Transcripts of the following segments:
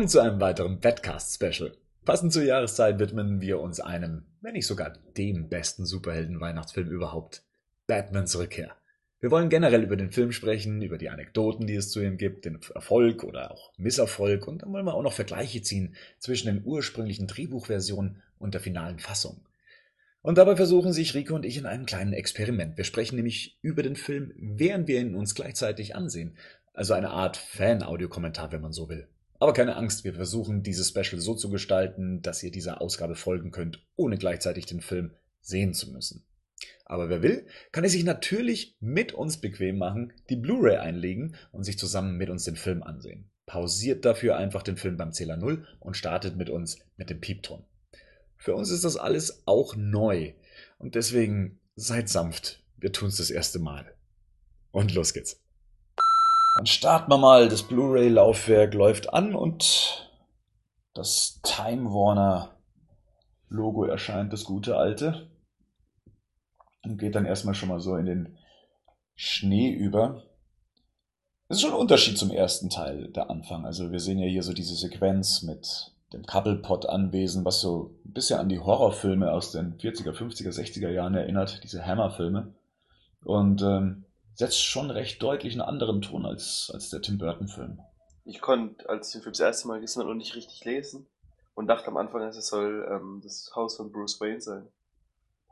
willkommen zu einem weiteren Badcast-Special. Passend zur Jahreszeit widmen wir uns einem, wenn nicht sogar dem besten Superhelden-Weihnachtsfilm überhaupt, Batmans Rückkehr. Wir wollen generell über den Film sprechen, über die Anekdoten, die es zu ihm gibt, den Erfolg oder auch Misserfolg und dann wollen wir auch noch Vergleiche ziehen zwischen den ursprünglichen Drehbuchversionen und der finalen Fassung. Und dabei versuchen sich Rico und ich in einem kleinen Experiment. Wir sprechen nämlich über den Film, während wir ihn uns gleichzeitig ansehen. Also eine Art Fan-Audiokommentar, wenn man so will. Aber keine Angst, wir versuchen dieses Special so zu gestalten, dass ihr dieser Ausgabe folgen könnt, ohne gleichzeitig den Film sehen zu müssen. Aber wer will, kann es sich natürlich mit uns bequem machen, die Blu-ray einlegen und sich zusammen mit uns den Film ansehen. Pausiert dafür einfach den Film beim Zähler 0 und startet mit uns mit dem Piepton. Für uns ist das alles auch neu und deswegen seid sanft, wir tun es das erste Mal. Und los geht's. Dann starten wir mal, das Blu-ray-Laufwerk läuft an und das Time Warner Logo erscheint, das gute alte und geht dann erstmal schon mal so in den Schnee über. Das ist schon ein Unterschied zum ersten Teil, der Anfang. Also wir sehen ja hier so diese Sequenz mit dem Couplepot-Anwesen, was so ein bisschen an die Horrorfilme aus den 40er, 50er, 60er Jahren erinnert, diese Hammer-Filme. Und ähm, setzt schon recht deutlich einen anderen Ton als, als der Tim Burton-Film. Ich konnte, als ich den Film das erste Mal gesehen habe, noch nicht richtig lesen und dachte am Anfang, es soll ähm, das Haus von Bruce Wayne sein.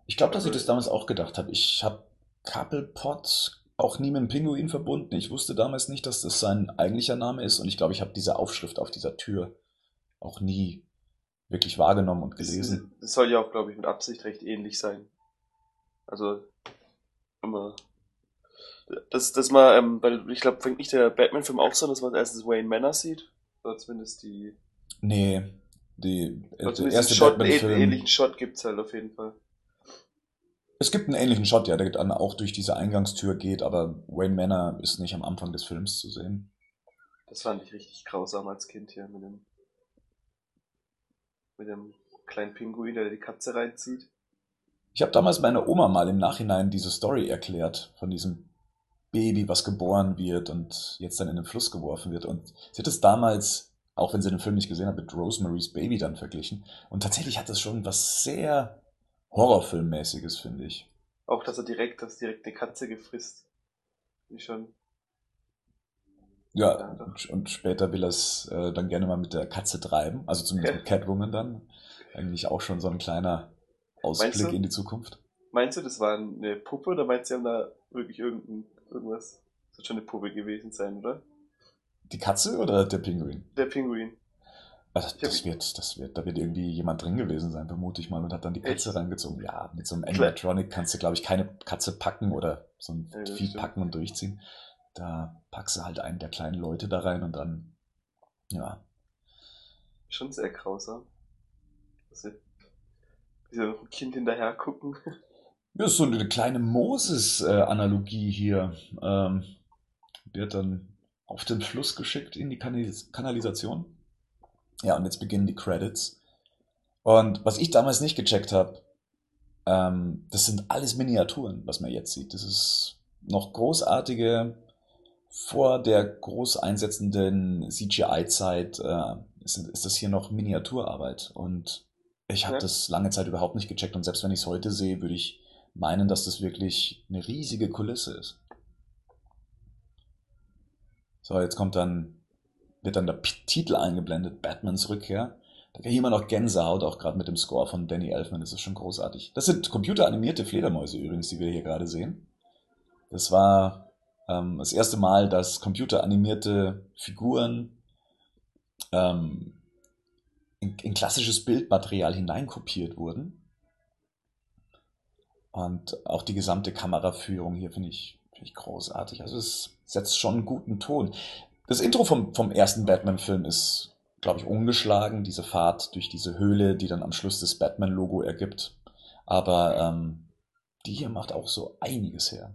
Ich glaube, dass ich das damals auch gedacht habe. Ich habe Couplepot auch nie mit dem Pinguin verbunden. Ich wusste damals nicht, dass das sein eigentlicher Name ist und ich glaube, ich habe diese Aufschrift auf dieser Tür auch nie wirklich wahrgenommen und gelesen. Das soll ja auch, glaube ich, mit Absicht recht ähnlich sein. Also, immer. Das, das mal, ähm, weil ich glaube, fängt nicht der Batman-Film auch so an, dass man erstens Wayne Manor sieht? Oder zumindest die. Nee, die, Oder der erste Batman-Film. Einen ähnlichen Shot gibt's halt auf jeden Fall. Es gibt einen ähnlichen Shot, ja, der dann auch durch diese Eingangstür geht, aber Wayne Manor ist nicht am Anfang des Films zu sehen. Das fand ich richtig grausam als Kind hier mit dem, mit dem kleinen Pinguin, der die Katze reinzieht. Ich habe damals meiner Oma mal im Nachhinein diese Story erklärt von diesem Baby, was geboren wird und jetzt dann in den Fluss geworfen wird. Und sie hat es damals, auch wenn sie den Film nicht gesehen hat, mit Rosemary's Baby dann verglichen. Und tatsächlich hat das schon was sehr Horrorfilmmäßiges, finde ich. Auch, dass er direkt, dass direkt eine Katze gefrisst. Wie schon. Ja, und, und, später will er es äh, dann gerne mal mit der Katze treiben. Also zumindest ja. mit Catwoman dann. Eigentlich auch schon so ein kleiner Ausblick du, in die Zukunft. Meinst du, das war eine Puppe oder meinst du, sie haben da wirklich irgendein, irgendwas? Das wird schon eine Puppe gewesen sein, oder? Die Katze oder der Pinguin? Der Pinguin. Also das wird, das wird, da wird irgendwie jemand drin gewesen sein, vermute ich mal, und hat dann die Katze Echt? reingezogen. Ja, mit so einem Animatronic kannst du, glaube ich, keine Katze packen oder so ein ja, Vieh packen und durchziehen. Da packst du halt einen der kleinen Leute da rein und dann, ja. Schon sehr grausam. Dass wir ein Kind hinterher gucken. Ja, ist so eine kleine Moses-Analogie hier. Ähm, wird dann auf den Fluss geschickt in die Kanalis Kanalisation ja, und jetzt beginnen die Credits. Und was ich damals nicht gecheckt habe, ähm, das sind alles Miniaturen, was man jetzt sieht. Das ist noch großartige, vor der groß einsetzenden CGI-Zeit äh, ist, ist das hier noch Miniaturarbeit. Und ich habe ja. das lange Zeit überhaupt nicht gecheckt. Und selbst wenn ich es heute sehe, würde ich meinen, dass das wirklich eine riesige Kulisse ist. So, jetzt kommt dann wird dann der Titel eingeblendet, Batmans Rückkehr. Da kriege ich immer noch Gänsehaut, auch gerade mit dem Score von Danny Elfman, das ist schon großartig. Das sind computeranimierte Fledermäuse übrigens, die wir hier gerade sehen. Das war ähm, das erste Mal, dass computeranimierte Figuren ähm, in, in klassisches Bildmaterial hineinkopiert wurden. Und auch die gesamte Kameraführung hier finde ich, find ich großartig. Also es setzt schon einen guten Ton. Das Intro vom, vom ersten Batman-Film ist, glaube ich, ungeschlagen. Diese Fahrt durch diese Höhle, die dann am Schluss das Batman-Logo ergibt. Aber ähm, die hier macht auch so einiges her.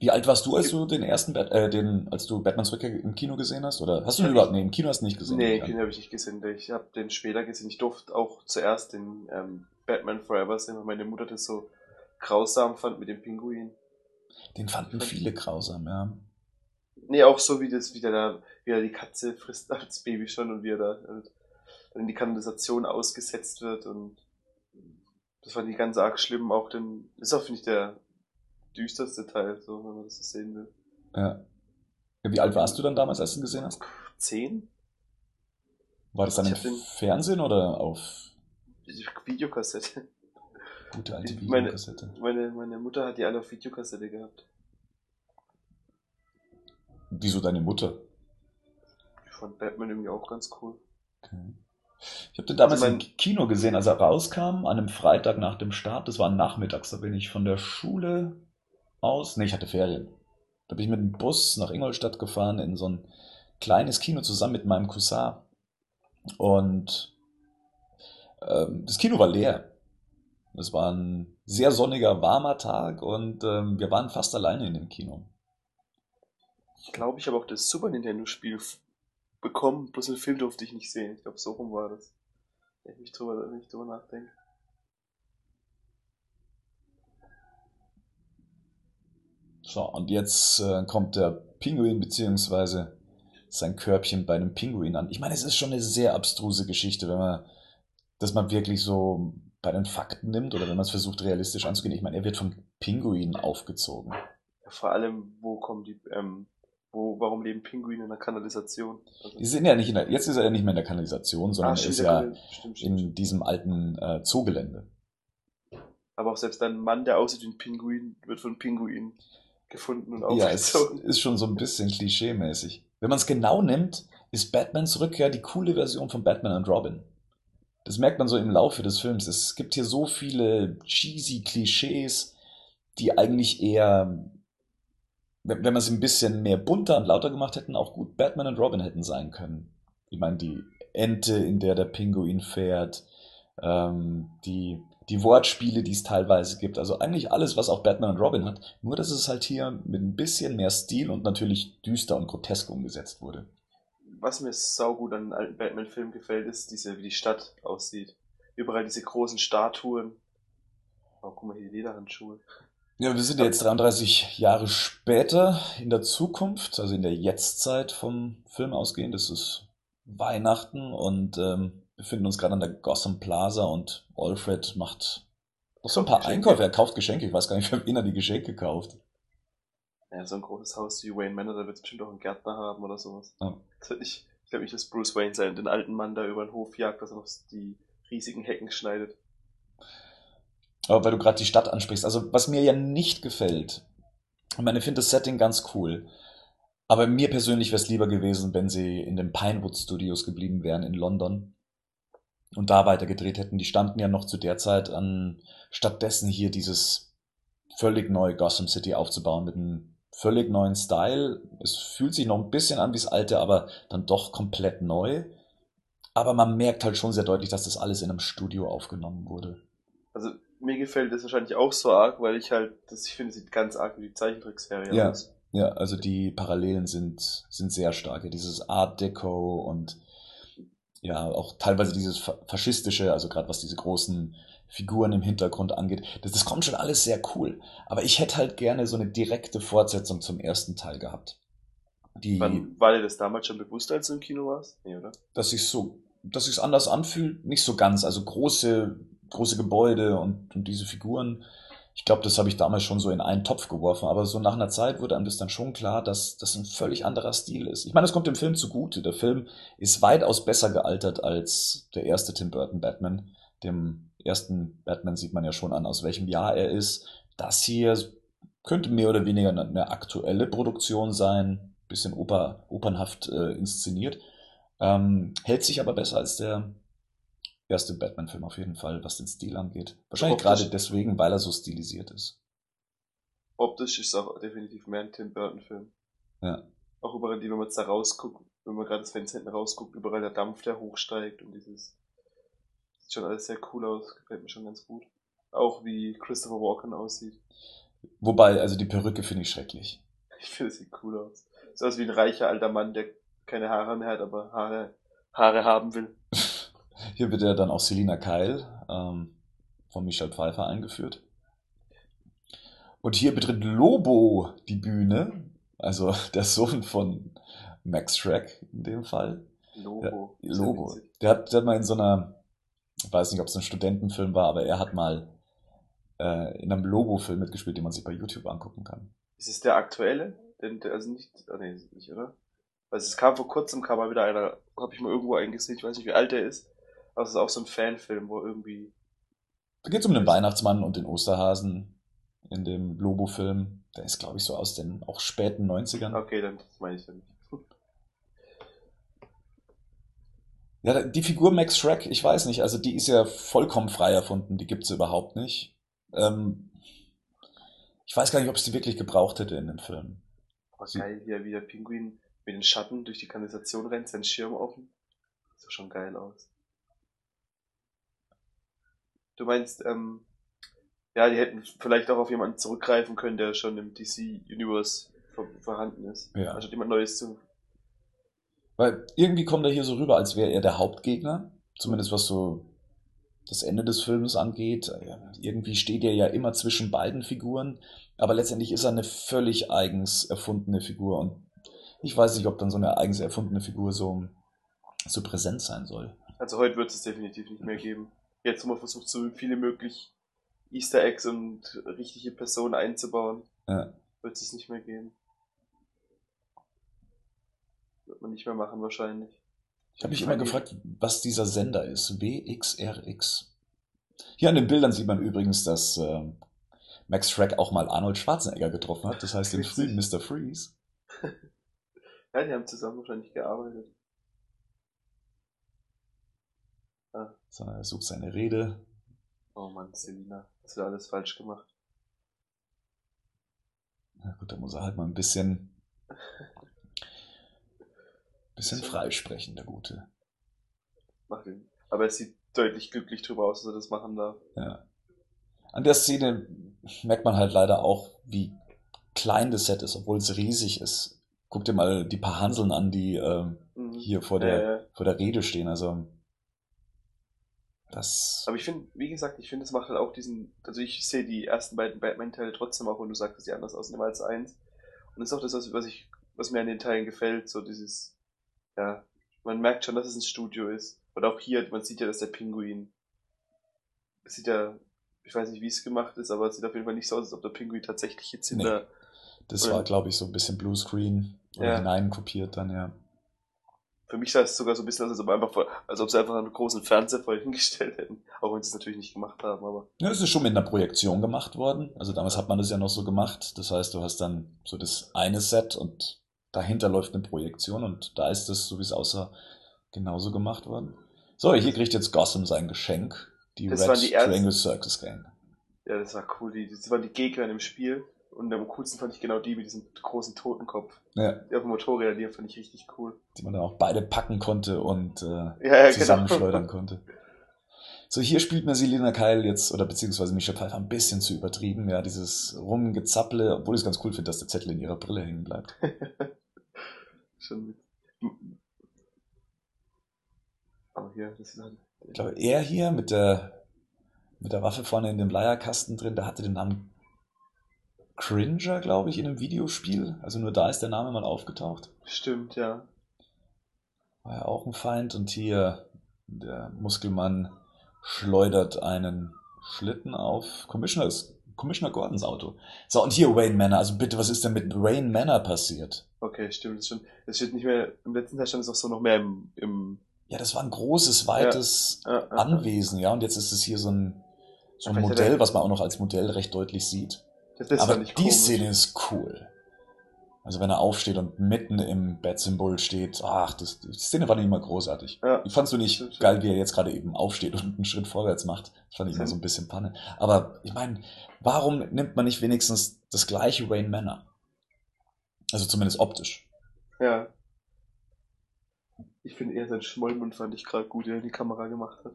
Wie alt warst du, als du den ersten, Bat äh, den, als du Batmans Rückkehr im Kino gesehen hast? Oder hast du ihn überhaupt? Nee, im Kino hast du nicht gesehen. Nee, im Kino habe ich nicht gesehen. Ich habe den später gesehen. Ich durfte auch zuerst den ähm, Batman Forever sehen, weil meine Mutter das so grausam fand mit dem Pinguin. Den fanden viele grausam, ja Nee, auch so wie das, wie der da, wie er die Katze frisst als Baby schon und wie er da halt in die Kanalisation ausgesetzt wird und das fand ich ganz arg schlimm. Auch den, ist auch, finde ich, der düsterste Teil, so, wenn man das so sehen will. Ja. Wie alt warst du dann damals, als du ihn gesehen hast? Zehn? War das dann Ich im Fernsehen oder auf Videokassette. gute alte Meine- Videokassette? Meine, meine Mutter hat die alle auf Videokassette gehabt. Wieso deine Mutter? Ich fand Batman irgendwie auch ganz cool. Okay. Ich habe den damals Also mein- im Kino gesehen, als er rauskam, an einem Freitag nach dem Start. Das war nachmittags, da bin ich von der Schule aus. Nee, ich hatte Ferien. Da bin ich mit dem Bus nach Ingolstadt gefahren in so ein kleines Kino zusammen mit meinem Cousin. Und das Kino war leer. Es war ein sehr sonniger, warmer Tag und ähm, wir waren fast alleine in dem Kino. Ich glaube, ich habe auch das Super Nintendo-Spiel bekommen, bloß den Film durfte ich nicht sehen. Ich glaube, so rum war das. Wenn ich drüber, wenn ich drüber nachdenke. So, und jetzt äh, kommt der Pinguin beziehungsweise sein Körbchen bei einem Pinguin an. Ich meine, es ist schon eine sehr abstruse Geschichte, wenn man das mal wirklich so bei den Fakten nimmt oder wenn man es versucht realistisch anzugehen. Ich meine, er wird vom Pinguin aufgezogen. Vor allem, wo kommen die, ähm, wo, warum leben Pinguine in der Kanalisation? Also, Die sind ja nicht in der, jetzt ist er ja nicht mehr in der Kanalisation, sondern er stimmt, ist ja kann- stimmt, stimmt. in diesem alten äh, Zoogelände. Aber auch selbst ein Mann, der aussieht wie ein Pinguin, wird von Pinguinen gefunden und Ja, es aufgezogen. ist schon so ein bisschen klischee-mäßig. Wenn man es genau nimmt, ist Batmans Rückkehr die coole Version von Batman und Robin. Das merkt man so im Laufe des Films. Es gibt hier so viele cheesy Klischees, die eigentlich eher, wenn man sie ein bisschen mehr bunter und lauter gemacht hätten, auch gut Batman und Robin hätten sein können. Ich meine, die Ente, in der der Pinguin fährt, ähm, die, die Wortspiele, die es teilweise gibt. Also eigentlich alles, was auch Batman und Robin hat. Nur, dass es halt hier mit ein bisschen mehr Stil und natürlich düster und grotesk umgesetzt wurde. Was mir saugut an den alten Batman-Filmen gefällt, ist diese, wie die Stadt aussieht. Überall diese großen Statuen. Oh, guck mal hier, die Lederhandschuhe. Ja, wir sind ja jetzt 33 Jahre später in der Zukunft, also in der Jetztzeit vom Film ausgehend. Das ist Weihnachten und ähm, befinden uns gerade an der Gotham Plaza und Alfred macht noch so ein paar Geschenke. Einkäufe. Er kauft Geschenke. Ich weiß gar nicht, für wen er die Geschenke kauft. Ja, so ein großes Haus wie Wayne Manor, da wird es bestimmt auch einen Gärtner haben oder sowas. Ja. Nicht, ich glaube nicht, dass Bruce Wayne sein, den alten Mann da über den Hof jagt, dass er noch die riesigen Hecken schneidet. Aber weil du gerade die Stadt ansprichst, also was mir ja nicht gefällt, ich meine, ich finde das Setting ganz cool, aber mir persönlich wäre es lieber gewesen, wenn sie in den Pinewood Studios geblieben wären in London und da weiter gedreht hätten. Die standen ja noch zu der Zeit an, stattdessen hier dieses völlig neue Gotham City aufzubauen mit einem völlig neuen Style. Es fühlt sich noch ein bisschen an wie das alte, aber dann doch komplett neu. Aber man merkt halt schon sehr deutlich, dass das alles in einem Studio aufgenommen wurde. Also mir gefällt das wahrscheinlich auch so arg, weil ich halt, das, ich finde, sieht ganz arg wie die Zeichentrickserie Ja. aus. Ja, also die Parallelen sind, sind sehr stark. Ja, dieses Art Deco und ja, auch teilweise dieses fa- faschistische, also gerade was diese großen Figuren im Hintergrund angeht. Das, das kommt schon alles sehr cool. Aber ich hätte halt gerne so eine direkte Fortsetzung zum ersten Teil gehabt. Die, Wann, war dir das damals schon bewusst, als du im Kino warst? Nee, oder? dass sich so, dass sich's anders anfühlt, nicht so ganz. Also große, große Gebäude und, und diese Figuren. Ich glaube, das habe ich damals schon so in einen Topf geworfen, aber so nach einer Zeit wurde einem das dann schon klar, dass das ein völlig anderer Stil ist. Ich meine, das kommt dem Film zugute. Der Film ist weitaus besser gealtert als der erste Tim Burton Batman. Dem ersten Batman sieht man ja schon an, aus welchem Jahr er ist. Das hier könnte mehr oder weniger eine, aktuelle Produktion sein, bisschen oper, opernhaft äh, inszeniert. Ähm, hält sich aber besser als der erste Batman-Film auf jeden Fall, was den Stil angeht. Wahrscheinlich Optisch- gerade deswegen, weil er so stilisiert ist. Optisch ist es auch definitiv mehr ein Tim Burton-Film. Ja. Auch überall, die, wenn man jetzt da rausguckt, wenn man gerade das Fenster hinten rausguckt, überall der Dampf, der hochsteigt und dieses. Sieht schon alles sehr cool aus, gefällt mir schon ganz gut. Auch wie Christopher Walken aussieht. Wobei, also die Perücke finde ich schrecklich. Ich finde, es sieht cool aus. Sieht aus wie ein reicher alter Mann, der keine Haare mehr hat, aber Haare, Haare haben will. Hier wird ja dann auch Selina Kyle ähm, von Michelle Pfeiffer eingeführt. Und hier betritt Lobo die Bühne. Also der Sohn von Max Shrek in dem Fall. Logo. Der, Logo. Der hat, der hat mal in so einer, ich weiß nicht, ob es ein Studentenfilm war, aber er hat mal äh, in einem Logo-Film mitgespielt, den man sich bei YouTube angucken kann. Ist es der aktuelle? Den, also nicht, oh nee, nicht, oder? Also es kam vor kurzem, kam mal wieder einer, habe ich mal irgendwo eingesehen, ich weiß nicht, wie alt der ist, aber es ist auch so ein Fanfilm, wo irgendwie... Da geht es um den Weihnachtsmann und den Osterhasen in dem Lobo-Film. Der ist, glaube ich, so aus den auch späten 90ern. Okay, dann meine ich dann nicht. Ja, die Figur Max Shrek, ich weiß nicht, also die ist ja vollkommen frei erfunden, die gibt's überhaupt nicht. Ähm, ich weiß gar nicht, ob es die wirklich gebraucht hätte in den Filmen. Aber geil, hier wie der Pinguin mit den Schatten durch die Kanalisation rennt, sein Schirm offen. Sieht schon geil aus. Du meinst, ähm, ja, die hätten vielleicht auch auf jemanden zurückgreifen können, der schon im DC Universe vor vorhanden ist. Ja. Also jemand Neues zu. Weil irgendwie kommt er hier so rüber, als wäre er der Hauptgegner. Zumindest was so das Ende des Films angeht. Irgendwie steht er ja immer zwischen beiden Figuren. Aber letztendlich ist er eine völlig eigens erfundene Figur. Und ich weiß nicht, ob dann so eine eigens erfundene Figur so, so präsent sein soll. Also heute wird es definitiv nicht mehr geben. Jetzt haben wir versucht, so viele möglich Easter Eggs und richtige Personen einzubauen. Ja. Wird es nicht mehr geben. Wird man nicht mehr machen wahrscheinlich. Ich habe mich immer gefragt, was dieser Sender ist. WXRX. Hier an den Bildern sieht man übrigens, dass äh, Max Shrek auch mal Arnold Schwarzenegger getroffen hat. Das heißt den frühen Mr. Freeze. ja, die haben zusammen wahrscheinlich gearbeitet. Ah. So, er sucht seine Rede. Oh Mann, Selina, hast du alles falsch gemacht. Na gut, da muss er halt mal ein bisschen bisschen freisprechen, der Gute. Macht ihn. Aber er sieht deutlich glücklich drüber aus, dass er das machen darf. Ja. An der Szene merkt man halt leider auch, wie klein das Set ist, obwohl es riesig ist. Guck dir mal die paar Hanseln an, die äh, mhm. hier vor der, ja, ja. vor der Rede stehen. Also das. Aber ich finde, wie gesagt, ich finde, es macht halt auch diesen. Also ich sehe die ersten beiden Batman-Teile trotzdem auch, wenn du sagst, dass die anders aussehen als eins. Und das ist auch das, was ich, was mir an den Teilen gefällt, so dieses ja, man merkt schon, dass es ein Studio ist. Und auch hier, man sieht ja, dass der Pinguin, es sieht ja, ich weiß nicht, wie es gemacht ist, aber es sieht auf jeden Fall nicht so aus, als ob der Pinguin tatsächlich jetzt hinter. Nee. Das war, glaube ich, so ein bisschen Bluescreen ja. hineinkopiert dann, ja. Für mich sah es sogar so ein bisschen aus, als ob, einfach vor, als ob sie einfach einen großen Fernseher vorher hingestellt hätten. Auch wenn sie es natürlich nicht gemacht haben, aber. Ja, es ist schon mit einer Projektion gemacht worden. Also damals hat man das ja noch so gemacht. Das heißt, du hast dann so das eine Set und dahinter läuft eine Projektion und da ist es, so wie es aussah, genauso gemacht worden. So, hier kriegt jetzt Gotham sein Geschenk. Die das Red die Triangle Circus Gang. Ja, das war cool. Die, das waren die Gegner im Spiel. Und am coolsten fand ich genau die mit diesem großen Totenkopf. Ja. Die auf dem Motorrad, die fand ich richtig cool. Die man dann auch beide packen konnte und äh, ja, ja, genau. zusammenschleudern genau. konnte. So, hier spielt mir Selina Keil jetzt, oder beziehungsweise Michelle Pfeiffer ein bisschen zu übertrieben, ja, dieses Rumgezapple, obwohl ich es ganz cool finde, dass der Zettel in ihrer Brille hängen bleibt. schon mit. Aber hier, das ist halt. Ich glaube, er hier mit der, mit der Waffe vorne in dem Leierkasten drin, der hatte den Namen Cringer, glaube ich, in einem Videospiel. Also nur da ist der Name mal aufgetaucht. Stimmt, ja. War ja auch ein Feind. Und hier, der Muskelmann schleudert einen Schlitten auf. Commissioner ist Commissioner Gordons Auto. So, und hier Wayne Manor. Also bitte, was ist denn mit Wayne Manor passiert? Okay, stimmt. Das, stimmt. das steht nicht mehr, im letzten Teil stand es auch so noch mehr im, im Ja, das war ein großes, weites ja. Ja, ja, Anwesen, ja. Und jetzt ist es hier so ein, so ein Modell, was man auch noch als Modell recht deutlich sieht. Aber die komisch. Szene ist cool. Also wenn er aufsteht und mitten im Bat-Symbol steht, ach, das, die Szene fand ich immer großartig. Ja. Ich fandst du nicht geil, wie er jetzt gerade eben aufsteht und einen Schritt vorwärts macht. Das fand ich immer so ein bisschen Panne. Aber ich meine, warum nimmt man nicht wenigstens das gleiche Wayne Manor? Also zumindest optisch. Ja. Ich finde eher sein Schmollmund fand ich gerade gut, der die Kamera gemacht hat.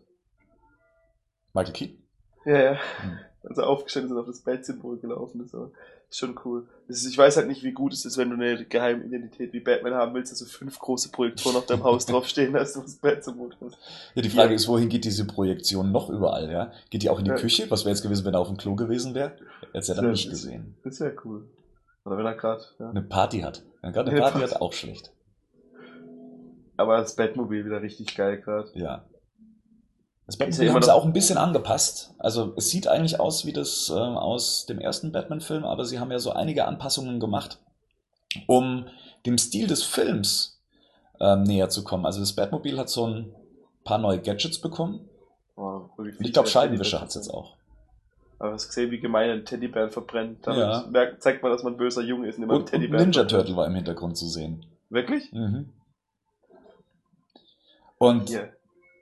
Michael Keaton? Ja, ja. Hm. Also aufgestanden ist und auf das Bat-Symbol gelaufen ist. Aber ist schon cool. Ist, ich weiß halt nicht, wie gut es ist, wenn du eine geheime Identität wie Batman haben willst, dass du fünf große Projektoren auf deinem Haus draufstehen hast, wo das Bat-Symbol hast. Ja, die Frage ja. ist, wohin geht diese Projektion noch überall, ja? Geht die auch in die Ja. Küche? Was wäre jetzt gewesen, wenn er auf dem Klo gewesen wäre? Jetzt hätte er Ja, nicht das- gesehen. Das wäre cool. Oder wenn er gerade. Ja. eine Party hat. Wenn er gerade eine Eine Party Party. hat, auch schlecht. Aber das Batmobil wieder richtig geil gerade. Ja. Das Batmobil immer haben sie noch- auch ein bisschen angepasst. Also es sieht eigentlich aus wie das ähm, aus dem ersten Batman-Film, aber sie haben ja so einige Anpassungen gemacht, um dem Stil des Films ähm, näher zu kommen. Also das Batmobil hat so ein paar neue Gadgets bekommen. Oh, Und viel ich glaube, Scheibenwischer hat es jetzt auch. Aber hast gesehen, wie gemein ein Teddybär verbrennt. Damit Ja. merkt, zeigt man, dass man ein böser Junge ist, indem man Und, und Teddybär Ninja verbrennt. Turtle war im Hintergrund zu sehen. Wirklich? Mhm. Und Hier.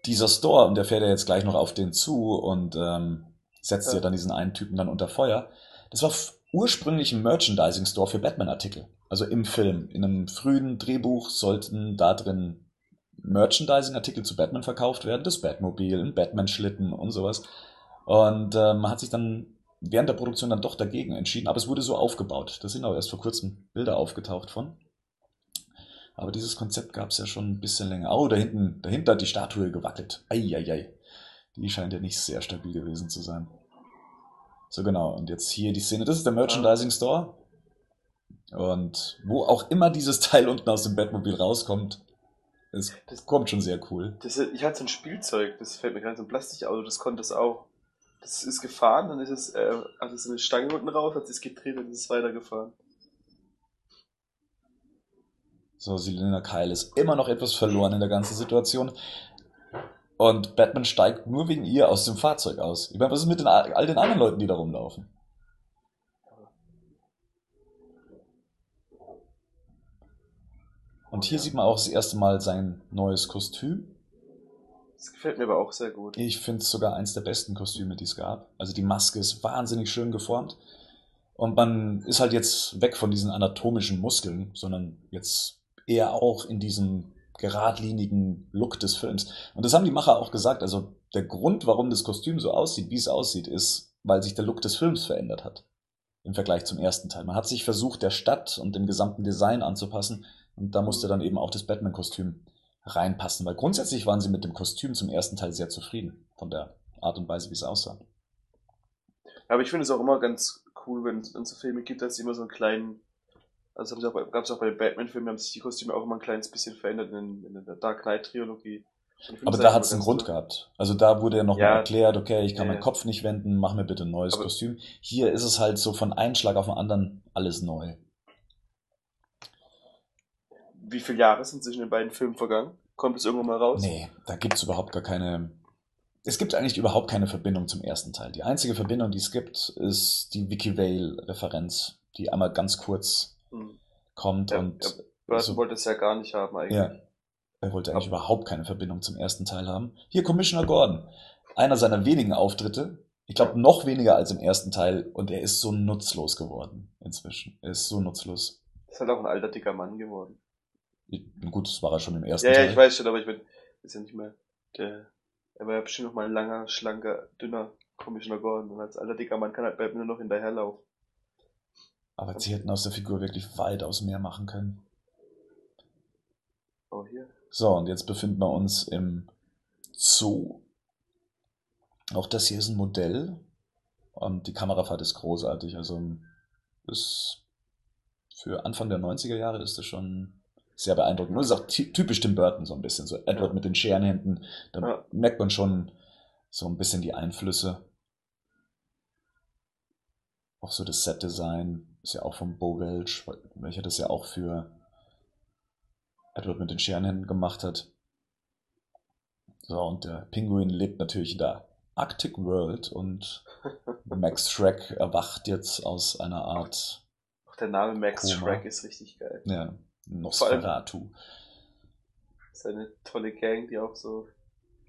Dieser Store, und der fährt ja jetzt gleich noch auf den zu und ähm, setzt ja. Ja. dann diesen einen Typen dann unter Feuer. Das war ursprünglich ein Merchandising-Store für Batman-Artikel. Also im Film. In einem frühen Drehbuch sollten da drin Merchandising-Artikel zu Batman verkauft werden. Das Batmobil, ein Batman-Schlitten und sowas. Und äh, man hat sich dann während der Produktion dann doch dagegen entschieden. Aber es wurde so aufgebaut. Da sind auch erst vor kurzem Bilder aufgetaucht von. Aber dieses Konzept gab es ja schon ein bisschen länger. Oh, da hinten, dahinter hat die Statue gewackelt. Eieiei. Die scheint ja nicht sehr stabil gewesen zu sein. So genau. Und jetzt hier die Szene. Das ist der Merchandising Store. Und wo auch immer dieses Teil unten aus dem Batmobil rauskommt, es Das- kommt schon sehr cool. Das, ich hatte so ein Spielzeug, das fällt mir gerade so ein Plastikauto, das konnte es auch. Das ist gefahren, dann ist es, äh, hat es eine Stange unten raus, hat es gedreht und ist es weitergefahren. So, Selina Kyle ist immer noch etwas verloren in der ganzen Situation. Und Batman steigt nur wegen ihr aus dem Fahrzeug aus. Ich meine, was ist mit den, all den anderen Leuten, die da rumlaufen? Und hier sieht man auch das erste Mal sein neues Kostüm. Das gefällt mir aber auch sehr gut. Ich finde es sogar eins der besten Kostüme, die es gab. Also die Maske ist wahnsinnig schön geformt. Und man ist halt jetzt weg von diesen anatomischen Muskeln, sondern jetzt eher auch in diesem geradlinigen Look des Films. Und das haben die Macher auch gesagt. Also der Grund, warum das Kostüm so aussieht, wie es aussieht, ist, weil sich der Look des Films verändert hat. Im Vergleich zum ersten Teil. Man hat sich versucht, der Stadt und dem gesamten Design anzupassen. Und da musste dann eben auch das Batman-Kostüm reinpassen. Weil grundsätzlich waren sie mit dem Kostüm zum ersten Teil sehr zufrieden. Von der Art und Weise, wie es aussah. Aber ich finde es auch immer ganz cool, wenn es wenn es so Filme gibt, dass sie immer so einen kleinen, also gab es auch bei den Batman-Filmen, haben sich die Kostüme auch immer ein kleines bisschen verändert in, in der Dark Knight-Trilogie. Aber da hat es einen Grund cool. gehabt. Also da wurde ja nochmal Ja. erklärt, okay, ich kann Ja, meinen. Kopf nicht wenden, mach mir bitte ein neues Kostüm. Hier ist es halt so von einem Schlag auf den anderen alles neu. Wie viele Jahre sind zwischen den beiden Filmen vergangen? Kommt es irgendwann mal raus? Nee, da gibt's überhaupt gar keine. Es gibt eigentlich überhaupt keine Verbindung zum ersten Teil. Die einzige Verbindung, die es gibt, ist die Vicky Vale-Referenz, die einmal ganz kurz Hm. kommt Ja, und ja, Burton so- wollte es ja gar nicht haben eigentlich. Ja. Er wollte eigentlich Aber- überhaupt keine Verbindung zum ersten Teil haben. Hier Commissioner Gordon. Einer seiner wenigen Auftritte. Ich glaube, noch weniger als im ersten Teil. Und er ist so nutzlos geworden inzwischen. Er ist so nutzlos. Ist halt auch ein alter, dicker Mann geworden. Gut, das war er schon im ersten Ja, ja, Teil. ich weiß schon, aber ich bin, ist ja nicht mehr der, er war ja bestimmt noch mal ein langer, schlanker, dünner Commissioner Gordon und als alter, dicker Mann kann halt Batman nur noch hinterherlaufen. Aber sie hätten aus der Figur wirklich weitaus mehr machen können. Oh, hier. So, und jetzt befinden wir uns im Zoo. Auch das hier ist ein Modell. Und die Kamerafahrt ist großartig. Also ist für Anfang der 90er Jahre ist das schon sehr beeindruckend. Und das ist auch ty- typisch Tim Burton so ein bisschen. So Edward Ja. mit den Scherenhänden. Da Ja. merkt man schon so ein bisschen die Einflüsse. Auch so das Set-Design ist ja auch von Bo Welch, welcher das ja auch für Edward mit den Scherenhänden gemacht hat. So, und der Pinguin lebt natürlich in der Arctic World und Max Shrek erwacht jetzt aus einer Art, Auch der Name Max Koma. Shrek ist richtig geil. ja, Nosferatu. Seine tolle Gang, die auch so,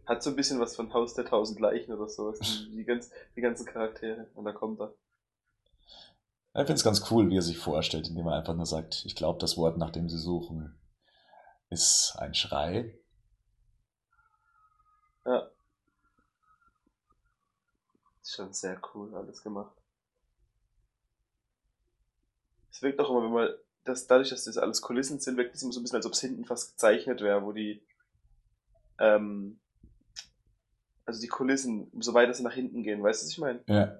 hat so ein bisschen was von Haus der tausend Leichen oder so. Die, die, ganz, die ganzen Charaktere. Und da kommt er. Ich finde es ganz cool, wie er sich vorstellt, indem er einfach nur sagt, ich glaube, das Wort, nach dem sie suchen, ist ein Schrei. Ja. Ist schon sehr cool alles gemacht. Es wirkt auch immer, wenn man, das, dadurch, dass das alles Kulissen sind, wirkt es immer so ein bisschen, als ob es hinten fast gezeichnet wäre, wo die, ähm, also die Kulissen, umso weiter sie nach hinten gehen, weißt du, was ich meine? Ja,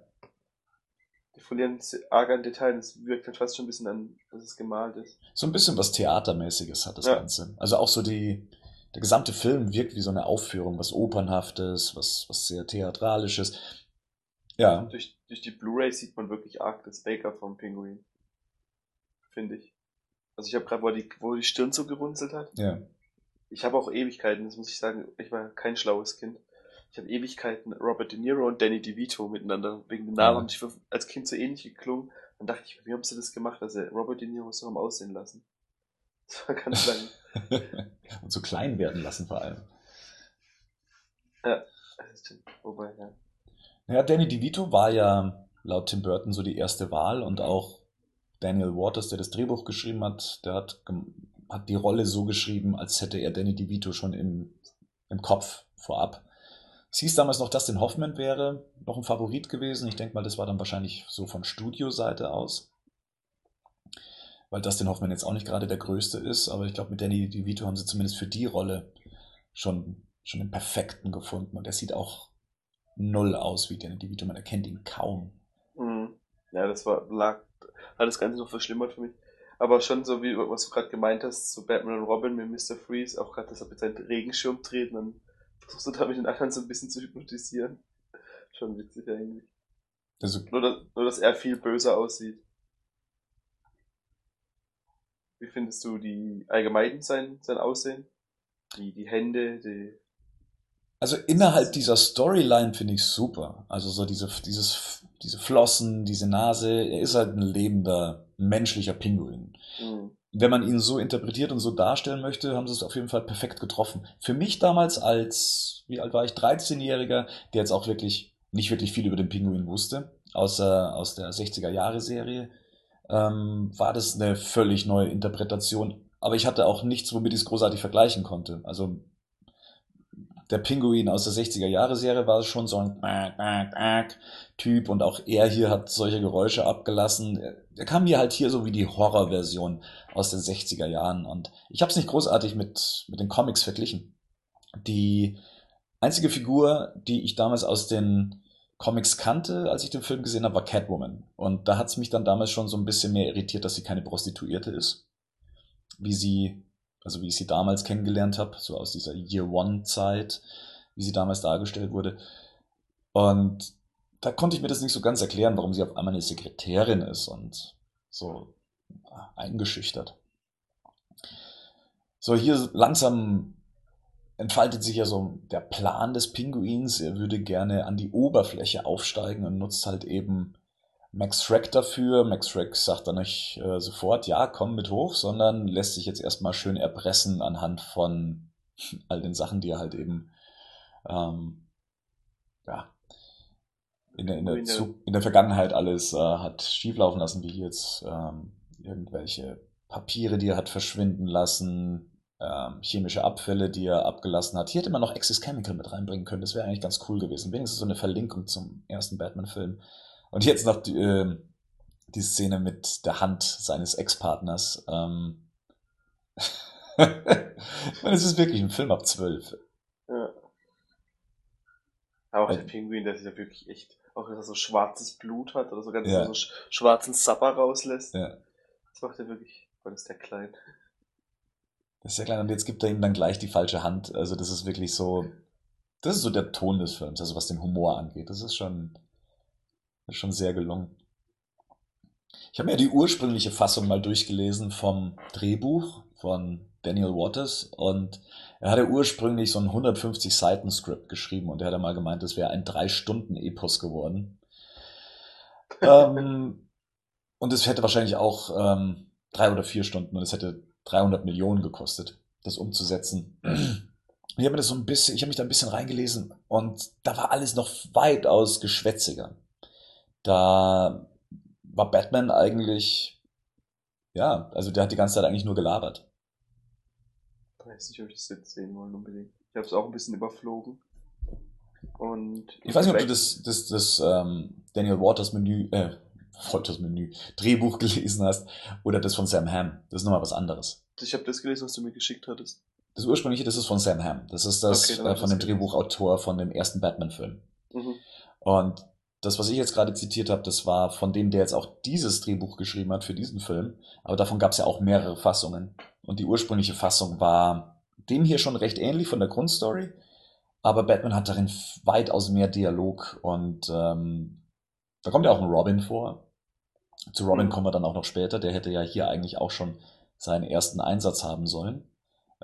die verlieren arg an Details. Es wirkt halt fast schon ein bisschen an, dass es gemalt ist. So ein bisschen was Theatermäßiges hat das ja. Ganze. Also auch so die, der gesamte Film wirkt wie so eine Aufführung, was Opernhaftes, was, was sehr Theatralisches. Ja. Durch, durch die Blu-ray sieht man wirklich arg das Baker vom Pinguin. Finde ich. Also ich habe gerade, wo die, wo die Stirn so gerunzelt hat. Ja. Ich habe auch Ewigkeiten, das muss ich sagen, ich war kein schlaues Kind. Ich habe Ewigkeiten Robert De Niro und Danny DeVito miteinander wegen den Namen. Und ich war als Kind so ähnlich geklungen. Dann dachte ich, wie haben sie das gemacht, dass er Robert De Niro so haben aussehen lassen? Das war ganz lang. und so klein werden lassen vor allem. Ja, das stimmt. Wobei, ja. Ja, Danny DeVito war ja laut Tim Burton so die erste Wahl und auch Daniel Waters, der das Drehbuch geschrieben hat, der hat, hat die Rolle so geschrieben, als hätte er Danny DeVito schon im, im Kopf vorab. Es hieß damals noch, Dustin Hoffman wäre noch ein Favorit gewesen. Ich denke mal, das war dann wahrscheinlich so von Studioseite aus. Weil Dustin Hoffman jetzt auch nicht gerade der Größte ist, aber ich glaube, mit Danny DeVito haben sie zumindest für die Rolle schon, schon den perfekten gefunden. Und er sieht auch null aus wie Danny DeVito. Man erkennt ihn kaum. Mhm. Ja, das war, lag, hat das Ganze noch verschlimmert für mich. Aber schon so wie, was du gerade gemeint hast, so Batman und Robin mit Mr. Freeze, auch gerade, dass er mit seinem Regenschirm dreht, dann versuchst du da mit den anderen so ein bisschen zu hypnotisieren. Schon witzig eigentlich. Also, nur, dass, nur, dass er viel böser aussieht. Wie findest du die allgemein sein, sein Aussehen? Die, die Hände, die also innerhalb dieser Storyline finde ich super. Also so diese, dieses, diese Flossen, diese Nase, er ist halt ein lebender, menschlicher Pinguin. Mhm. Wenn man ihn so interpretiert und so darstellen möchte, haben sie es auf jeden Fall perfekt getroffen. Für mich damals als, wie alt war ich, 13-Jähriger, der jetzt auch wirklich nicht wirklich viel über den Pinguin wusste, außer aus der 60er Jahre Serie, ähm, war das eine völlig neue Interpretation. Aber ich hatte auch nichts, womit ich es großartig vergleichen konnte. Also der Pinguin aus der 60er Jahre Serie war schon so ein Typ und auch er hier hat solche Geräusche abgelassen. Er kam mir halt hier so wie die Horrorversion aus den 60er Jahren und ich habe es nicht großartig mit, mit den Comics verglichen. Die einzige Figur, die ich damals aus den Comics kannte, als ich den Film gesehen habe, war Catwoman. Und da hat es mich dann damals schon so ein bisschen mehr irritiert, dass sie keine Prostituierte ist. Wie sie also wie ich sie damals kennengelernt habe, so aus dieser Year One-Zeit, wie sie damals dargestellt wurde. Und da konnte ich mir das nicht so ganz erklären, warum sie auf einmal eine Sekretärin ist und so eingeschüchtert. So, hier langsam entfaltet sich ja so der Plan des Pinguins. Er würde gerne an die Oberfläche aufsteigen und nutzt halt eben Max Schreck dafür. Max Schreck sagt dann nicht äh, sofort, ja, komm mit hoch, sondern lässt sich jetzt erstmal schön erpressen anhand von all den Sachen, die er halt eben ähm, ja, in der, in, der, in der Vergangenheit alles äh, hat schieflaufen lassen, wie jetzt ähm, irgendwelche Papiere, die er hat verschwinden lassen, ähm, chemische Abfälle, die er abgelassen hat. Hier hätte man noch Access Chemical mit reinbringen können. Das wäre eigentlich ganz cool gewesen. Wenigstens so eine Verlinkung zum ersten Batman-Film. Und jetzt noch die, äh, die Szene mit der Hand seines Ex-Partners. Ähm ich meine, es ist wirklich ein Film ab zwölf. Ja. Aber auch der Pinguin, der ist ja wirklich echt, auch dass er so schwarzes Blut hat oder so ganz ja. so schwarzen Sapper rauslässt. Ja. Das macht er wirklich, weil ist der klein. Das ist ja klein und jetzt gibt er ihm dann gleich die falsche Hand. Also das ist wirklich so, das ist so der Ton des Films, also was den Humor angeht. Das ist schon, ist schon sehr gelungen. Ich habe mir die ursprüngliche Fassung mal durchgelesen vom Drehbuch von Daniel Waters und er hatte ursprünglich so ein 150 Seiten Skript geschrieben und er hat mal gemeint, es wäre ein drei Stunden Epos geworden. ähm, und es hätte wahrscheinlich auch ähm, drei oder vier Stunden und es hätte 300 Millionen gekostet, das umzusetzen. Ich habe mir das so ein bisschen, ich habe mich da ein bisschen reingelesen und da war alles noch weitaus geschwätziger da war Batman eigentlich, ja, also der hat die ganze Zeit eigentlich nur gelabert. Ich weiß nicht, ob ich das jetzt sehen wollen unbedingt. Ich habe es auch ein bisschen überflogen. Und ich weiß nicht, ob du das, das, das ähm, Daniel Waters Menü, äh, Waters Menü, Drehbuch gelesen hast oder das von Sam Hamm. Das ist nochmal was anderes. Ich habe das gelesen, was du mir geschickt hattest. Das ursprüngliche, das ist von Sam Hamm. Das ist das okay, äh, von dem Drehbuchautor von dem ersten Batman-Film. Mhm. Und das, was ich jetzt gerade zitiert habe, das war von dem, der jetzt auch dieses Drehbuch geschrieben hat für diesen Film. Aber davon gab es ja auch mehrere Fassungen. Und die ursprüngliche Fassung war dem hier schon recht ähnlich von der Grundstory. Aber Batman hat darin weitaus mehr Dialog und ähm, da kommt ja auch ein Robin vor. Zu Robin mhm. kommen wir dann auch noch später. Der hätte ja hier eigentlich auch schon seinen ersten Einsatz haben sollen.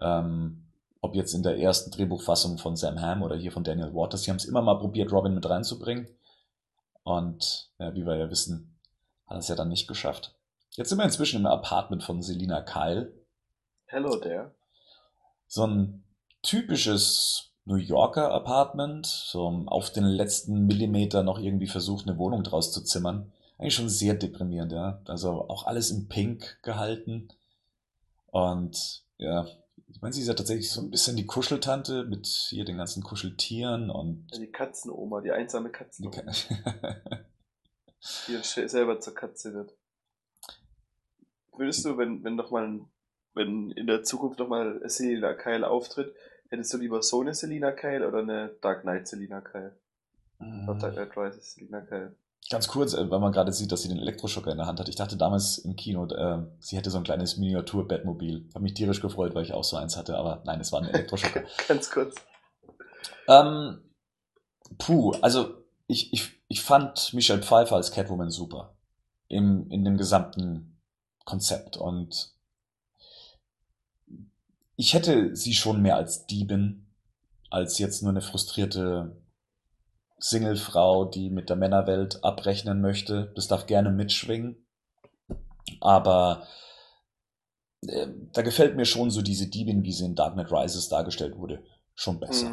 Ähm, ob jetzt in der ersten Drehbuchfassung von Sam Hamm oder hier von Daniel Waters. Sie haben es immer mal probiert, Robin mit reinzubringen. Und ja, wie wir ja wissen, hat es ja dann nicht geschafft. Jetzt sind wir inzwischen im Apartment von Selina Kyle. Hello there. So ein typisches New Yorker Apartment, so auf den letzten Millimeter noch irgendwie versucht, eine Wohnung draus zu zimmern. Eigentlich schon sehr deprimierend, ja. Also auch alles in Pink gehalten. Und ja, ich meine, sie ist ja tatsächlich so ein bisschen die Kuscheltante mit hier den ganzen Kuscheltieren und. Die Katzenoma, die einsame Katzenoma. Die, die selber zur Katze wird. Würdest du, wenn, wenn doch mal, wenn in der Zukunft noch mal Selina Kyle auftritt, hättest du lieber so eine Selina Kyle oder eine Dark Knight Selina Kyle? Mm. Dark Knight Rises Selina Kyle. Ganz kurz, äh, weil man gerade sieht, dass sie den Elektroschocker in der Hand hat. Ich dachte damals im Kino, äh, sie hätte so ein kleines Miniatur-Bettmobil. Habe mich tierisch gefreut, weil ich auch so eins hatte, aber nein, es war ein Elektroschocker. Ganz kurz. Ähm, puh, also ich, ich, ich fand Michelle Pfeiffer als Catwoman super. Im, in dem gesamten Konzept. Und ich hätte sie schon mehr als Diebin, als jetzt nur eine frustrierte Singlefrau, die mit der Männerwelt abrechnen möchte. Das darf gerne mitschwingen. Aber äh, da gefällt mir schon so diese Diebin, wie sie in Dark Knight Rises dargestellt wurde, schon besser.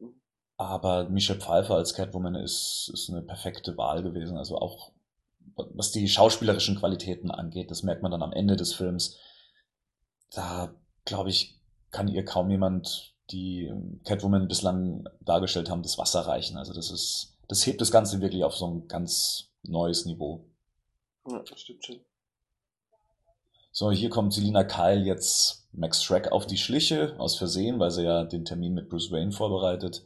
Mhm. Aber Michelle Pfeiffer als Catwoman ist, ist eine perfekte Wahl gewesen. Also auch was die schauspielerischen Qualitäten angeht, das merkt man dann am Ende des Films. Da, glaube ich, kann ihr kaum jemand die Catwoman bislang dargestellt haben, das Wasser reichen. Also das ist, das hebt das Ganze wirklich auf so ein ganz neues Niveau. Ja, das stimmt schon. So, hier kommt Selina Kyle jetzt Max Shrek auf die Schliche, aus Versehen, weil sie ja den Termin mit Bruce Wayne vorbereitet.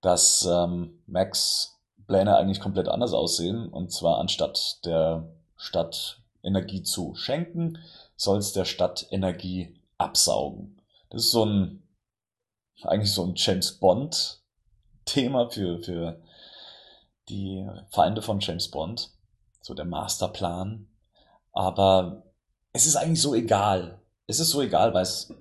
Dass ähm, Max Pläne eigentlich komplett anders aussehen. Und zwar anstatt der Stadt Energie zu schenken, soll es der Stadt Energie absaugen. Das ist so ein eigentlich so ein James Bond Thema für, für die Feinde von James Bond. So der Masterplan. Aber es ist eigentlich so egal. Es ist so egal, weil es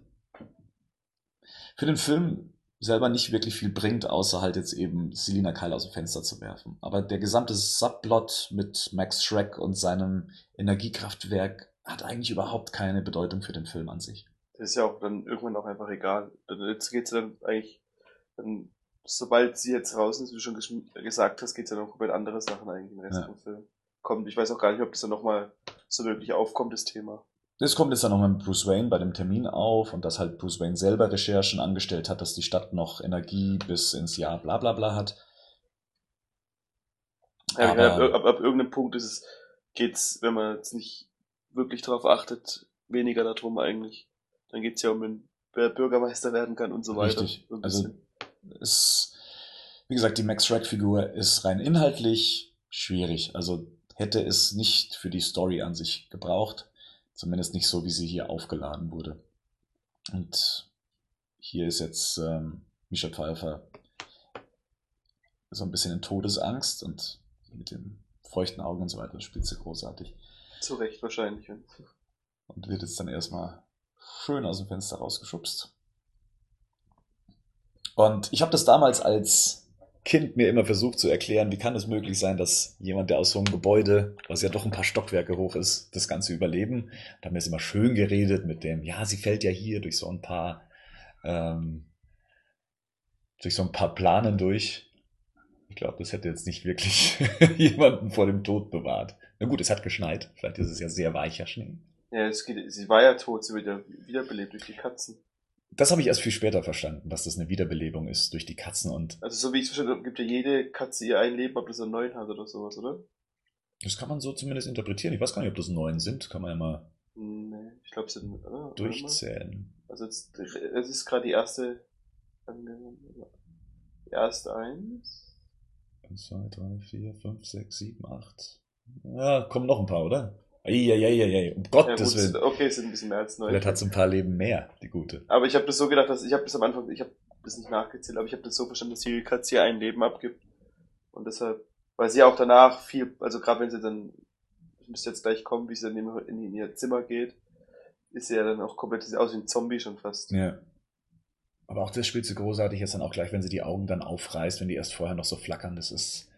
für den Film selber nicht wirklich viel bringt, außer halt jetzt eben Selina Kyle aus dem Fenster zu werfen. Aber der gesamte Subplot mit Max Schreck und seinem Energiekraftwerk hat eigentlich überhaupt keine Bedeutung für den Film an sich. Ist ja auch dann irgendwann auch einfach egal. Jetzt geht's dann eigentlich, dann, sobald sie jetzt raus ist, wie du schon gesagt hast, geht's ja noch komplett andere Sachen eigentlich im Rest ja. vom Film. Kommt, ich weiß auch gar nicht, ob das dann nochmal so wirklich aufkommt, das Thema. Das kommt jetzt dann nochmal mit Bruce Wayne bei dem Termin auf und dass halt Bruce Wayne selber Recherchen angestellt hat, dass die Stadt noch Energie bis ins Jahr bla bla bla hat. Ja, Aber, ab, ab, ab, irgendeinem Punkt ist es, geht's, wenn man jetzt nicht wirklich darauf achtet, weniger darum eigentlich. Dann geht's ja um den, wer Bürgermeister werden kann und so weiter. Richtig. So also es, wie gesagt, die Max Shrek-Figur ist rein inhaltlich schwierig. Also hätte es nicht für die Story an sich gebraucht. Zumindest nicht so, wie sie hier aufgeladen wurde. Und hier ist jetzt ähm, Misha Pfeiffer so ein bisschen in Todesangst und mit den feuchten Augen und so weiter spielt sie großartig. Zu Recht wahrscheinlich. Und wird jetzt dann erstmal schön aus dem Fenster rausgeschubst. Und ich habe das damals als Kind mir immer versucht zu erklären, wie kann es möglich sein, dass jemand, der aus so einem Gebäude, was ja doch ein paar Stockwerke hoch ist, das Ganze überleben. Da haben wir es immer schön geredet mit dem, ja, sie fällt ja hier durch so ein paar, ähm, durch so ein paar Planen durch. Ich glaube, das hätte jetzt nicht wirklich jemanden vor dem Tod bewahrt. Na gut, es hat geschneit. Vielleicht ist es ja sehr weicher Schnee. Ja, es geht, sie war ja tot, sie wird ja wiederbelebt durch die Katzen. Das habe ich erst viel später verstanden, dass das eine Wiederbelebung ist durch die Katzen und. Also so wie ich es verstanden habe, gibt ja jede Katze ihr ein Leben, ob das einen neuen hat oder sowas, oder? Das kann man so zumindest interpretieren. Ich weiß gar nicht, ob das neun sind. Kann man ja mal. Nee, ich glaube, es sind. Oh, durchzählen. Also jetzt, es ist gerade die erste. Die erste eins. 1, 2, 3, 4, 5, 6, 7, 8. Ja, kommen noch ein paar, oder? Eieieiei, um Gottes ja, Willen. Okay, es sind ein bisschen mehr als neun. Vielleicht hat sie ein paar Leben mehr, die gute. Aber ich habe das so gedacht, dass ich habe bis am Anfang, ich habe das nicht nachgezählt, aber ich habe das so verstanden, dass die Katze ihr ein Leben abgibt. Und deshalb, weil sie auch danach viel, also gerade wenn sie dann, ich müsste jetzt gleich kommen, wie sie dann in, in, ihr Zimmer geht, ist sie ja dann auch komplett aus wie ein Zombie schon fast. Ja. Aber auch das spielt sie großartig jetzt dann auch gleich, wenn sie die Augen dann aufreißt, wenn die erst vorher noch so flackern. Das ist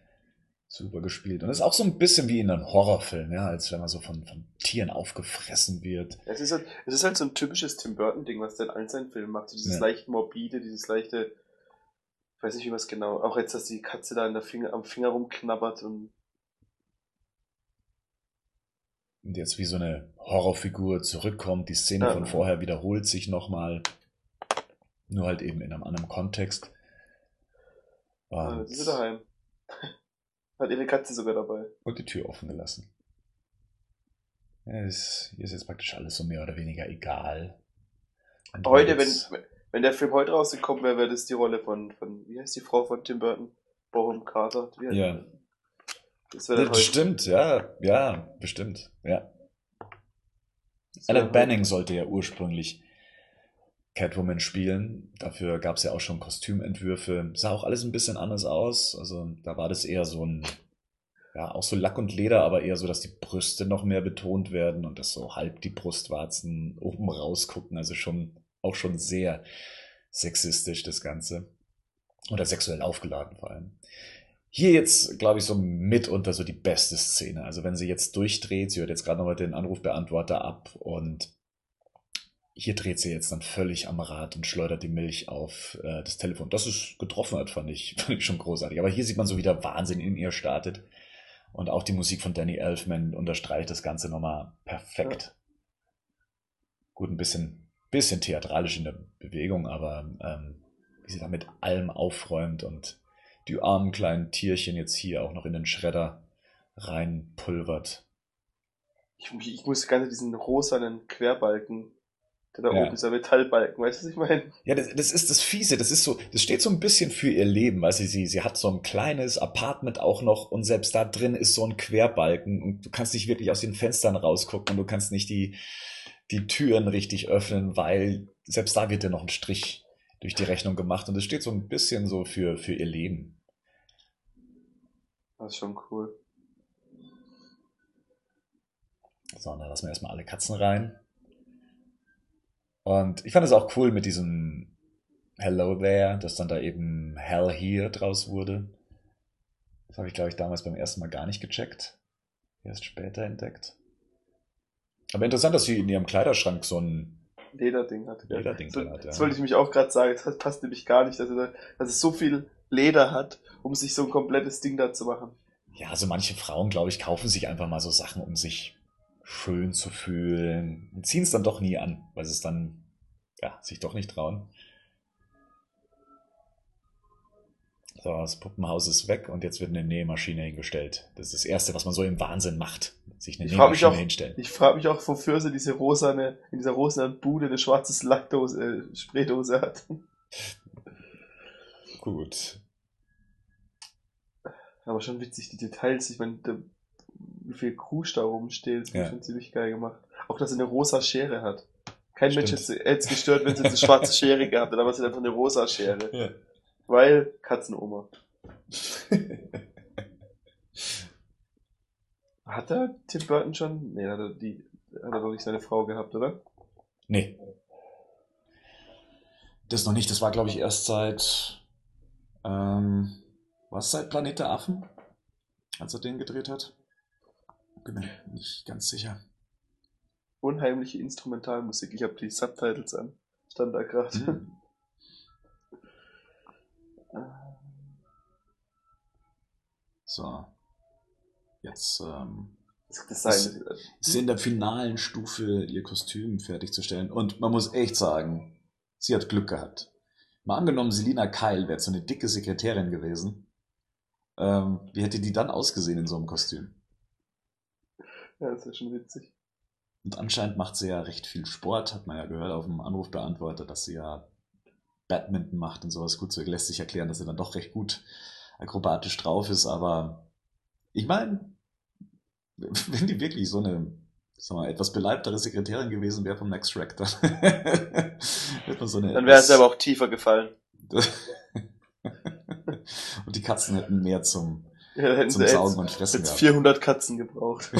super gespielt. Und ist auch so ein bisschen wie in einem Horrorfilm, ja, als wenn man so von, von Tieren aufgefressen wird. Es ist, halt, es ist halt so ein typisches Tim Burton-Ding, was der in allen seinen Filmen macht. So dieses ja. leicht morbide, dieses leichte, ich weiß nicht, wie man es genau, auch jetzt, dass die Katze da in der Finger, am Finger rumknabbert und und jetzt wie so eine Horrorfigur zurückkommt, die Szene ja. von vorher wiederholt sich nochmal, nur halt eben in einem anderen Kontext. Und ja, ist sie daheim. Hat ihre Katze sogar dabei. Und die Tür offen gelassen. Ist, hier ist jetzt praktisch alles so mehr oder weniger egal. Und heute, wenn, wenn der Film heute rausgekommen wäre, wäre das die Rolle von, von, wie heißt die Frau von Tim Burton? Bohum Carter. Ja. Das wäre ja, Stimmt, ja, ja, bestimmt, ja. Alan Banning sollte ja ursprünglich Catwoman spielen. Dafür gab es ja auch schon Kostümentwürfe. Sah auch alles ein bisschen anders aus. Also da war das eher so ein, ja, auch so Lack und Leder, aber eher so, dass die Brüste noch mehr betont werden und dass so halb die Brustwarzen oben rausgucken. Also schon, auch schon sehr sexistisch das Ganze. Oder sexuell aufgeladen vor allem. Hier jetzt, glaube ich, so mitunter so die beste Szene. Also wenn sie jetzt durchdreht, sie hört jetzt gerade nochmal den Anrufbeantworter ab und hier dreht sie jetzt dann völlig am Rad und schleudert die Milch auf äh, das Telefon. Das ist getroffen hat, fand ich, fand ich schon großartig. Aber hier sieht man so, wie der Wahnsinn in ihr startet. Und auch die Musik von Danny Elfman unterstreicht das Ganze nochmal perfekt. Ja. Gut, ein bisschen, bisschen theatralisch in der Bewegung, aber ähm, wie sie da mit allem aufräumt und die armen kleinen Tierchen jetzt hier auch noch in den Schredder reinpulvert. Ich, ich muss ganz diesen rosanen Querbalken da ja. oben ist der Metallbalken, weißt du, was ich meine? Ja, das, das ist das Fiese, das ist so, das steht so ein bisschen für ihr Leben, weißt du, sie, sie hat so ein kleines Apartment auch noch und selbst da drin ist so ein Querbalken und du kannst nicht wirklich aus den Fenstern rausgucken und du kannst nicht die, die Türen richtig öffnen, weil selbst da wird dir noch ein Strich durch die Rechnung gemacht und das steht so ein bisschen so für, für ihr Leben. Das ist schon cool. So, dann lassen wir erstmal alle Katzen rein. Und ich fand es auch cool mit diesem Hello There, dass dann da eben Hell Here draus wurde. Das habe ich, glaube ich, damals beim ersten Mal gar nicht gecheckt. Erst später entdeckt. Aber interessant, dass sie in ihrem Kleiderschrank so ein Lederding hat. Lederding so, hat, ja. Das wollte ich mich auch gerade sagen. Das passt nämlich gar nicht, dass, er, dass es so viel Leder hat, um sich so ein komplettes Ding da zu machen. Ja, also manche Frauen, glaube ich, kaufen sich einfach mal so Sachen, um sich schön zu fühlen. Und ziehen es dann doch nie an, weil sie es dann ja, sich doch nicht trauen. So, das Puppenhaus ist weg und jetzt wird eine Nähmaschine hingestellt. Das ist das Erste, was man so im Wahnsinn macht. Sich eine ich Nähmaschine auch, hinstellen. Ich frage mich auch, wofür sie diese rosane, in dieser rosanen Bude eine schwarze Lackdose, äh, Spraydose hat. Gut. Aber schon witzig, die Details. Ich meine, wie viel Krusch da rumsteht, ist ja. schon ziemlich geil gemacht. Auch, dass sie eine rosa Schere hat. Kein Stimmt. Mensch hätte es gestört, wenn sie eine schwarze Schere gehabt hätte, aber sie hat einfach eine rosa Schere. Ja. Weil Katzenoma. hat er Tim Burton schon? Nee, hat er, die, hat er doch nicht seine Frau gehabt, oder? Nee. Das noch nicht. Das war, glaube ich, erst seit. Ähm, was seit Planet der Affen? Als er den gedreht hat? Bin mir nicht ganz sicher unheimliche Instrumentalmusik. Ich habe die Subtitles an. Stand da gerade. Mhm. so. Jetzt ähm, ist, ist in der finalen Stufe ihr Kostüm fertigzustellen. Und man muss echt sagen, sie hat Glück gehabt. Mal angenommen, Selina Keil wäre so eine dicke Sekretärin gewesen. Ähm, wie hätte die dann ausgesehen in so einem Kostüm? Ja, das ist schon witzig. Und anscheinend macht sie ja recht viel Sport, hat man ja gehört auf dem Anrufbeantworter, dass sie ja Badminton macht und sowas. Gut, so lässt sich erklären, dass sie dann doch recht gut akrobatisch drauf ist, aber ich meine, wenn die wirklich so eine sag mal, etwas beleibtere Sekretärin gewesen wäre vom Next Shrek, dann, so dann wäre es aber auch tiefer gefallen. und die Katzen hätten mehr zum, ja, hätten zum Saugen und Fressen jetzt 400 Katzen gebraucht.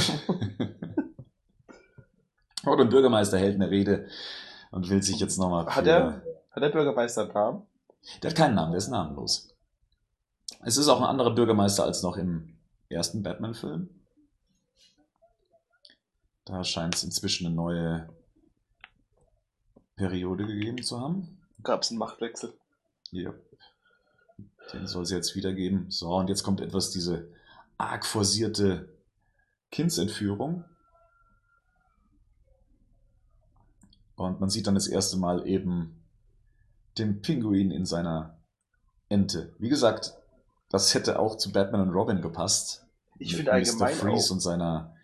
oh, der Bürgermeister hält eine Rede und will sich jetzt nochmal. Hat er, hat der Bürgermeister einen Namen? Der hat keinen Namen, der ist namenlos. Es ist auch ein anderer Bürgermeister als noch im ersten Batman-Film. Da scheint es inzwischen eine neue Periode gegeben zu haben. Gab es einen Machtwechsel? Ja. Den soll es jetzt wieder geben. So, und jetzt kommt etwas diese arg forcierte Kindsentführung. Und man sieht dann das erste Mal eben den Pinguin in seiner Ente. Wie gesagt, das hätte auch zu Batman und Robin gepasst. Ich finde allgemein Mr. Freeze auch. und seiner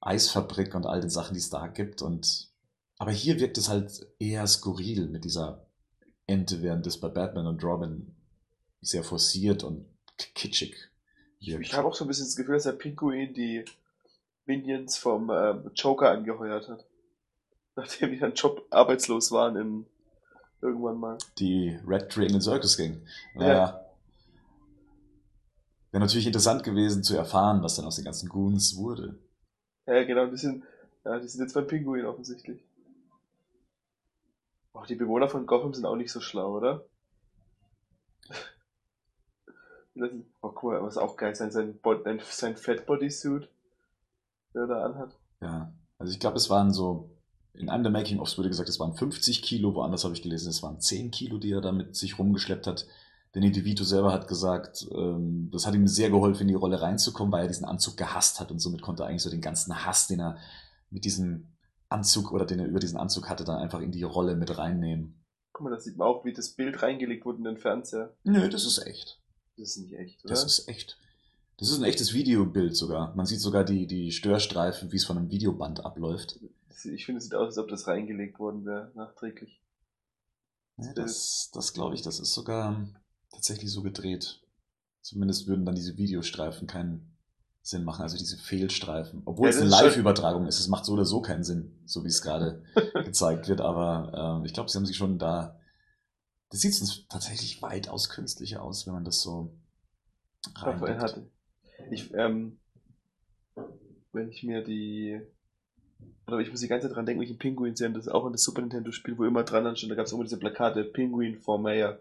Eisfabrik und all den Sachen, die es da gibt. Und aber hier wirkt es halt eher skurril mit dieser Ente, während es bei Batman und Robin sehr forciert und kitschig wirkt. Ich, ich habe auch so ein bisschen das Gefühl, dass der Pinguin die Minions vom ähm, Joker angeheuert hat. Nachdem die dann Job arbeitslos waren in irgendwann mal. Die Red Triangle Circus Gang. Naja. Ja. Wäre natürlich interessant gewesen zu erfahren, was dann aus den ganzen Goons wurde. Ja, genau, die sind, ja, die sind jetzt beim Pinguin offensichtlich. Auch die Bewohner von Gotham sind auch nicht so schlau, oder? Oh, guck mal, was auch geil sein, sein, sein, sein Fat Bodysuit, der er da anhat. Ja, also ich glaube, es waren so, in einem der Making-ofs wurde gesagt, es waren 50 Kilo, woanders habe ich gelesen, es waren 10 Kilo, die er da mit sich rumgeschleppt hat. Danny DeVito selber hat gesagt, ähm, das hat ihm sehr geholfen, in die Rolle reinzukommen, weil er diesen Anzug gehasst hat und somit konnte er eigentlich so den ganzen Hass, den er mit diesem Anzug oder den er über diesen Anzug hatte, dann einfach in die Rolle mit reinnehmen. Guck mal, da sieht man auch, wie das Bild reingelegt wurde in den Fernseher. Nö, das ist echt. Das ist nicht echt, oder? Das ist echt. Das ist ein echtes Videobild sogar. Man sieht sogar die, die Störstreifen, wie es von einem Videoband abläuft. Ich finde, es sieht aus, als ob das reingelegt worden wäre, nachträglich. Das, ja, das, das glaube ich, das ist sogar tatsächlich so gedreht. Zumindest würden dann diese Videostreifen keinen Sinn machen, also diese Fehlstreifen. Obwohl ja, es eine Live-Übertragung ist, es macht so oder so keinen Sinn, so wie es gerade gezeigt wird, aber äh, ich glaube, sie haben sich schon da. Das sieht uns tatsächlich weitaus künstlicher aus, wenn man das so reinlegt. Ich, ähm, wenn ich mir die oder ich muss die ganze Zeit dran denken, welchen Pinguin sehen, das ist auch in das Super Nintendo Spiel, wo immer dran stand, da gab es immer diese Plakate Pinguin for Mayor.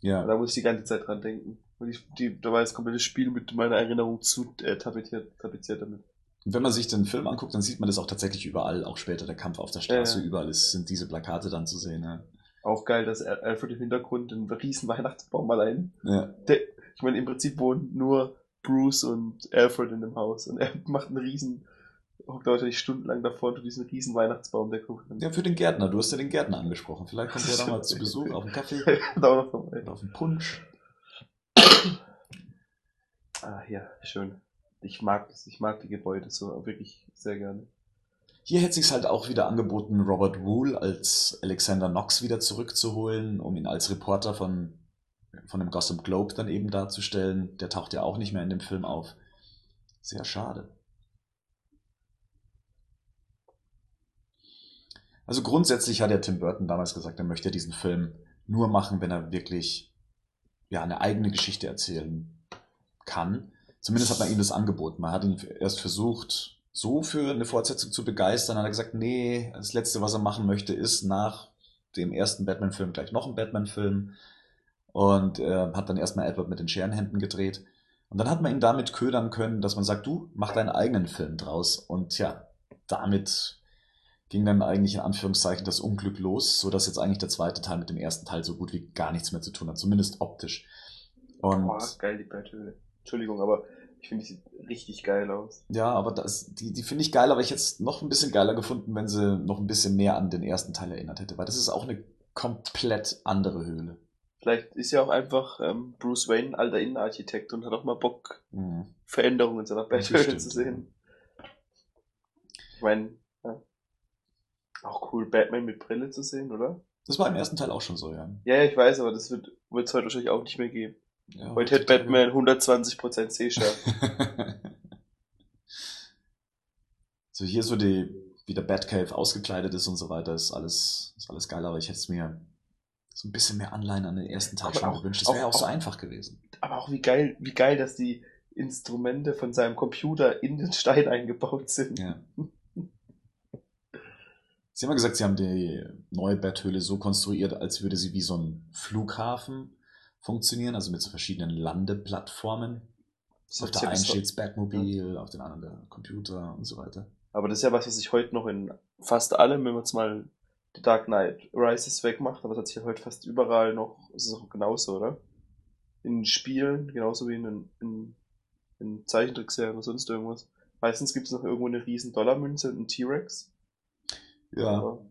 Ja. Da muss ich die ganze Zeit dran denken. Und ich, die, da war das komplette Spiel mit meiner Erinnerung zu äh, tapeziert, tapeziert damit. Und wenn man sich den Film anguckt, dann sieht man das auch tatsächlich überall, auch später der Kampf auf der Straße, ja. überall ist, sind diese Plakate dann zu sehen. Ja. Auch geil, dass Alfred im Hintergrund einen riesen Weihnachtsbaum allein. Ja. Der, ich meine, im Prinzip wohnen nur Bruce und Alfred in dem Haus und er macht einen riesen hockt er wahrscheinlich stundenlang davor und diesen riesen Weihnachtsbaum, der guckt. Ja, für den Gärtner. Du hast ja den Gärtner angesprochen. Vielleicht kommt er da mal zu Besuch auf einen Kaffee. da noch vorbei. Auf einen Punsch. ah, ja, schön. Ich mag das. Ich mag die Gebäude so wirklich sehr gerne. Hier hätte sich halt auch wieder angeboten, Robert Wool als Alexander Knox wieder zurückzuholen, um ihn als Reporter von, von dem Gotham Globe dann eben darzustellen. Der taucht ja auch nicht mehr in dem Film auf. Sehr schade. Also grundsätzlich hat ja Tim Burton damals gesagt, er möchte diesen Film nur machen, wenn er wirklich ja, eine eigene Geschichte erzählen kann. Zumindest hat man ihm das angeboten. Man hat ihn erst versucht, so für eine Fortsetzung zu begeistern. Hat er gesagt, nee, das Letzte, was er machen möchte, ist nach dem ersten Batman-Film gleich noch ein Batman-Film. Und äh, hat dann erstmal Edward mit den Scherenhänden gedreht. Und dann hat man ihn damit ködern können, dass man sagt, du, mach deinen eigenen Film draus. Und ja, damit ging dann eigentlich in Anführungszeichen das Unglück los, so dass jetzt eigentlich der zweite Teil mit dem ersten Teil so gut wie gar nichts mehr zu tun hat, zumindest optisch. Und Boah, geil, die Battle. Entschuldigung, aber ich finde, die sieht richtig geil aus. Ja, aber das, die, die finde ich geil, aber ich hätte es noch ein bisschen geiler gefunden, wenn sie noch ein bisschen mehr an den ersten Teil erinnert hätte, weil das ist auch eine komplett andere Höhle. Vielleicht ist ja auch einfach ähm, Bruce Wayne alter Innenarchitekt und hat auch mal Bock, mhm. Veränderungen in seiner Battle zu sehen. Ich meine, auch cool, Batman mit Brille zu sehen, oder? Das war im ersten Teil auch schon so, ja. Ja, ich weiß, aber das wird es heute wahrscheinlich auch nicht mehr geben. Ja, Heute hätte Batman 120% Sehschärfe. so hier so die, wie der Batcave ausgekleidet ist und so weiter, ist alles, ist alles geil, aber ich hätte es mir so ein bisschen mehr Anleihen an den ersten Teil schon auch, gewünscht. Das wäre auch, auch so einfach gewesen. Aber auch wie geil, wie geil, dass die Instrumente von seinem Computer in den Stein eingebaut sind. Ja. Sie haben ja gesagt, Sie haben die neue Betthöhle so konstruiert, als würde sie wie so ein Flughafen funktionieren, also mit so verschiedenen Landeplattformen. Das auf der einen steht das Batmobil, ja. auf den anderen der Computer und so weiter. Aber das ist ja was, was sich heute noch in fast allem, wenn man jetzt mal The Dark Knight Rises wegmacht, aber das hat sich ja heute fast überall noch, ist es auch genauso, oder? In Spielen, genauso wie in, in, in Zeichentrickserien oder sonst irgendwas. Meistens gibt es noch irgendwo eine riesen Dollarmünze und einen T-Rex. Ja. Aber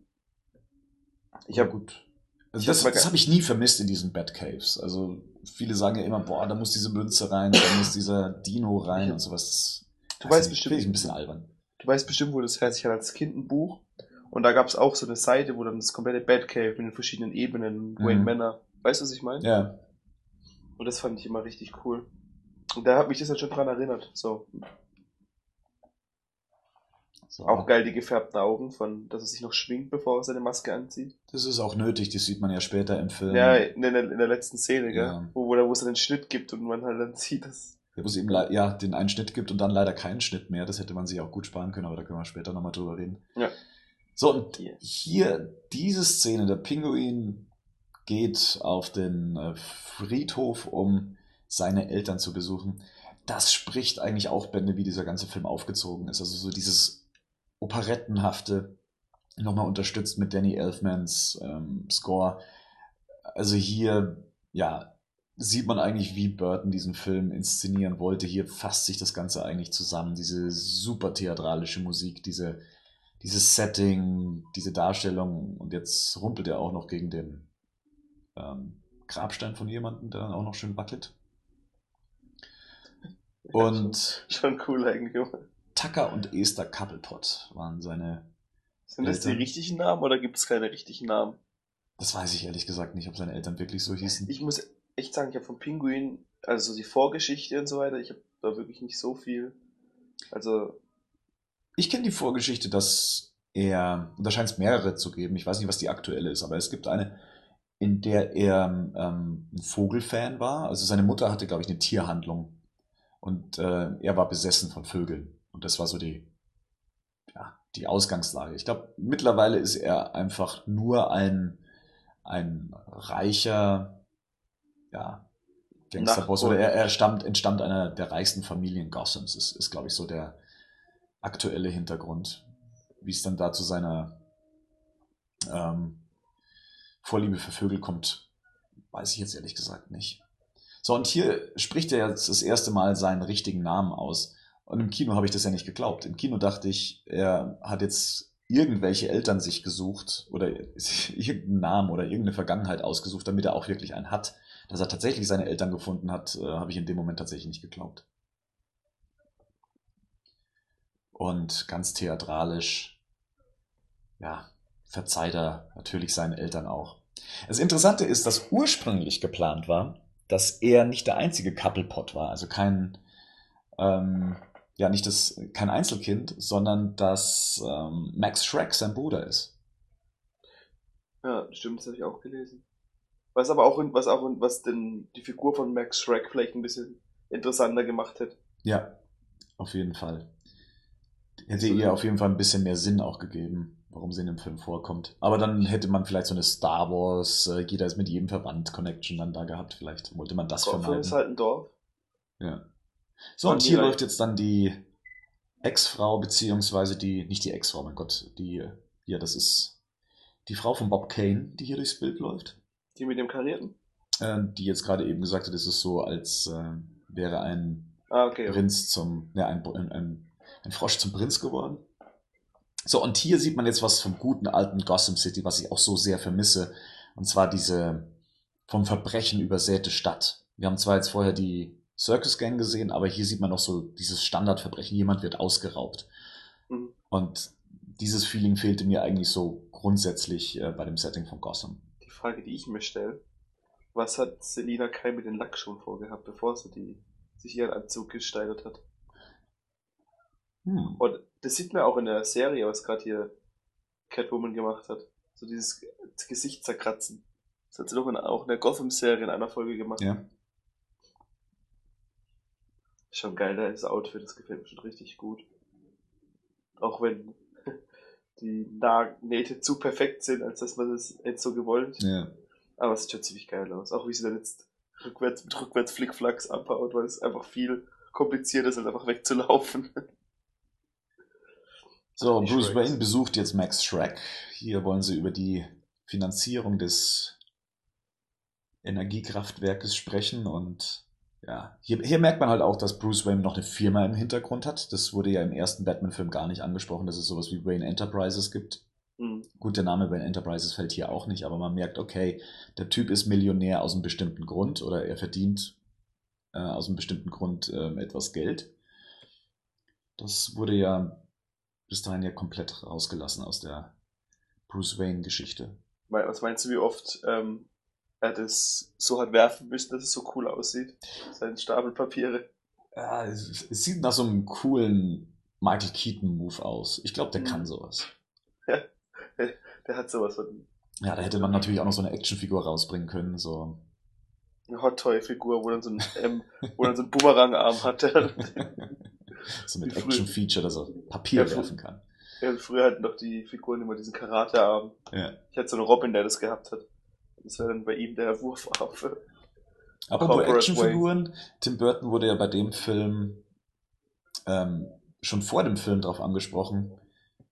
ich habe gut. Also das, das habe ich nie vermisst in diesen Batcaves. Also viele sagen ja immer, boah, da muss diese Münze rein, da muss dieser Dino rein und sowas. Das, du weißt bestimmt. Finde ich ein bisschen albern. Du weißt bestimmt, wo das her Ich hatte als Kind ein Buch und da gab es auch so eine Seite, wo dann das komplette Batcave mit den verschiedenen Ebenen, mhm. Wayne Manor. Weißt du, was ich meine? Ja. Und das fand ich immer richtig cool. Und da hat mich das halt schon dran erinnert. So. So. Auch geil die gefärbten Augen, von, dass er sich noch schwingt, bevor er seine Maske anzieht. Das ist auch nötig, das sieht man ja später im Film. Ja, in der, in der letzten Szene, gell? Ja. Wo, wo, wo es einen Schnitt gibt und man halt dann sieht, dass. Ja, wo es eben ja, den einen Schnitt gibt und dann leider keinen Schnitt mehr. Das hätte man sich auch gut sparen können, aber da können wir später nochmal drüber reden. Ja. So, und hier diese Szene, der Pinguin geht auf den äh, Friedhof, um seine Eltern zu besuchen. Das spricht eigentlich auch Bände, wie dieser ganze Film aufgezogen ist. Also so dieses Operettenhafte, nochmal unterstützt mit Danny Elfmans ähm, Score. Also hier, ja, sieht man eigentlich, wie Burton diesen Film inszenieren wollte. Hier fasst sich das Ganze eigentlich zusammen. Diese super theatralische Musik, diese, dieses Setting, diese Darstellung. Und jetzt rumpelt er auch noch gegen den ähm, Grabstein von jemandem, der dann auch noch schön wackelt. Und. Ja, schon, schon cool eigentlich. Tucker und Esther Couplepot waren seine. Sind das Eltern. die richtigen Namen oder gibt es keine richtigen Namen? Das weiß ich ehrlich gesagt nicht, ob seine Eltern wirklich so hießen. Ich muss echt sagen, ich habe vom Pinguin, also die Vorgeschichte und so weiter, ich habe da wirklich nicht so viel. Also. Ich kenne die Vorgeschichte, dass er, und da scheint es mehrere zu geben, ich weiß nicht, was die aktuelle ist, aber es gibt eine, in der er ähm, ein Vogelfan war. Also seine Mutter hatte, glaube ich, eine Tierhandlung. Und äh, er war besessen von Vögeln. Und das war so die, ja, die Ausgangslage. Ich glaube, mittlerweile ist er einfach nur ein, ein reicher, ja, Gangsterboss. Oder er, er stammt, entstammt einer der reichsten Familien Gothams. Ist, ist glaube ich, so der aktuelle Hintergrund. Wie es dann da zu seiner ähm, Vorliebe für Vögel kommt, weiß ich jetzt ehrlich gesagt nicht. So, und hier spricht er jetzt das erste Mal seinen richtigen Namen aus. Und im Kino habe ich das ja nicht geglaubt. Im Kino dachte ich, er hat jetzt irgendwelche Eltern sich gesucht oder irgendeinen Namen oder irgendeine Vergangenheit ausgesucht, damit er auch wirklich einen hat. Dass er tatsächlich seine Eltern gefunden hat, äh, habe ich in dem Moment tatsächlich nicht geglaubt. Und ganz theatralisch, ja, verzeiht er natürlich seinen Eltern auch. Das Interessante ist, dass ursprünglich geplant war, dass er nicht der einzige Couplepot war, also kein, ähm, ja nicht das, kein Einzelkind, sondern dass ähm, Max Shrek sein Bruder ist. Ja, stimmt, das habe ich auch gelesen. Was aber auch, was auch, was denn die Figur von Max Shrek vielleicht ein bisschen interessanter gemacht hätte. Ja, auf jeden Fall. Hätte so ihr auf jeden Fall ein bisschen mehr Sinn auch gegeben, warum sie in dem Film vorkommt. Aber dann hätte man vielleicht so eine Star Wars, äh, jeder ist mit jedem verwandt Connection dann da gehabt. Vielleicht wollte man das Gotham vermeiden. ist halt ein Dorf. Ja. So, und hier läuft jetzt dann die Ex-Frau, beziehungsweise die, nicht die Ex-Frau, mein Gott, die, ja, das ist die Frau von Bob Kane, die hier durchs Bild läuft. Die mit dem Karierten? Äh, die jetzt gerade eben gesagt hat, es ist so, als äh, wäre ein ah, okay, Prinz zum, ne, ein, ein, ein Frosch zum Prinz geworden. So, und hier sieht man jetzt was vom guten alten Gotham City, was ich auch so sehr vermisse. Und zwar diese vom Verbrechen übersäte Stadt. Wir haben zwar jetzt vorher die Circus Gang gesehen, aber hier sieht man noch so dieses Standardverbrechen, jemand wird ausgeraubt. Mhm. Und dieses Feeling fehlte mir eigentlich so grundsätzlich äh, bei dem Setting von Gotham. Die Frage, die ich mir stelle, Was hat Selina Kai mit den Lackschuhen vorgehabt, bevor sie die, sich ihren Anzug gesteigert hat? Hm. Und das sieht man auch in der Serie, was gerade hier Catwoman gemacht hat. So dieses Gesicht zerkratzen. Das hat sie doch in, auch in der Gotham-Serie in einer Folge gemacht. Ja. Schon geil, das Outfit, das gefällt mir schon richtig gut. Auch wenn die Nähte zu perfekt sind, als dass man das hätte so gewollt. Ja. Aber es sieht schon ziemlich geil aus. Auch wie sie dann jetzt rückwärts mit rückwärts Flickflacks abbaut, weil es einfach viel komplizierter ist, als einfach wegzulaufen. So, Die Bruce. Wayne besucht jetzt Max Schreck. Hier wollen sie über die Finanzierung des Energiekraftwerkes sprechen und ja, hier, hier merkt man halt auch, dass Bruce Wayne noch eine Firma im Hintergrund hat. Das wurde ja im ersten Batman-Film gar nicht angesprochen, dass es sowas wie Wayne Enterprises gibt. Hm. Gut, der Name Wayne Enterprises fällt hier auch nicht, aber man merkt, okay, der Typ ist Millionär aus einem bestimmten Grund oder er verdient äh, aus einem bestimmten Grund ähm, etwas Geld. Das wurde ja bis dahin ja komplett rausgelassen aus der Bruce Wayne-Geschichte. Was meinst du, wie oft ähm, er das so hat werfen müssen, dass es so cool aussieht? Sein Stapel Papiere. Ja, es, es sieht nach so einem coolen Michael Keaton-Move aus. Ich glaube, der Mhm. kann sowas. Der hat sowas von Ja, da hätte man natürlich auch noch so eine Actionfigur rausbringen können. So. eine Hot Toy Figur, wo dann so ein, ähm, wo dann so ein Boomerang-Arm hat. Der, so mit. Action-Feature, dass er Papier Ja, werfen kann. ja, früher hatten doch die Figuren immer diesen Karate-Arm. Ja. Ich hatte so einen Robin, der das gehabt hat. Das wäre dann bei ihm der Wurfarm. Apropos Corporate Actionfiguren, Tim Burton wurde ja bei dem Film ähm, schon vor dem Film darauf angesprochen,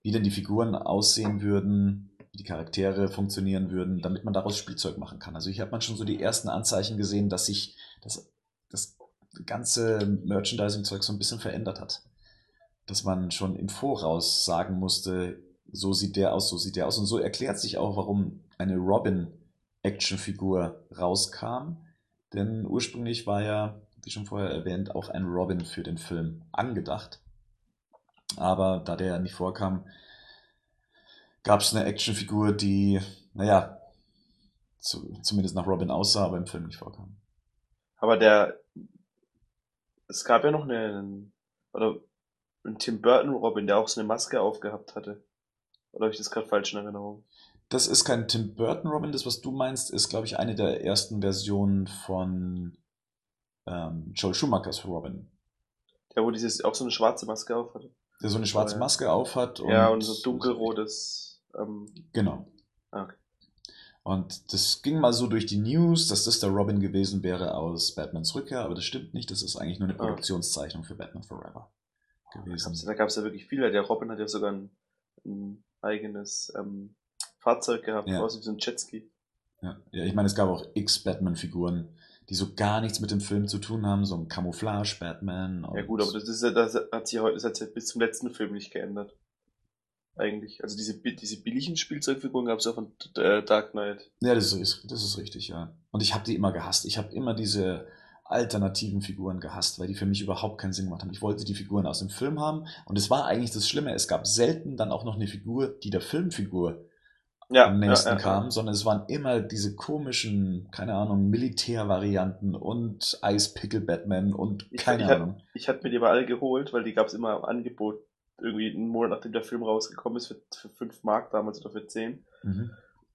wie denn die Figuren aussehen würden, wie die Charaktere funktionieren würden, damit man daraus Spielzeug machen kann. Also hier hat man schon so die ersten Anzeichen gesehen, dass sich das, das ganze Merchandising-Zeug so ein bisschen verändert hat. Dass man schon im Voraus sagen musste, so sieht der aus, so sieht der aus. Und so erklärt sich auch, warum eine Robin-Actionfigur rauskam. Denn ursprünglich war ja, wie schon vorher erwähnt, auch ein Robin für den Film angedacht. Aber da der nicht vorkam, gab es eine Actionfigur, die, naja, zu, zumindest nach Robin aussah, aber im Film nicht vorkam. Aber der, es gab ja noch einen, oder einen Tim Burton Robin, der auch so eine Maske aufgehabt hatte. Oder habe ich das gerade falsch in Erinnerung? Das ist kein Tim Burton Robin, das, was du meinst, ist, glaube ich, eine der ersten Versionen von ähm, Joel Schumachers Robin. Der, wo dieses, auch so eine schwarze Maske auf hatte. Der so eine schwarze. Maske aufhat. ja, und so dunkelrotes, ähm, Genau. ah, okay. Und das ging mal so durch die News, dass das der Robin gewesen wäre aus Batmans Rückkehr, aber das stimmt nicht. Das ist eigentlich nur eine Ah. Produktionszeichnung für Batman Forever gewesen. Da gab es ja wirklich viele. Der Robin hat ja sogar ein, ein eigenes ähm, Fahrzeug gehabt, Ja. außer wie so ein Jetski. Ja, ja, ich meine, es gab auch x Batman-Figuren, die so gar nichts mit dem Film zu tun haben, so ein Camouflage-Batman. Ja gut, aber das ist ja, das hat sich heute, das hat sich ja bis zum letzten Film nicht geändert. Eigentlich. Also diese, diese billigen Spielzeugfiguren gab es ja von äh, Dark Knight. Ja, das ist, das ist richtig, ja. Und ich habe die immer gehasst. Ich habe immer diese alternativen Figuren gehasst, weil die für mich überhaupt keinen Sinn gemacht haben. Ich wollte die Figuren aus dem Film haben und es war eigentlich das Schlimme. Es gab selten dann auch noch eine Figur, die der Filmfigur Ja, am nächsten ja, ja, kam, sondern es waren immer diese komischen, keine Ahnung, Militärvarianten und Pickle Batman und Ich- keine ich Ahnung. Ich hatte mir die aber alle geholt, weil die gab es immer im Angebot. Irgendwie einen Monat nachdem der Film rausgekommen ist, für, für 5 Mark damals oder für 10. Mhm.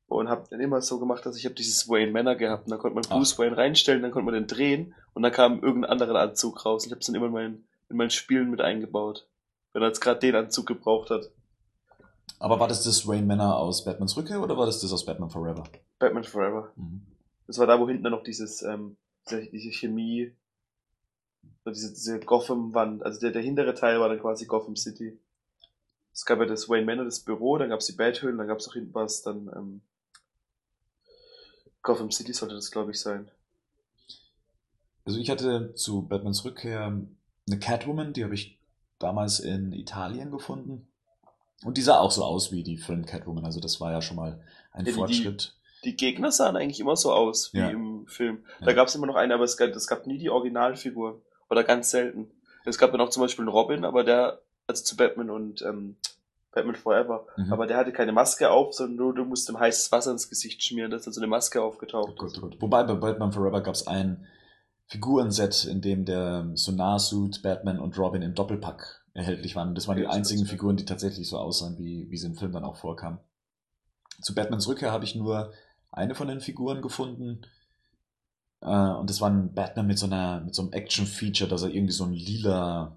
Und habe dann immer so gemacht, dass ich habe dieses Wayne Manor gehabt. Und dann konnte man Ach. Bruce Wayne reinstellen, dann konnte man den drehen und dann kam irgendein anderer Anzug raus. Ich habe es dann immer in meinen, in meinen Spielen mit eingebaut. Wenn er jetzt gerade den Anzug gebraucht hat. Aber war das das Wayne Manor aus Batmans Rückkehr oder war das das aus Batman Forever? Batman Forever. Mhm. Das war da, wo hinten dann noch dieses, ähm, diese, Chemie, diese, diese Gotham-Wand, also der, der hintere Teil war dann quasi Gotham City. Es gab ja das Wayne Manor, das Büro, dann gab es die Bathöhlen, dann gab es noch hinten was, dann ähm, Gotham City sollte das, glaube ich, sein. Also ich hatte zu Batmans Rückkehr eine Catwoman, die habe ich damals in Italien gefunden. Und die sah auch so aus wie die Film Catwoman. Also das war ja schon mal ein Ja, die- die- Fortschritt. Die Gegner sahen eigentlich immer so aus, wie Ja. im Film. Ja. Da gab es immer noch eine, aber es gab, es gab nie die Originalfiguren. Oder ganz selten. Es gab dann auch zum Beispiel einen Robin, aber der, also zu Batman und ähm, Batman Forever. Mhm. Aber der hatte keine Maske auf, sondern nur du musst ihm heißes Wasser ins Gesicht schmieren, dass da so eine Maske aufgetaucht Gut, ist. gut. Wobei bei Batman Forever gab es ein Figurenset, in dem der Sonar-Suit, Batman und Robin im Doppelpack erhältlich waren. Und das waren die einzigen. Figuren, die tatsächlich so aussahen, wie, wie sie im Film dann auch vorkamen. Zu Batmans Rückkehr habe ich nur eine von den Figuren gefunden. Äh, und das war ein Batman mit so einer, mit so einem Action-Feature, dass er irgendwie so ein lila,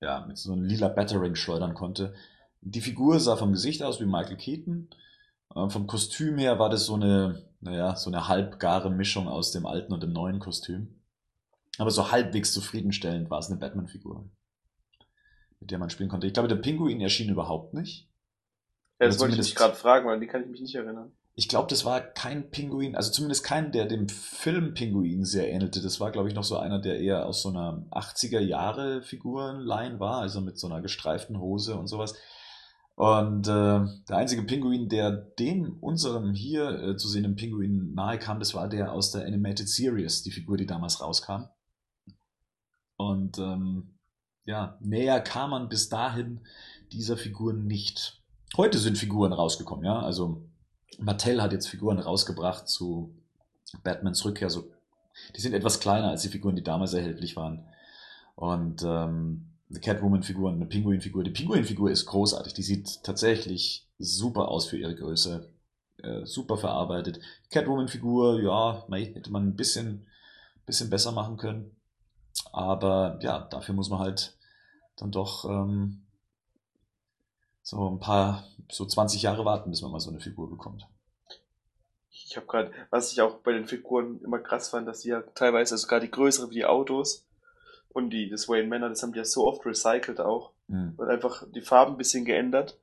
ja, mit so einem lila Battering schleudern konnte. Die Figur sah vom Gesicht aus wie Michael Keaton. Äh, vom Kostüm her war das so eine, naja, so eine halbgare Mischung aus dem alten und dem neuen Kostüm. Aber so halbwegs zufriedenstellend war es eine Batman-Figur, mit der man spielen konnte. Ich glaube, der Pinguin erschien überhaupt nicht. Ja, das Oder wollte ich gerade fragen, weil die kann ich mich nicht erinnern. Ich glaube, das war kein Pinguin, also zumindest kein, der dem Film Pinguin sehr ähnelte. Das war, glaube ich, noch so einer, der eher aus so einer 80er Jahre Figurenline war, also mit so einer gestreiften Hose und sowas. Und äh, der einzige Pinguin, der dem unserem hier äh, zu sehenden Pinguin nahe kam, das war der aus der Animated Series, die Figur, die damals rauskam. Und ähm, ja, näher kam man bis dahin dieser Figur nicht. Heute sind Figuren rausgekommen, ja. Also Mattel hat jetzt Figuren rausgebracht zu Batmans Rückkehr. So, die sind etwas kleiner als die Figuren, die damals erhältlich waren. Und ähm, eine Catwoman-Figur und eine Pinguin-Figur. Die Pinguin-Figur ist großartig. Die sieht tatsächlich super aus für ihre Größe. Äh, super verarbeitet. Catwoman-Figur, ja, hätte man ein bisschen, bisschen besser machen können. Aber ja, dafür muss man halt dann doch ähm, so ein paar, so 20 Jahre warten, bis man mal so eine Figur bekommt. Ich habe gerade, was ich auch bei den Figuren immer krass fand, dass die ja teilweise, also gerade die größere wie die Autos und die des Wayne Manor, das haben die ja so oft recycelt auch. Mhm. Und einfach die Farben ein bisschen geändert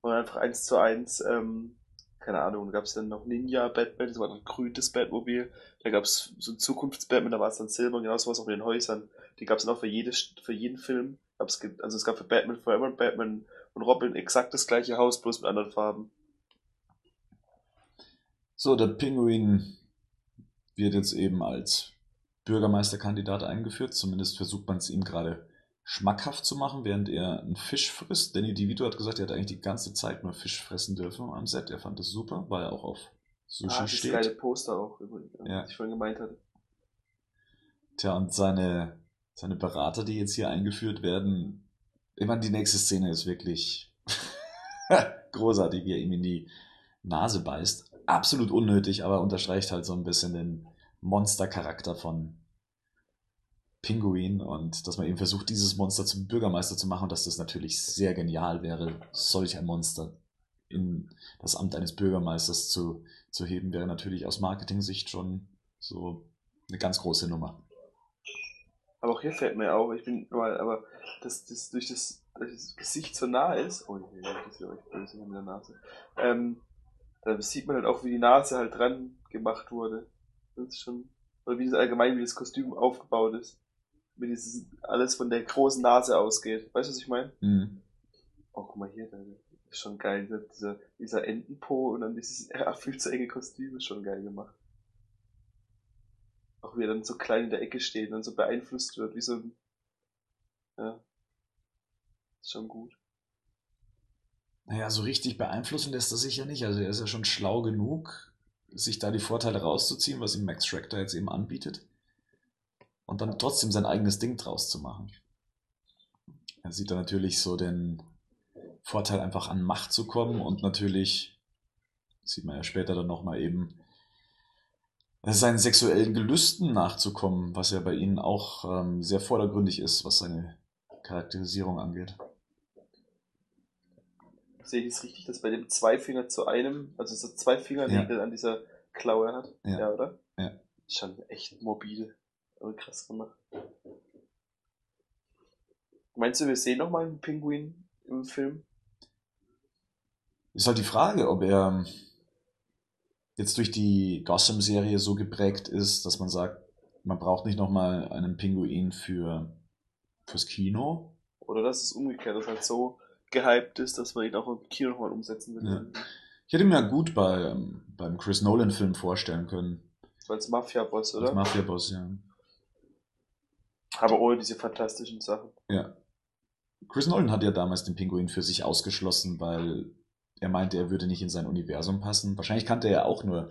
und einfach eins zu eins, ähm, keine Ahnung, da gab es dann noch Ninja Batman, das war dann grünes Batmobil, da gab es so ein Zukunfts-Batman, da war es dann Silber, genauso was auch mit den Häusern. Die gab es dann auch für, jedes, für jeden Film. Gab's, ge- also es gab für Batman Forever und Batman und Robin exakt das gleiche Haus, bloß mit anderen Farben. So, der Pinguin wird jetzt eben als Bürgermeisterkandidat eingeführt. Zumindest versucht man es ihm gerade schmackhaft zu machen, während er einen Fisch frisst. Danny DeVito hat gesagt, er hat eigentlich die ganze Zeit nur Fisch fressen dürfen am Set. Er fand das super, weil er auch auf Sushi Ah, das steht. geile Poster auch übrigens, Ja. was ich vorhin gemeint hatte. Tja, und seine, seine Berater, die jetzt hier eingeführt werden, ich meine, die nächste Szene ist wirklich großartig, wie er ihm in die Nase beißt. Absolut unnötig, aber unterstreicht halt so ein bisschen den Monstercharakter von Pinguin und dass man eben versucht, dieses Monster zum Bürgermeister zu machen und dass das natürlich sehr genial wäre, solch ein Monster in das Amt eines Bürgermeisters zu, zu heben, wäre natürlich aus Marketing-Sicht schon so eine ganz große Nummer. Aber auch hier fällt mir auf, ich bin mal, aber dass das durch das, das Gesicht so nah ist, oh je, das wäre echt böse mit der Nase, ähm, da sieht man halt auch, wie die Nase halt dran gemacht wurde. Das ist schon, oder wie das allgemein, wie das Kostüm aufgebaut ist. Wie dieses alles von der großen Nase ausgeht. Weißt du, was ich meine? Mhm. Oh, guck mal hier, da ist schon geil. Dieser, dieser, Entenpo und dann dieses viel zu enge Kostüm ist schon geil gemacht. Auch wie er dann so klein in der Ecke steht und so beeinflusst wird, wie so ein. Ja. Ist schon gut. Naja, so richtig beeinflussen lässt er sich ja nicht. Also er ist ja schon schlau genug, sich da die Vorteile rauszuziehen, was ihm Max da jetzt eben anbietet. Und dann trotzdem sein eigenes Ding draus zu machen. Er sieht da natürlich so den Vorteil, einfach an Macht zu kommen und natürlich, sieht man ja später dann nochmal eben, seinen sexuellen Gelüsten nachzukommen, was ja bei ihnen auch ähm, sehr vordergründig ist, was seine Charakterisierung angeht. Sehe ich es richtig, dass bei dem zwei Finger zu einem, also so zwei Fingernägel an dieser Klaue hat? Ja. oder? Ja. Ist schon echt morbide. Aber krass gemacht. Meinst du, wir sehen nochmal einen Pinguin im Film? Ist halt die Frage, ob er jetzt durch die Gotham-Serie so geprägt ist, dass man sagt, man braucht nicht nochmal einen Pinguin für, fürs Kino. Oder dass es umgekehrt ist, halt so gehypt ist, dass man ihn auch im Kino nochmal umsetzen will. Ja. Ich hätte mir gut bei, ähm, beim Chris Nolan-Film vorstellen können. Als Mafia-Boss, Als oder? Mafia-Boss, ja. Aber ohne diese fantastischen Sachen. Ja. Chris Nolan hat ja damals den Pinguin für sich ausgeschlossen, weil er meinte, er würde nicht in sein Universum passen. Wahrscheinlich kannte er auch nur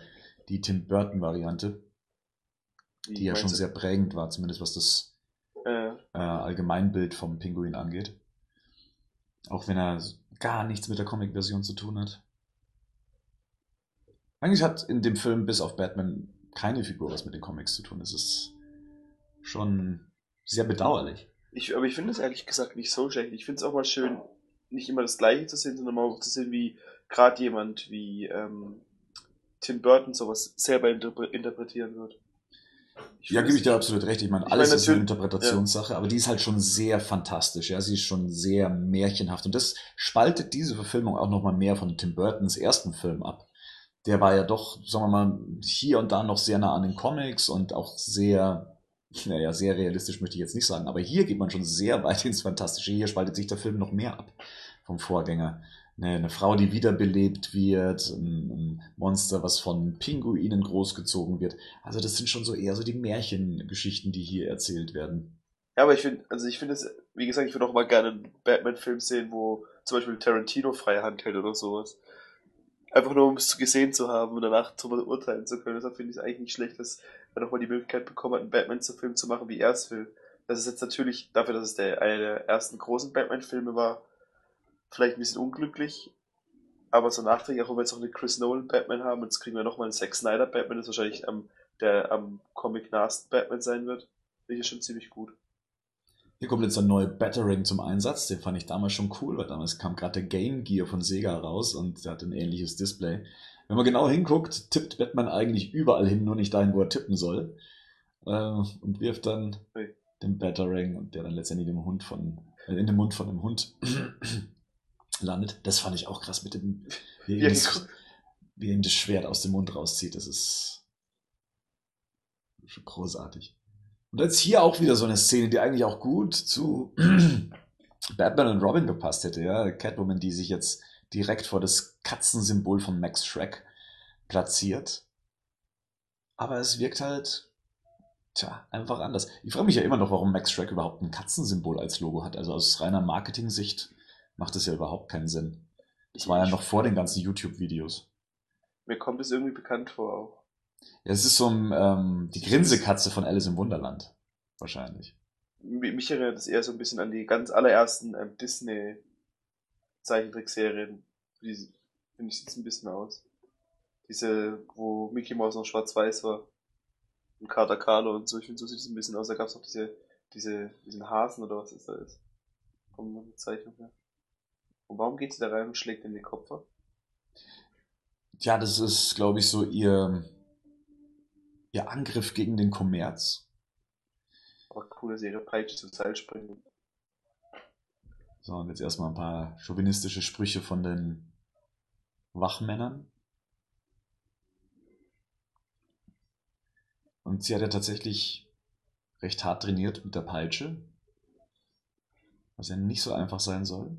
die Tim Burton-Variante, die ja schon sehr prägend war, zumindest was das äh. Äh, Allgemeinbild vom Pinguin angeht. Auch wenn er gar nichts mit der Comic-Version zu tun hat. Eigentlich hat in dem Film bis auf Batman keine Figur was mit den Comics zu tun. Es ist schon sehr bedauerlich. Ich, aber ich finde es ehrlich gesagt nicht so schlecht. Ich finde es auch mal schön, nicht immer das Gleiche zu sehen, sondern mal auch zu sehen, wie gerade jemand wie ähm, Tim Burton sowas selber interpre interpretieren wird. Ich ja, gebe ich dir absolut recht. Ich meine, alles ich meine, ist eine Interpretationssache, ja. aber die ist halt schon sehr fantastisch. Ja, sie ist schon sehr märchenhaft und das spaltet diese Verfilmung auch nochmal mehr von Tim Burtons ersten Film ab. Der war ja doch, sagen wir mal, hier und da noch sehr nah an den Comics und auch sehr, naja, sehr realistisch möchte ich jetzt nicht sagen, aber hier geht man schon sehr weit ins Fantastische. Hier spaltet sich der Film noch mehr ab vom Vorgänger eine, eine Frau, die wiederbelebt wird, ein, Monster, was von Pinguinen großgezogen wird. Also das sind schon so eher so die Märchengeschichten, die hier erzählt werden. Ja, aber ich finde, also ich finde es, wie gesagt, ich würde auch mal gerne einen Batman-Film sehen, wo zum Beispiel Tarantino freie Hand hält oder sowas. Einfach nur, um es gesehen zu haben und danach darüber urteilen zu können. Deshalb finde ich es eigentlich nicht schlecht, dass er nochmal die Möglichkeit bekommen hat, einen Batman-Film zu machen, wie er es will. Das ist jetzt natürlich dafür, dass es der, einer der ersten großen Batman-Filme war, vielleicht ein bisschen unglücklich, aber so nachträglich, auch wenn wir jetzt noch eine Chris Nolan Batman haben, jetzt kriegen wir nochmal einen Zack Snyder Batman, das wahrscheinlich am, der am Comic nahesten Batman sein wird, finde ich schon ziemlich gut. Hier kommt jetzt ein neuer Battering zum Einsatz, den fand ich damals schon cool, weil damals kam gerade der Game Gear von Sega raus und der hat ein ähnliches Display. Wenn man genau hinguckt, tippt Batman eigentlich überall hin, nur nicht dahin, wo er tippen soll. Äh, und wirft dann den Battering und der dann letztendlich den Hund von, äh, in den Mund von dem Hund landet. Das fand ich auch krass mit dem, wie, ja, das, wie ihm das Schwert aus dem Mund rauszieht. Das ist schon großartig. Und jetzt hier auch wieder so eine Szene, die eigentlich auch gut zu Batman und Robin gepasst hätte. Ja? Catwoman, die sich jetzt direkt vor das Katzensymbol von Max Shrek platziert. Aber es wirkt halt, tja, einfach anders. Ich frage mich ja immer noch, warum Max Shrek überhaupt ein Katzensymbol als Logo hat. Also aus reiner Marketing-Sicht macht das ja überhaupt keinen Sinn. Das war ja noch vor den ganzen YouTube-Videos. Mir kommt es irgendwie bekannt vor auch. Ja, es ist so ein, ähm, die Grinsekatze von Alice im Wunderland. Wahrscheinlich. Mich erinnert es eher so ein bisschen an die ganz allerersten ähm, Disney-Zeichentrickserien. Die, finde ich, sieht ein bisschen aus. Diese, wo Mickey Mouse noch schwarz-weiß war. Und Carter Carlo und so. Ich finde, so sieht es ein bisschen aus. Da gab es auch diese, diese, diesen Hasen oder was ist da ist. Eine Zeichnung her. Und warum geht sie da rein und schlägt in die Kopf ab? Ja, das ist, glaube ich, so ihr, ihr Angriff gegen den Kommerz. Aber cool, dass ihre Peitsche zum Seil springen. So, und jetzt erstmal ein paar chauvinistische Sprüche von den Wachmännern. Und sie hat ja tatsächlich recht hart trainiert mit der Peitsche. Was ja nicht so einfach sein soll.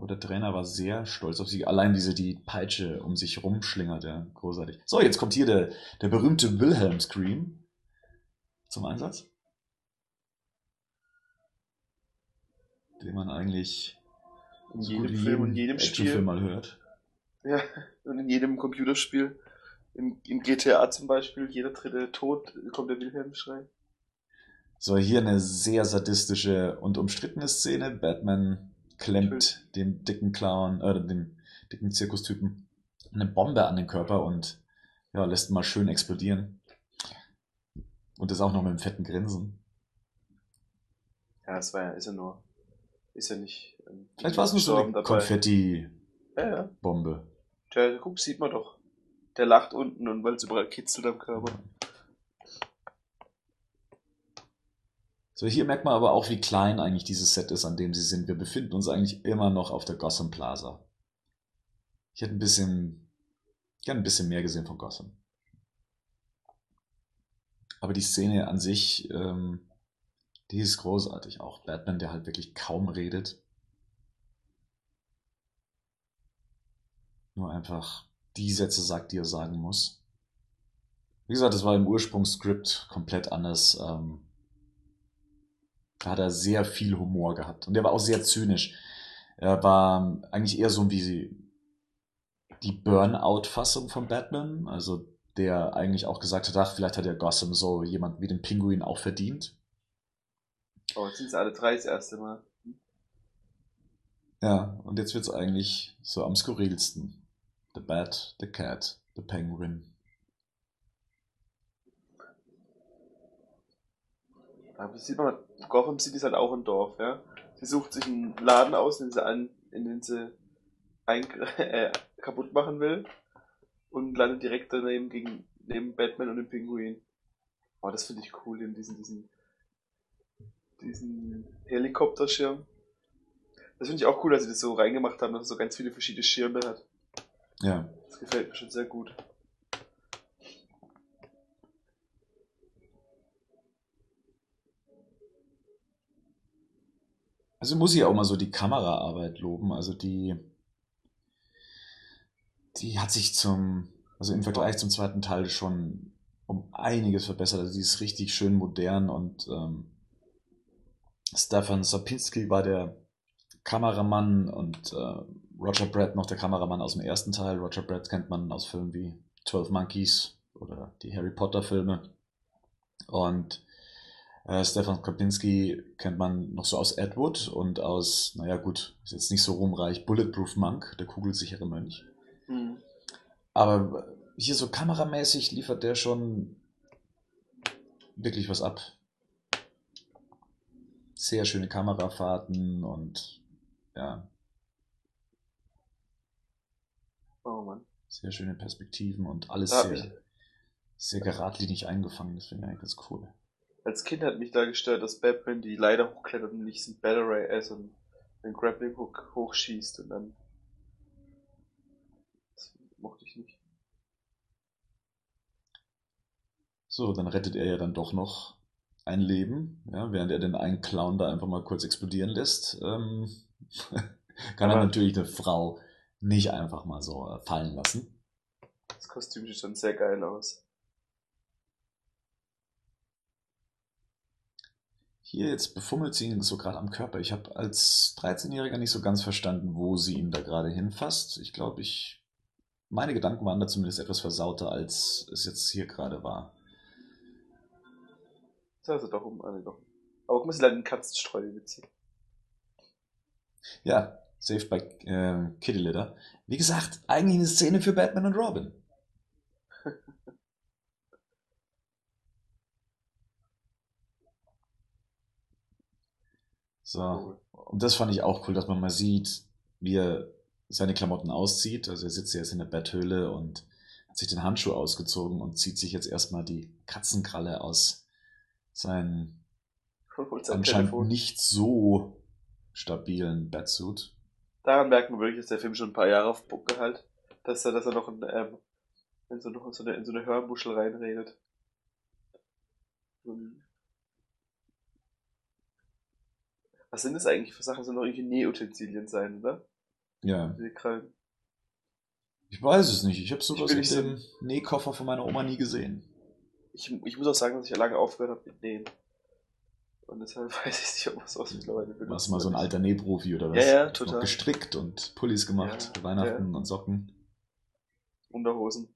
Aber der Trainer war sehr stolz auf sie. Allein diese die Peitsche um sich rumschlingert, ja, großartig. So, jetzt kommt hier der, der berühmte Wilhelm Scream zum Einsatz. Den man eigentlich in jedem Film und jedem Spiel mal hört. Ja, und in jedem Computerspiel. In, in GTA zum Beispiel, jeder dritte Tod kommt der Wilhelm-Schrei. So, hier eine sehr sadistische und umstrittene Szene. Batman klemmt dem dicken Clown, äh, dem dicken Zirkustypen eine Bombe an den Körper und ja, lässt mal schön explodieren. Und das auch noch mit einem fetten Grinsen. Ja, es war ja, ist ja nur, ist ja nicht. Ähm, Vielleicht war es nur so eine Konfetti-Bombe. Ja, ja. guck, sieht man doch. Der lacht unten und weil es überall kitzelt am Körper. So, hier merkt man aber auch, wie klein eigentlich dieses Set ist, an dem sie sind. Wir befinden uns eigentlich immer noch auf der Gotham Plaza. Ich hätte ein bisschen, gerne ein bisschen mehr gesehen von Gotham. Aber die Szene an sich, ähm, die ist großartig. Auch Batman, der halt wirklich kaum redet. Nur einfach die Sätze sagt, die er sagen muss. Wie gesagt, das war im Ursprungsskript komplett anders. Ähm, hat er sehr viel Humor gehabt. Und der war auch sehr zynisch. Er war eigentlich eher so wie die Burnout-Fassung von Batman. Also der eigentlich auch gesagt hat, ach, vielleicht hat ja Gotham so jemand wie den Pinguin auch verdient. Oh, jetzt sind es alle drei das erste Mal. Ja, und jetzt wird es eigentlich so am skurrilsten. The Bat, the Cat, the Penguin. Aber das sieht man, Gotham City ist halt auch ein Dorf, ja. Sie sucht sich einen Laden aus, den sie, an, in den sie ein, äh, kaputt machen will und landet direkt daneben gegen, neben Batman und dem Pinguin. Oh, das finde ich cool, in diesen, diesen, diesen Helikopterschirm. Das finde ich auch cool, dass sie das so reingemacht haben, dass es so ganz viele verschiedene Schirme hat. Ja. Das gefällt mir schon sehr gut. Also muss ich auch mal so die Kameraarbeit loben. Also die, die hat sich zum, also im Vergleich zum zweiten Teil schon um einiges verbessert. Also die ist richtig schön modern und ähm, Stefan Sapinski war der Kameramann und äh, Roger Brett noch der Kameramann aus dem ersten Teil. Roger Brett kennt man aus Filmen wie 12 Monkeys oder die Harry Potter Filme. Und äh, Stefan Kopinski kennt man noch so aus Ed Wood und aus, naja gut, ist jetzt nicht so ruhmreich, Bulletproof Monk, der kugelsichere Mönch. Mhm. Aber hier so kameramäßig liefert der schon wirklich was ab. Sehr schöne Kamerafahrten und ja, Oh Mann. sehr schöne Perspektiven und alles sehr, ich, sehr geradlinig eingefangen. Das finde ich eigentlich ganz cool. Als Kind hat mich da gestört, dass Batman die Leiter hochklettert und nicht ein Battle Ray, äh, so einen, einen Grappling Hook hochschießt und dann. Das mochte ich nicht. So, dann rettet er ja dann doch noch ein Leben, ja, während er den einen Clown da einfach mal kurz explodieren lässt. Ähm, kann er Aber- natürlich eine Frau nicht einfach mal so äh, fallen lassen. Das Kostüm sieht schon sehr geil aus. Hier jetzt befummelt sie ihn so gerade am Körper. Ich habe als 13-Jähriger nicht so ganz verstanden, wo sie ihn da gerade hinfasst. Ich glaube, ich meine Gedanken waren da zumindest etwas versauter, als es jetzt hier gerade war. Das ist also doch um, nee, doch. Aber guck mal, sie einen Katzenstreu beziehen. Ja, Saved by äh, Kitty Litter. Wie gesagt, eigentlich eine Szene für Batman und Robin. So, und das fand ich auch cool, dass man mal sieht, wie er seine Klamotten auszieht. Also er sitzt jetzt in der Betthöhle und hat sich den Handschuh ausgezogen und zieht sich jetzt erstmal die Katzenkralle aus seinem Holt sein anscheinend Telefon. nicht so stabilen Batsuit. Daran merkt man wirklich, dass der Film schon ein paar Jahre auf Bucke halt. Dass er, dass er noch in, ähm, in, so, noch in, so eine, in so eine Hörmuschel reinredet. Was sind das eigentlich für Sachen? Sollen doch irgendwie Nähutensilien sein, oder? Ja, Krallen. ich weiß es nicht. Ich habe sowas in so- dem Nähkoffer von meiner Oma nie gesehen. Ich, ich muss auch sagen, dass ich ja lange aufgehört habe mit Nähen. Und deshalb weiß ich nicht, ob man sowas mittlerweile benutzt. Warst du mal so ein alter Nähprofi oder was? Ja, ja, Noch total. gestrickt und Pullis gemacht Ja, Weihnachten und Socken. Unterhosen.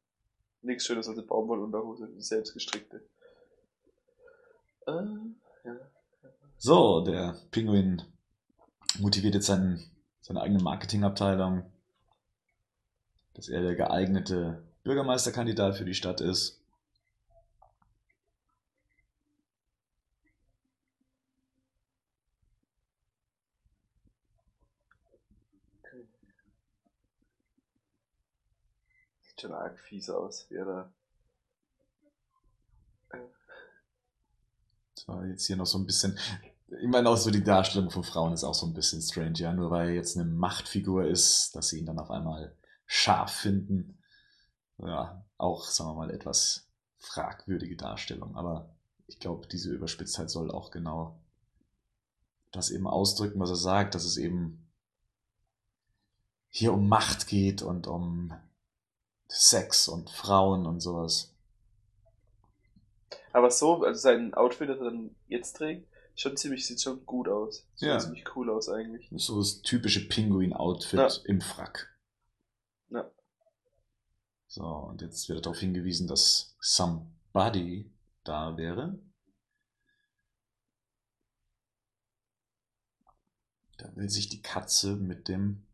Nichts Schönes als eine Baumwollunterhose, die selbstgestrickte. Äh, ja. So, der Pinguin motiviert jetzt seinen, seine eigene Marketingabteilung, dass er der geeignete Bürgermeisterkandidat für die Stadt ist. Sieht schon arg fies aus, wie er da. So, jetzt hier noch so ein bisschen. Ich meine auch so die Darstellung von Frauen ist auch so ein bisschen strange, ja. Nur weil er jetzt eine Machtfigur ist, dass sie ihn dann auf einmal scharf finden. Ja, auch, sagen wir mal, etwas fragwürdige Darstellung. Aber ich glaube, diese Überspitztheit soll auch genau das eben ausdrücken, was er sagt, dass es eben hier um Macht geht und um Sex und Frauen und sowas. Aber so, also sein Outfit, das er dann jetzt trägt, schon ziemlich, sieht schon gut aus. Sieht Ja. ziemlich cool aus eigentlich. So das typische Pinguin-Outfit Ja. im Frack. Ja. So, und jetzt wird darauf hingewiesen, dass somebody da wäre. Da will sich die Katze mit dem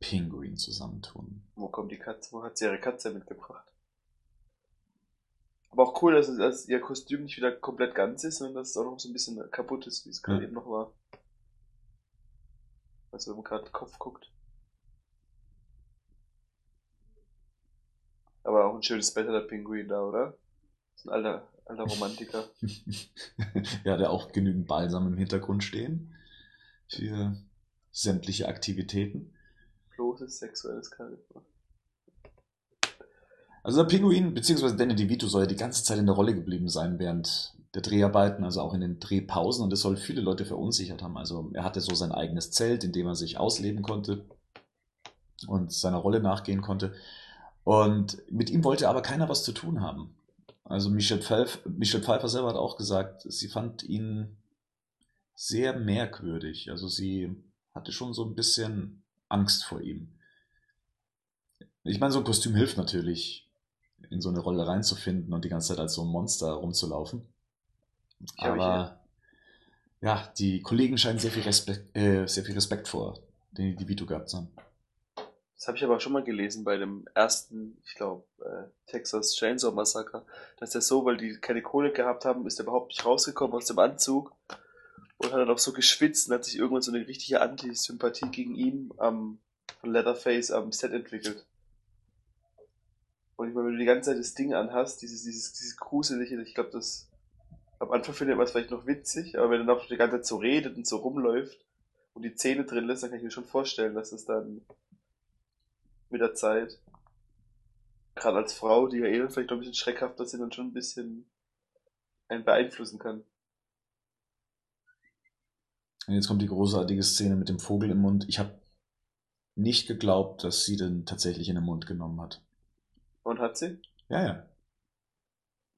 Pinguin zusammentun. Wo kommt die Katze? Wo hat sie ihre Katze mitgebracht? Aber auch cool, dass, es, dass ihr Kostüm nicht wieder komplett ganz ist, sondern dass es auch noch so ein bisschen kaputt ist, wie es gerade Ja. eben noch war. Also wenn man gerade Kopf guckt. Aber auch ein schönes Bett hat der Pinguin da, oder? Das ist ein alter, alter Romantiker. ja, der auch genügend Balsam im Hintergrund stehen für sämtliche Aktivitäten. Bloßes sexuelles Charisma. Also der Pinguin, beziehungsweise Danny DeVito soll ja die ganze Zeit in der Rolle geblieben sein während der Dreharbeiten, also auch in den Drehpausen und das soll viele Leute verunsichert haben. Also er hatte so sein eigenes Zelt, in dem er sich ausleben konnte und seiner Rolle nachgehen konnte. Und mit ihm wollte aber keiner was zu tun haben. Also Michelle Pfeiffer, Michelle Pfeiffer selber hat auch gesagt, sie fand ihn sehr merkwürdig. Also sie hatte schon so ein bisschen Angst vor ihm. Ich meine, so ein Kostüm hilft natürlich, in so eine Rolle reinzufinden und die ganze Zeit als so ein Monster rumzulaufen. Ich hab Aber ja, die Kollegen scheinen sehr viel Respekt, äh, sehr viel Respekt vor den die Vito gehabt zu haben. Das habe ich aber schon mal gelesen bei dem ersten, ich glaube, äh, Texas Chainsaw Massacre. Dass der so, weil die keine Kohle gehabt haben, ist er überhaupt nicht rausgekommen aus dem Anzug und hat dann auch so geschwitzt und hat sich irgendwann so eine richtige Antisympathie gegen ihn am von Leatherface am Set entwickelt. Und ich meine, wenn du die ganze Zeit das Ding anhast, dieses, dieses, dieses gruselige, ich glaube, das am Anfang findet man es vielleicht noch witzig, aber wenn er noch die ganze Zeit so redet und so rumläuft und die Zähne drin lässt, dann kann ich mir schon vorstellen, dass es dann mit der Zeit, gerade als Frau, die ja eh vielleicht noch ein bisschen schreckhafter sind und schon ein bisschen einen beeinflussen kann. Und jetzt kommt die großartige Szene mit dem Vogel im Mund. Ich habe nicht geglaubt, dass sie den tatsächlich in den Mund genommen hat. Und hat sie? Ja, ja.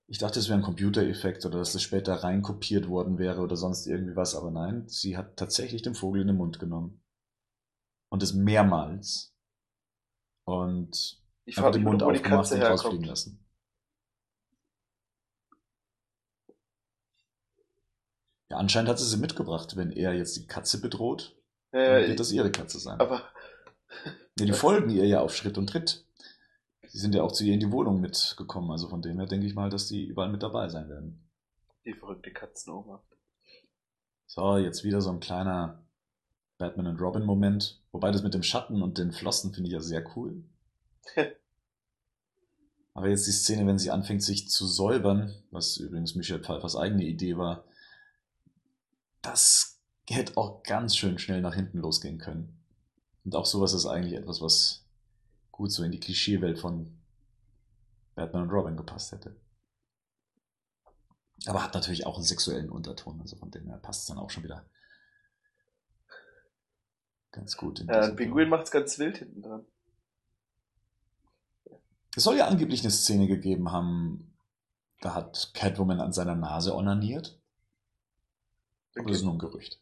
Ich dachte, es wäre ein Computereffekt oder dass das später reinkopiert worden wäre oder sonst irgendwie was, aber nein, sie hat tatsächlich den Vogel in den Mund genommen. Und es mehrmals. Und Ich frage den Mund die aufgemacht Katze und rausfliegen lassen. Ja, anscheinend hat sie sie mitgebracht. Wenn er jetzt die Katze bedroht, dann Äh, wird das ihre Katze sein. aber Ja, die folgen ihr ja auf Schritt und Tritt. Sie sind ja auch zu ihr in die Wohnung mitgekommen, also von dem her denke ich mal, dass die überall mit dabei sein werden. die verrückte Katzenoma. So, jetzt wieder so ein kleiner Batman und Robin Moment. Wobei das mit dem Schatten und den Flossen finde ich ja sehr cool. Aber jetzt die Szene, wenn sie anfängt, sich zu säubern, was übrigens Michelle Pfeiffers eigene Idee war, das hätte auch ganz schön schnell nach hinten losgehen können. Und auch sowas ist eigentlich etwas, was gut so in die Klischeewelt von Batman und Robin gepasst hätte. Aber hat natürlich auch einen sexuellen Unterton, also von dem her passt es dann auch schon wieder ganz gut. Ja, Pinguin macht's ganz wild hinten dran. Es soll ja angeblich eine Szene gegeben haben, da hat Catwoman an seiner Nase onaniert. Aber das ist nur ein Gerücht.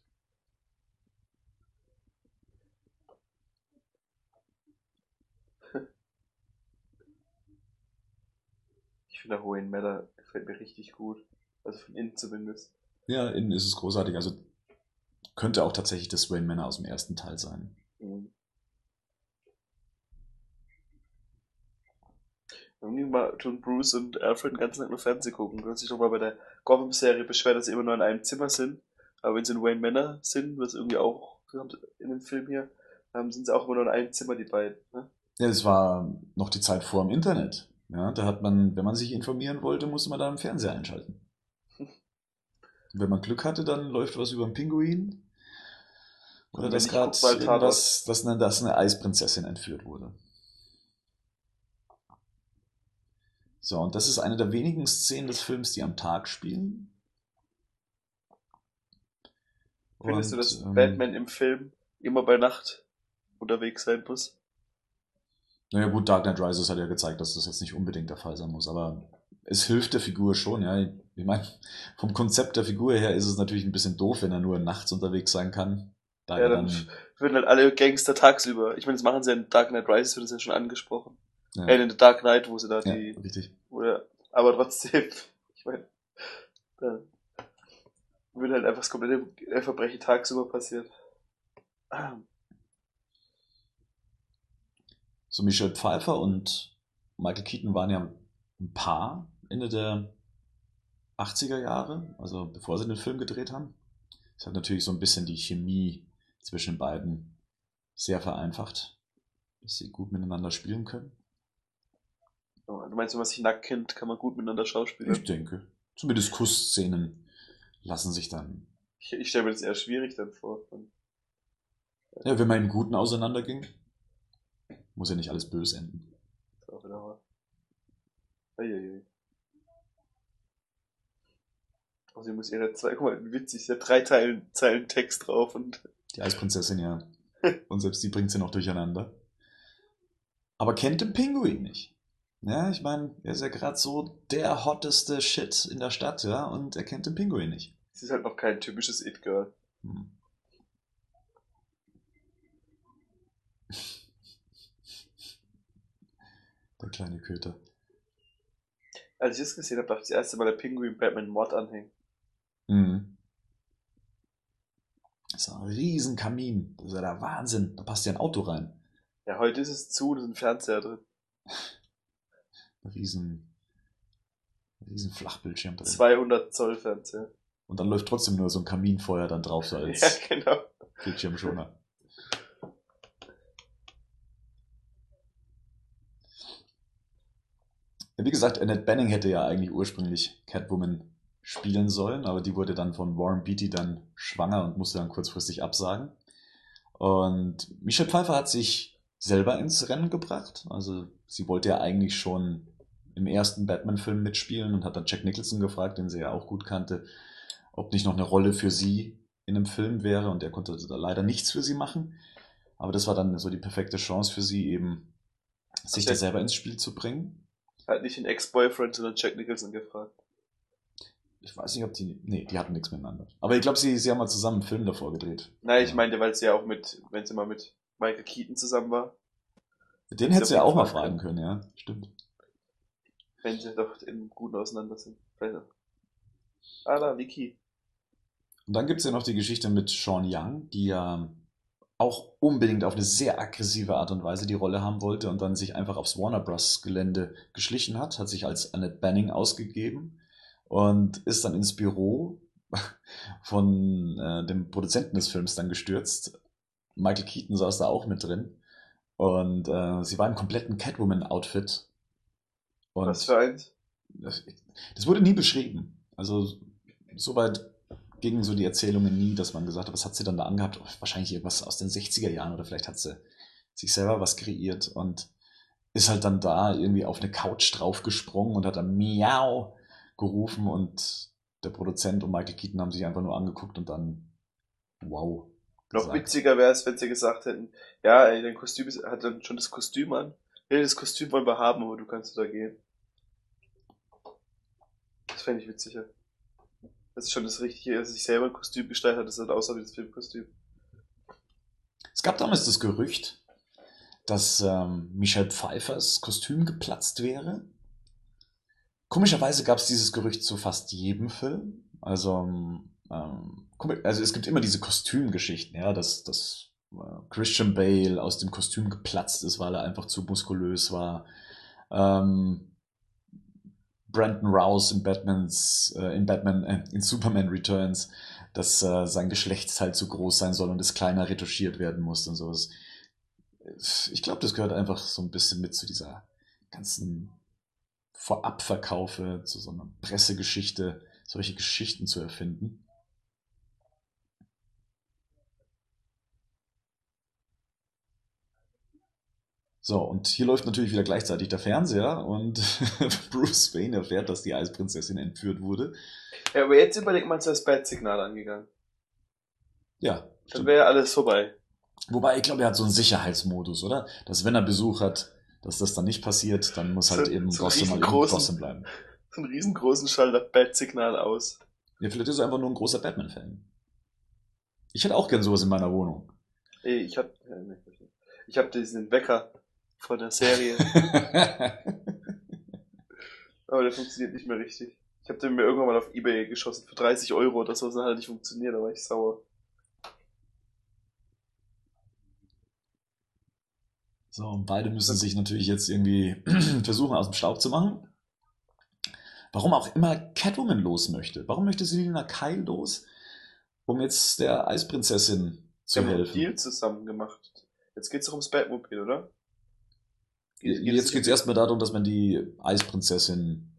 Ich finde, der Hohen Meller gefällt mir richtig gut. Also von innen zumindest. Ja, innen ist es großartig. Also könnte auch tatsächlich das Wayne Manor aus dem ersten Teil sein. Mhm. Irgendwie mal tun Bruce und Alfred den ganzen Tag nur Fernsehen gucken. Du hast dich doch mal bei der Gotham-Serie beschwert, dass sie immer nur in einem Zimmer sind. Aber wenn sie in Wayne Manor sind, was irgendwie auch in dem Film hier, ähm, sind sie auch immer nur in einem Zimmer, die beiden. Ne? Ja, das war noch die Zeit vor dem Internet. Ja, da hat man, wenn man sich informieren wollte, musste man da im Fernseher einschalten. Wenn man Glück hatte, dann läuft was über einen Pinguin. Oder dass wenn gerade irgendwas, dass eine, dass eine Eisprinzessin entführt wurde. So, und das ist eine der wenigen Szenen des Films, die am Tag spielen. Findest du, Und, dass ähm, Batman im Film immer bei Nacht unterwegs sein muss? Naja gut, Dark Knight Rises hat ja gezeigt, dass das jetzt nicht unbedingt der Fall sein muss, aber es hilft der Figur schon, ja. Ich meine, vom Konzept der Figur her ist es natürlich ein bisschen doof, wenn er nur nachts unterwegs sein kann. Da Ja, er dann würden halt alle Gangster tagsüber. Ich meine, das machen sie in Dark Knight Rises, wird das ja schon angesprochen. ja, Äh, in The Dark Knight, wo sie da ja, die, richtig. oder, aber trotzdem, ich meine, da würde halt einfach das komplette Verbrechen tagsüber passieren. Ah, So Michelle Pfeiffer und Michael Keaton waren ja ein Paar Ende der 80er Jahre, also bevor sie den Film gedreht haben. Das hat natürlich so ein bisschen die Chemie zwischen den beiden sehr vereinfacht, dass sie gut miteinander spielen können. Du meinst, wenn man sich nackt kennt, kann man gut miteinander schauspielen? Ich denke, zumindest Kussszenen lassen sich dann, Ich, ich stelle mir das eher schwierig dann vor. ja, wenn man im Guten auseinanderging, muss ja nicht alles böse enden. Das ist auch wieder wahr. Eieiei. Also, sie muss ihre zwei, guck mal, witzig, sie hat drei Zeilen, Zeilen Text drauf und Die Eisprinzessin ja. Und selbst die bringt sie noch durcheinander. Aber kennt den Pinguin nicht. Ja, ich meine, er ist ja gerade so der hotteste Shit in der Stadt, ja, und er kennt den Pinguin nicht. sie ist halt noch kein typisches It-Girl. Hm. Der kleine Köter. Als ich das gesehen habe, dachte ich das erste Mal, der Pinguin Batman Mod anhängen. Mhm. Das ist ein riesen Kamin. Das ist ja der Wahnsinn. Da passt ja ein Auto rein. Ja, heute ist es zu und es ist ein Fernseher drin. Ein riesen, riesen Flachbildschirm drin. 200 Zoll Fernseher. Und dann läuft trotzdem nur so ein Kaminfeuer dann drauf, so als Ja, genau. Bildschirmschoner. Ja, wie gesagt, Annette Benning hätte ja eigentlich ursprünglich Catwoman spielen sollen, aber die wurde dann von Warren Beatty dann schwanger und musste dann kurzfristig absagen. Und Michelle Pfeiffer hat sich selber ins Rennen gebracht. Also sie wollte ja eigentlich schon im ersten Batman-Film mitspielen und hat dann Jack Nicholson gefragt, den sie ja auch gut kannte, ob nicht noch eine Rolle für sie in einem Film wäre und der konnte da leider nichts für sie machen. Aber das war dann so die perfekte Chance für sie eben, sich Okay. da selber ins Spiel zu bringen. Hat nicht den Ex-Boyfriend, sondern Jack Nicholson gefragt. Ich weiß nicht, ob die, nee, die hatten nichts miteinander. Aber ich glaube, sie, sie haben mal zusammen einen Film davor gedreht. Nein, ich Ja. meinte, weil sie ja auch mit, wenn sie mal mit Michael Keaton zusammen war, Den hättest du ja auch mal fragen können, ja, stimmt. wenn sie doch im Guten auseinander sind. Auch. Ah, da, Vicky. Und dann gibt's ja noch die Geschichte mit Sean Young, die ja auch unbedingt auf eine sehr aggressive Art und Weise die Rolle haben wollte und dann sich einfach aufs Warner Bros. Gelände geschlichen hat, hat sich als Annette Banning ausgegeben und ist dann ins Büro von äh, dem Produzenten des Films dann gestürzt. Michael Keaton saß da auch mit drin und äh, sie war im kompletten Catwoman-Outfit. Was für eins? das, das wurde nie beschrieben. Also soweit gingen so die Erzählungen nie, dass man gesagt hat, was hat sie dann da angehabt? Oh, Wahrscheinlich irgendwas aus den 60er Jahren oder vielleicht hat sie sich selber was kreiert und ist halt dann da irgendwie auf eine Couch draufgesprungen und hat dann Miau gerufen und der Produzent und Michael Keaton haben sich einfach nur angeguckt und dann wow. Noch witziger wäre es, wenn sie gesagt hätten, ja, ey, dein Kostüm ist, hat dann schon das Kostüm an. Ja, das Kostüm wollen wir haben, aber du kannst da gehen. Das fände ich witziger. Das ist schon das Richtige, dass sich selber ein Kostüm gestaltet hat, das dann aussah wie das Filmkostüm. Es gab damals das Gerücht, dass ähm, Michelle Pfeiffers Kostüm geplatzt wäre. Komischerweise gab es dieses Gerücht zu fast jedem Film. Also, ähm, komi- also es gibt immer diese Kostümgeschichten, ja, dass, dass äh, Christian Bale aus dem Kostüm geplatzt ist, weil er einfach zu muskulös war. Ähm, Brandon Rouse in Batmans, äh, in Batman, äh, in Superman Returns, dass äh, sein Geschlechtsteil zu groß sein soll und es kleiner retuschiert werden muss und sowas. Ich glaube, das gehört einfach so ein bisschen mit zu dieser ganzen Vorabverkaufe, zu so einer Pressegeschichte, solche Geschichten zu erfinden. So, und hier läuft natürlich wieder gleichzeitig der Fernseher und Bruce Wayne erfährt, dass die Eisprinzessin entführt wurde. Ja, aber jetzt überlegt man, das Bat-Signal angegangen. Ja, Dann wäre alles vorbei. Wobei, ich glaube, er hat so einen Sicherheitsmodus, oder? Dass wenn er Besuch hat, dass das dann nicht passiert, dann muss halt So- eben so mal Gotham bleiben. so einen riesengroßen Schalter Bat-Signal aus. Ja, vielleicht ist er einfach nur ein großer Batman-Fan. Ich hätte auch gern sowas in meiner Wohnung. Ey, ich hab, nee, ich hab diesen Wecker von der Serie, aber der funktioniert nicht mehr richtig. Ich hab den mir irgendwann mal auf Ebay geschossen für 30 Euro, das was halt nicht funktioniert, da war ich sauer. So, und beide müssen sich natürlich jetzt irgendwie versuchen, aus dem Staub zu machen. Warum auch immer Catwoman los möchte. Warum möchte Selina Kyle los, um jetzt der Eisprinzessin zu Wir haben einen helfen? Deal zusammen gemacht. Jetzt geht's doch ums Batmobil, oder? Jetzt geht es erstmal darum, dass man die Eisprinzessin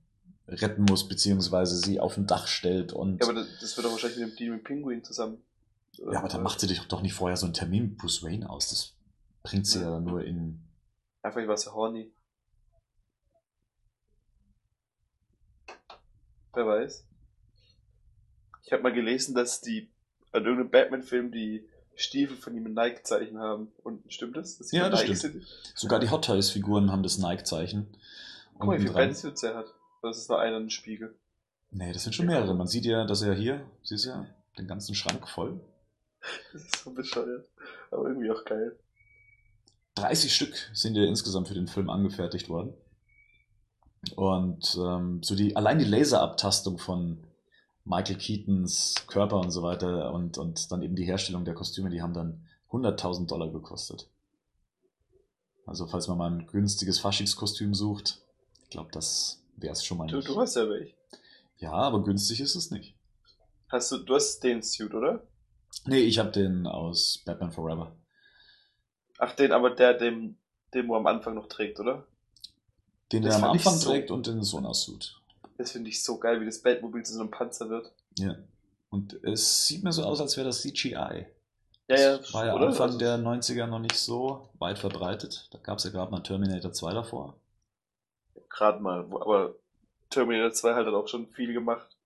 retten muss, beziehungsweise sie auf ein Dach stellt und. Ja, aber das, das wird doch wahrscheinlich mit dem Deal mit Pinguin zusammen. Ja, aber dann macht sie dich doch nicht vorher so einen Termin mit Bruce Wayne aus. Das bringt sie ja nur in. Einfach, ich war so horny. Wer weiß. Ich habe mal gelesen, dass die an irgendeinem Batman-Film die Stiefel von ihm ein Nike-Zeichen haben. Und stimmt das? Die Ja, das Nike stimmt. Sind? Sogar die Hot Toys-Figuren haben das Nike-Zeichen. Guck mal, wie viele dran. Batsuits er hat. Das ist nur einer ein Spiegel. Nee, das sind schon mehrere. Man sieht ja, dass er hier, siehst du ja, den ganzen Schrank voll. Das ist so bescheuert. Aber irgendwie auch geil. 30 Stück sind ja insgesamt für den Film angefertigt worden. Und ähm, so die, allein die Laserabtastung von Michael Keatons Körper und so weiter und, und dann eben die Herstellung der Kostüme, die haben dann 100.000 Dollar gekostet. Also falls man mal ein günstiges Faschingskostüm sucht, ich glaube, das wäre es schon mal Du, nicht. du hast ja welche. Ja, aber günstig ist es nicht. Hast du, du hast den Suit, oder? Nee, ich habe den aus Batman Forever. Ach, den, aber der, dem, den du am Anfang noch trägt, oder? Den Das der am Anfang so- trägt und den Sonar-Suit. Das finde ich so geil, wie das Batmobil zu so einem Panzer wird. Ja. Und es sieht mir so aus, als wäre das CGI. Ja, ja, Das war ja oder? Anfang der 90er noch nicht so weit verbreitet. Da gab es ja gerade mal Terminator 2 davor. Gerade mal, aber Terminator 2 hat dann auch schon viel gemacht.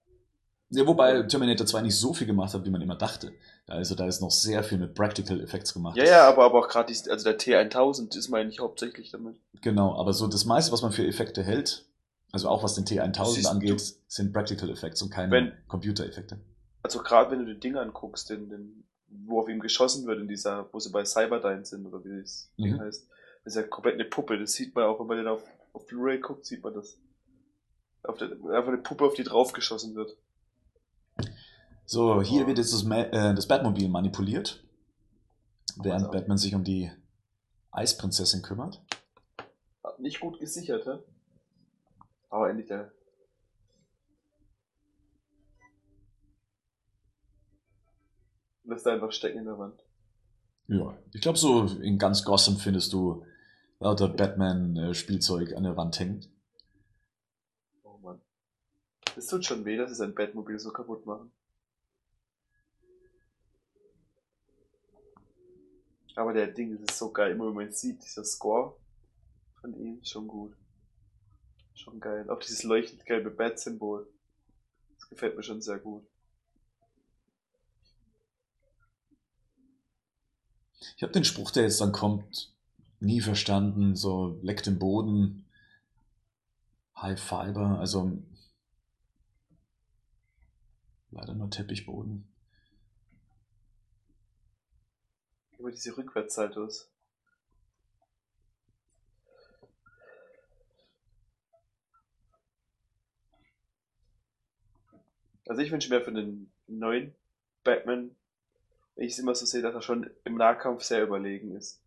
Ja, wobei Terminator 2 nicht so viel gemacht hat, wie man immer dachte. Also da ist noch sehr viel mit Practical Effects gemacht. Ja, ja, aber, aber auch gerade, also der T1000 ist meine ich hauptsächlich damit. Genau, aber so das meiste, was man für Effekte hält, also auch was den T1000 Siehst du- angeht, sind Practical Effects und keine Computereffekte. Also gerade wenn du den Ding anguckst, den, den, wo auf ihm geschossen wird in dieser, wo sie bei Cyberdyne sind oder wie das Ding Mhm. heißt. Das ist ja komplett eine Puppe, das sieht man auch, wenn man den auf, auf Blu-ray guckt, sieht man das. Der, einfach eine Puppe, auf die draufgeschossen wird. So, hier wird jetzt das, äh, das Batmobil manipuliert, während. Batman sich um die Eisprinzessin kümmert. Nicht gut gesichert, hä? Aber endlich der. Lässt einfach stecken in der Wand. Ja, ich glaube, so in ganz Gotham findest du lauter Batman-Spielzeug an der Wand hängen. Oh Mann. Es tut schon weh, dass sie sein Batmobil so kaputt machen. Aber der Ding, das ist so geil. Immer wenn man sieht, dieser Score von ihm, ist schon gut. Schon geil. Auch dieses leuchtend gelbe Bat-Symbol. Das gefällt mir schon sehr gut. Ich habe den Spruch, der jetzt dann kommt, nie verstanden. So leckt im Boden, High Fiber, also leider nur Teppichboden. Immer diese Rückwärtssaltos. Also ich wünsche mir für den neuen Batman, wenn ich es immer so sehe, dass er schon im Nahkampf sehr überlegen ist.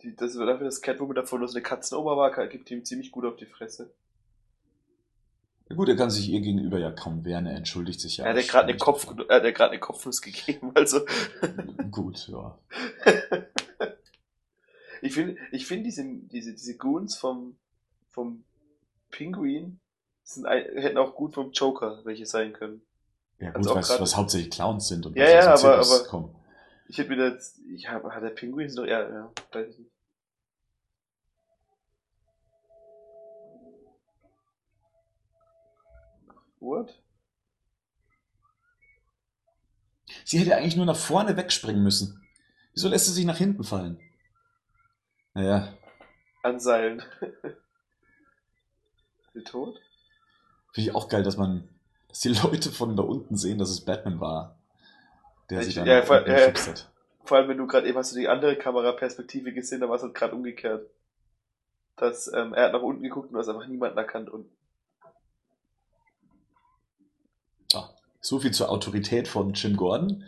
Die, das, dafür, dass Catwoman davon nur so eine Katzenoberware gibt ihm ziemlich gut auf die Fresse. Ja gut, er kann sich ihr gegenüber ja kaum wehren, er entschuldigt sich ja. er hat ja gerade eine, Kopf, er hat ja gerade eine Kopfnuss gegeben, also. Gut, ja. Ich finde, ich finde diese, diese, diese Goons vom, vom Pinguin sind, hätten auch gut vom Joker welche sein können. Ja gut, Also was, grad- was hauptsächlich Clowns sind und Ja, ja, aber- aber- kommen. Ich hätte mir jetzt, ich habe, hat der Pinguin doch, ja, ja, weiß ich nicht. What? Sie hätte eigentlich nur nach vorne wegspringen müssen. Wieso lässt sie sich nach hinten fallen? Naja, Anseilen. Die tot? Finde ich auch geil, dass man, dass die Leute von da unten sehen, dass es Batman war. Der sich dann ja, vor, äh, hat. vor allem, wenn du gerade eben hast du die andere Kameraperspektive gesehen, da war es halt gerade umgekehrt. Dass, ähm, er hat nach unten geguckt und du hast einfach niemanden erkannt unten. Ah, so viel zur Autorität von Jim Gordon.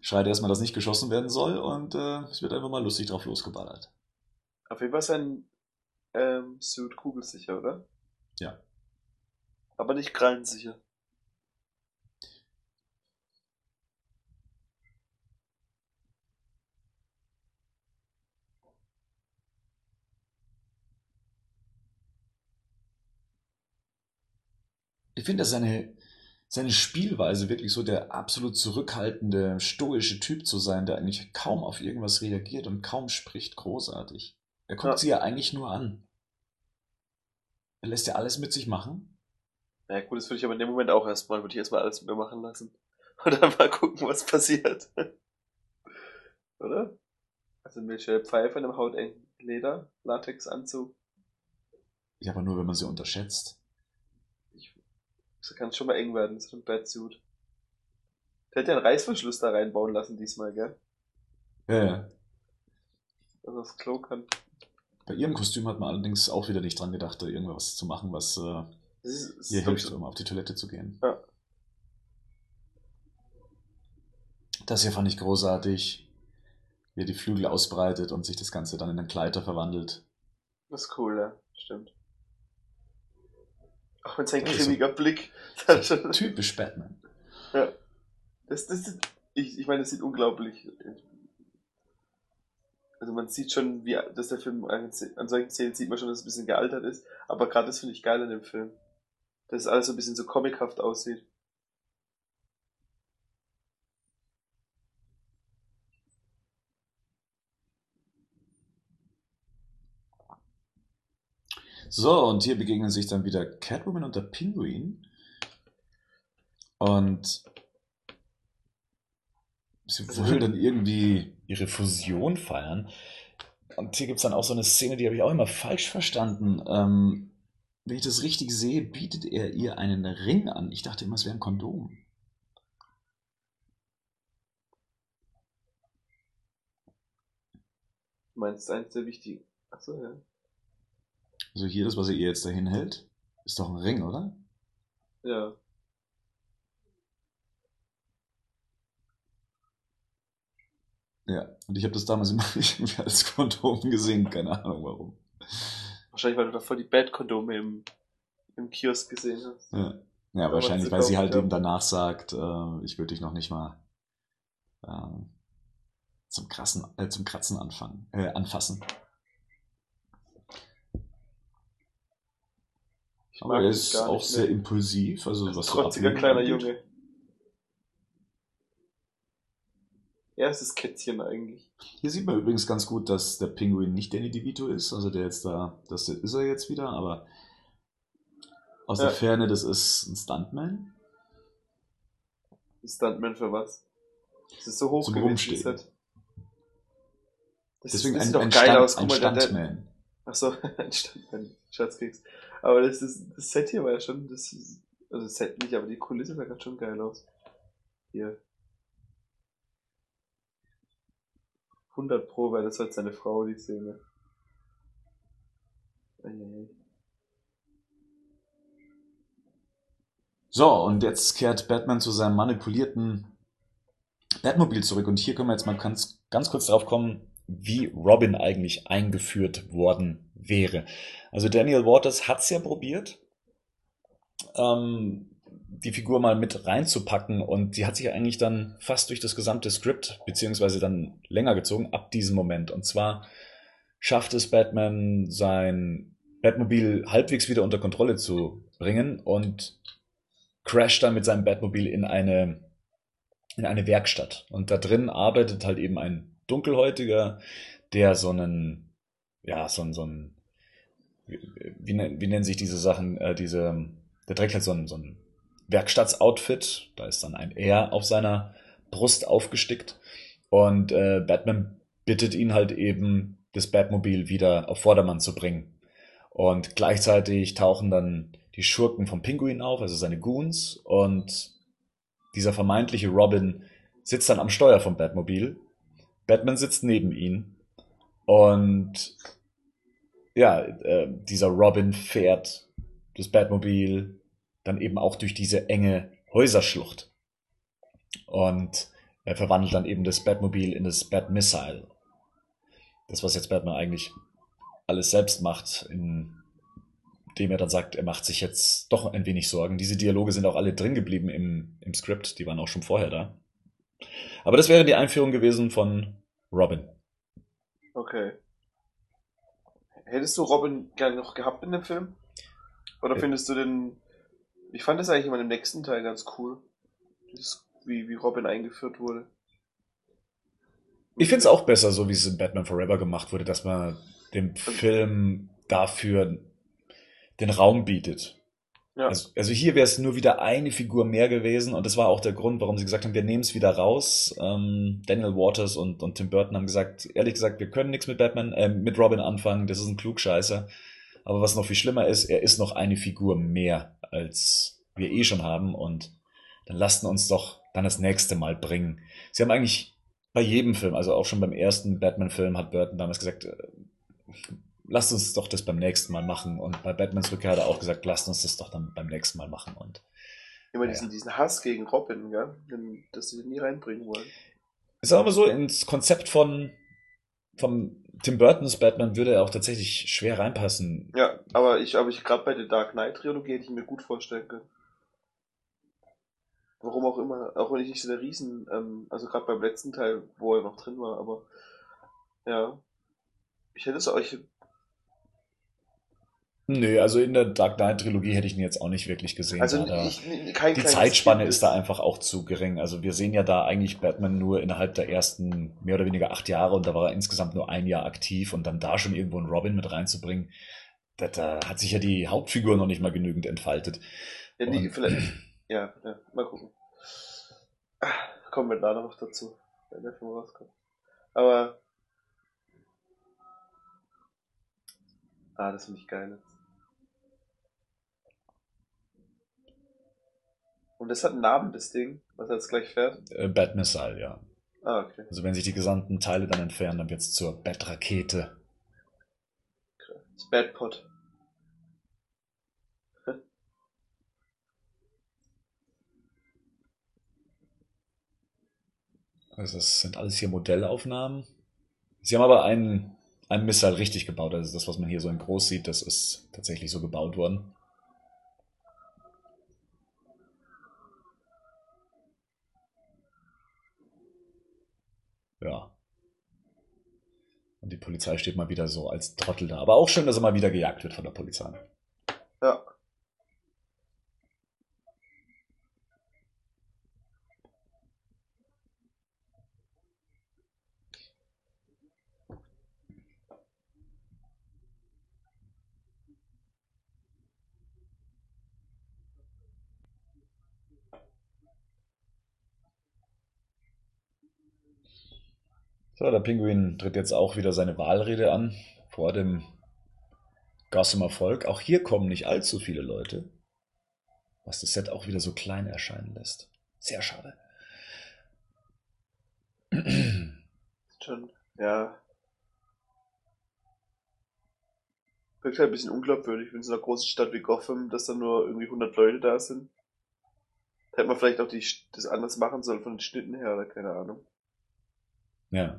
Schreit erstmal, dass nicht geschossen werden soll und äh, es wird einfach mal lustig drauf losgeballert. Auf jeden Fall ist sein ähm, Suit kugelsicher, oder? Ja. Aber nicht krallensicher. Ich finde, dass seine, seine Spielweise wirklich so der absolut zurückhaltende, stoische Typ zu sein, der eigentlich kaum auf irgendwas reagiert und kaum spricht, großartig. Er guckt Ja. sie ja eigentlich nur an. Er lässt ja alles mit sich machen. Ja gut, das würde ich aber in dem Moment auch erstmal, würde ich erstmal alles mit mir machen lassen. Und dann mal gucken, was passiert. Oder? Also welche Pfeife in einem hautengen Leder, Latexanzug. Ja, aber nur, wenn man sie unterschätzt. Das kann schon mal eng werden, so ein Batsuit. Der hätte ja einen Reißverschluss da reinbauen lassen diesmal, gell? Ja, ja. Also das Klo kann. Bei ihrem Kostüm hat man allerdings auch wieder nicht dran gedacht, da irgendwas zu machen, was äh, Das ist, das ist glaub hilft, ich, um auf die Toilette zu gehen. Ja. Das hier fand ich großartig, wie er die Flügel ausbreitet und sich das Ganze dann in einen Gleiter verwandelt. das ist cool, ja. Stimmt. Auch mit seinem Ja, so- grimmiger Blick. Das, Typisch Batman. ja. das, das ich, ich meine, das sieht unglaublich. Also man sieht schon, wie, dass der Film an, an solchen Szenen sieht man schon, dass es ein bisschen gealtert ist. Aber gerade das finde ich geil an dem Film. Dass es alles so ein bisschen so comichaft aussieht. So, und hier begegnen sich dann wieder Catwoman und der Pinguin. Und sie wollen dann irgendwie ihre Fusion feiern. Und hier gibt es dann auch so eine Szene, die habe ich auch immer falsch verstanden. Ähm, wenn ich das richtig sehe, bietet er ihr einen Ring an. Ich dachte immer, es wäre ein Kondom. Du meinst eins der wichtigen. Achso, ja. Also hier, das, was er ihr jetzt dahin hält, ist doch ein Ring, oder? Ja. Ja. Und ich habe das damals immer irgendwie als Kondom gesehen, keine Ahnung warum. Wahrscheinlich, weil du davor die Bad-Kondome im, im Kiosk gesehen hast. Ja, ja wahrscheinlich, sie weil sie halt ja. eben danach sagt, äh, ich würde dich noch nicht mal ähm, zum krassen, äh, zum Kratzen anfangen, äh, anfassen. Ich Aber er ist auch sehr impulsiv, also was trotziger kleiner. Junge. Er ist das Kätzchen eigentlich. Hier sieht man übrigens ganz gut, dass der Pinguin nicht Danny DeVito ist, also der jetzt da, das ist er jetzt wieder, aber aus Ja. der Ferne, das ist ein Stuntman. Ein Stuntman für was? Das ist so hoch Zum gewesen, Rumstehen. das Set. Das, Deswegen das ein, doch ein, geil Stunt, aus. ein Guck mal, der, der, Stuntman. Achso, ein Stuntman. Schatzkeks. Aber das, ist, das Set hier war ja schon, das, ist- also das Set nicht, aber die Kulisse sah gerade schon geil aus. Hier. 100 Pro, weil das halt seine Frau, die Szene. So, und jetzt kehrt Batman zu seinem manipulierten Batmobil zurück. Und hier können wir jetzt mal ganz, ganz kurz drauf kommen, wie Robin eigentlich eingeführt worden wäre. Also Daniel Waters hat's ja probiert, ähm, die Figur mal mit reinzupacken und die hat sich eigentlich dann fast durch das gesamte Skript, beziehungsweise dann länger gezogen, ab diesem Moment. Und zwar schafft es Batman, sein Batmobil halbwegs wieder unter Kontrolle zu bringen und crasht dann mit seinem Batmobil in eine, in eine Werkstatt. Und da drin arbeitet halt eben ein Dunkelhäutiger, der so einen, ja, so ein, so ein, wie, wie, wie nennen sich diese Sachen, äh, diese, der trägt halt so ein, so ein Werkstattsoutfit, da ist dann ein R auf seiner Brust aufgestickt und äh, Batman bittet ihn halt eben, das Batmobil wieder auf Vordermann zu bringen. Und gleichzeitig tauchen dann die Schurken vom Pinguin auf, also seine Goons. Und dieser vermeintliche Robin sitzt dann am Steuer vom Batmobil. Batman sitzt neben ihn. Und ja, äh, dieser Robin fährt das Batmobil dann eben auch durch diese enge Häuserschlucht. Und er verwandelt dann eben das Batmobil in das Batmissile. Das, was jetzt Batman eigentlich alles selbst macht, indem er dann sagt, er macht sich jetzt doch ein wenig Sorgen. Diese Dialoge sind auch alle drin geblieben im, im Skript, die waren auch schon vorher da. Aber das wäre die Einführung gewesen von Robin. Okay. Hättest du Robin gerne noch gehabt in dem Film? Oder ja. findest du den. Ich fand das eigentlich immer im nächsten Teil ganz cool. Das, wie, wie Robin eingeführt wurde. Ich finde es auch besser, so wie es in Batman Forever gemacht wurde, dass man dem Film dafür den Raum bietet. Ja. Also, also hier wäre es nur wieder eine Figur mehr gewesen und das war auch der Grund, warum sie gesagt haben, wir nehmen es wieder raus. Ähm, Daniel Waters und, und Tim Burton haben gesagt, ehrlich gesagt, wir können nichts mit Batman, äh, mit Robin anfangen, das ist ein Klugscheißer. Aber was noch viel schlimmer ist, er ist noch eine Figur mehr, als wir eh schon haben und dann lasst uns doch dann das nächste Mal bringen. Sie haben eigentlich bei jedem Film, also auch schon beim ersten Batman-Film hat Burton damals gesagt, äh, lasst uns doch das beim nächsten Mal machen. Und bei Batmans Rückkehr hat er auch gesagt, lasst uns das doch dann beim nächsten Mal machen. Und immer diesen, ja. diesen Hass gegen Robin, gell? dass sie den nie reinbringen wollen. Ist aber so, ins Konzept von, von Tim Burtons Batman würde er auch tatsächlich schwer reinpassen. Ja, aber ich, aber ich gerade bei der Dark Knight Trilogie hätte ich mir gut vorstellen können. Warum auch immer, auch wenn ich nicht so der Riesen, ähm, also gerade beim letzten Teil, wo er noch drin war, aber ja. Ich hätte es euch Nö, also in der Dark Knight Trilogie hätte ich ihn jetzt auch nicht wirklich gesehen. Also ich, kein, die Zeitspanne ist da einfach auch zu gering. Also wir sehen ja da eigentlich Batman nur innerhalb der ersten mehr oder weniger acht Jahre und da war er insgesamt nur ein Jahr aktiv und dann da schon irgendwo einen Robin mit reinzubringen, da, da hat sich ja die Hauptfigur noch nicht mal genügend entfaltet. Ja, nee, vielleicht. Ja, ja, mal gucken. Kommen wir da noch dazu, wenn der Film rauskommt. Aber. Ah, das finde ich geil. Und das hat einen Namen, das Ding, was er jetzt gleich fährt? Äh, Bat Missile, ja. Ah, okay. Also wenn sich die gesamten Teile dann entfernen, dann wird es zur Bat-Rakete. Das Batpot. Also das sind alles hier Modellaufnahmen. Sie haben aber einen, einen Missile richtig gebaut. Also das, was man hier so in groß sieht, das ist tatsächlich so gebaut worden. Ja. Und die Polizei steht mal wieder so als Trottel da. Aber auch schön, dass er mal wieder gejagt wird von der Polizei. Ja. So, der Pinguin tritt jetzt auch wieder seine Wahlrede an vor dem Gossamer Volk. Auch hier kommen nicht allzu viele Leute, was das Set auch wieder so klein erscheinen lässt. Sehr schade. Schon, ja. Wirkt halt ein bisschen unglaubwürdig, wenn in so einer großen Stadt wie Gotham, dass da nur irgendwie 100 Leute da sind. Da hätte man vielleicht auch die, das anders machen sollen von den Schnitten her oder keine Ahnung. Ja.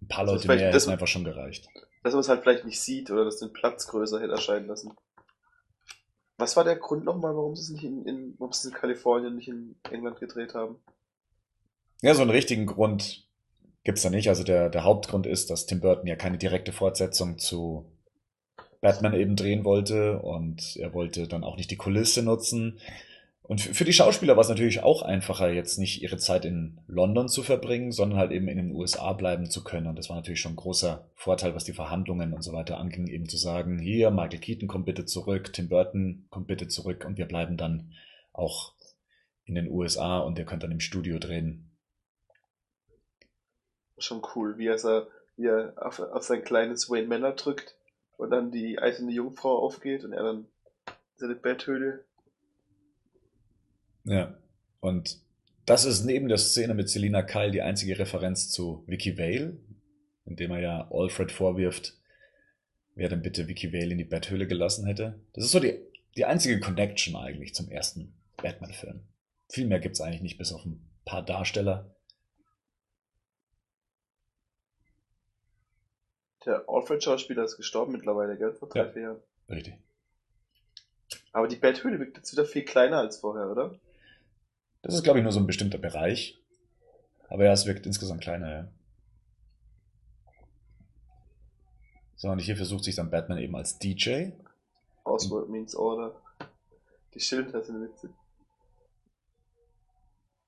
Ein paar Leute mehr hätten einfach schon gereicht. Dass man es halt vielleicht nicht sieht oder dass den Platz größer hätte erscheinen lassen. Was war der Grund nochmal, warum sie es nicht in, in, warum sie es in Kalifornien nicht in England gedreht haben? Ja, so einen richtigen Grund gibt's da nicht. Also der, der Hauptgrund ist, dass Tim Burton ja keine direkte Fortsetzung zu Batman eben drehen wollte und er wollte dann auch nicht die Kulisse nutzen. Und für die Schauspieler war es natürlich auch einfacher, jetzt nicht ihre Zeit in London zu verbringen, sondern halt eben in den USA bleiben zu können. Und das war natürlich schon ein großer Vorteil, was die Verhandlungen und so weiter anging, eben zu sagen, hier, Michael Keaton kommt bitte zurück, Tim Burton kommt bitte zurück und wir bleiben dann auch in den USA und ihr könnt dann im Studio drehen. Schon cool, wie er, wie er auf, auf sein kleines Wayne Manor drückt und dann die eiserne Jungfrau aufgeht und er dann Seine Betthöhle. Ja. Und das ist neben der Szene mit Selina Kyle die einzige Referenz zu Vicky Vale, indem er ja Alfred vorwirft, wer denn bitte Vicky Vale in die Betthöhle gelassen hätte. Das ist so die, die einzige Connection eigentlich zum ersten Batman-Film. Viel mehr gibt es eigentlich nicht, bis auf ein paar Darsteller. Der Alfred-Schauspieler ist gestorben mittlerweile, gell? Vor drei, Ja. vier Jahren. Richtig. Aber die Betthöhle wirkt jetzt wieder viel kleiner als vorher, oder? Das ist, glaube ich, nur so ein bestimmter Bereich. Aber ja, es wirkt insgesamt kleiner, ja. So, und hier versucht sich dann Batman eben als DJ. Oswald means order. Die Schilder sind witzig.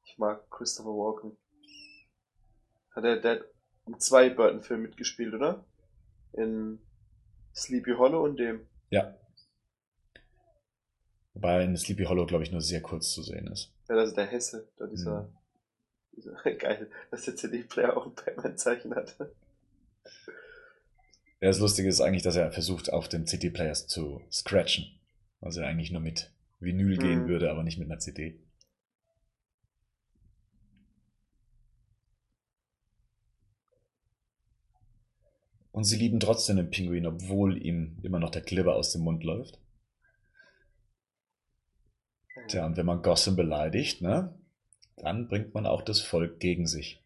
Ich mag Christopher Walken. Hat er, der hat in zwei Burton-Filmen mitgespielt, oder? In Sleepy Hollow und dem. Ja. Wobei in Sleepy Hollow, glaube ich, nur sehr kurz zu sehen ist. Ja, das ist der Hesse, da dieser, Mhm. dieser geil, dass der CD-Player auch ein Batman-Zeichen hat. Ja, das Lustige ist eigentlich, dass er versucht, auf den CD-Players zu scratchen. Also er eigentlich nur mit Vinyl gehen Mhm. würde, aber nicht mit einer CD. Und sie lieben trotzdem den Pinguin, obwohl ihm immer noch der Glibber aus dem Mund läuft. Tja, und wenn man Gotham beleidigt, ne, dann bringt man auch das Volk gegen sich.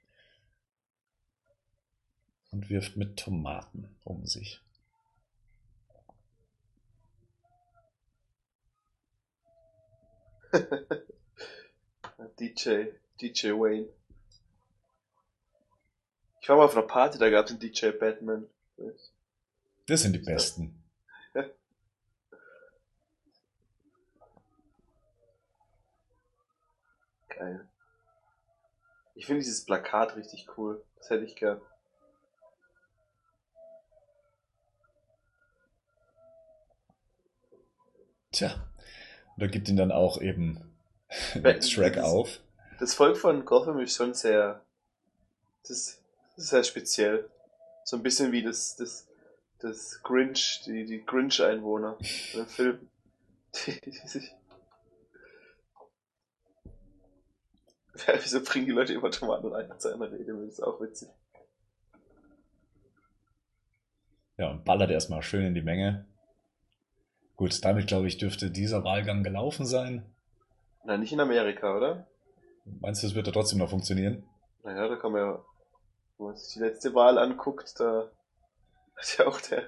Und wirft mit Tomaten um sich. DJ, DJ Wayne. Ich war mal auf einer Party, da gab es einen DJ Batman. Das sind die Besten. Geil. Ich finde dieses Plakat richtig cool. Das hätte ich gern. Tja, da gibt ihn dann auch eben Shrek das- auf. Das Volk von Gotham ist schon sehr. Das ist, das ist sehr speziell. So ein bisschen wie das, das, das Grinch, die, die Grinch-Einwohner im Film. Die, die sich. Ja, wieso bringen die Leute immer Tomaten rein zu einer Rede? Das ist auch witzig. Ja, und ballert erstmal schön in die Menge. Gut, damit glaube ich, dürfte dieser Wahlgang gelaufen sein. Nein, nicht in Amerika, oder? Meinst du, das wird da trotzdem noch funktionieren? Naja, da kann man ja, wenn man sich die letzte Wahl anguckt, da hat ja auch der,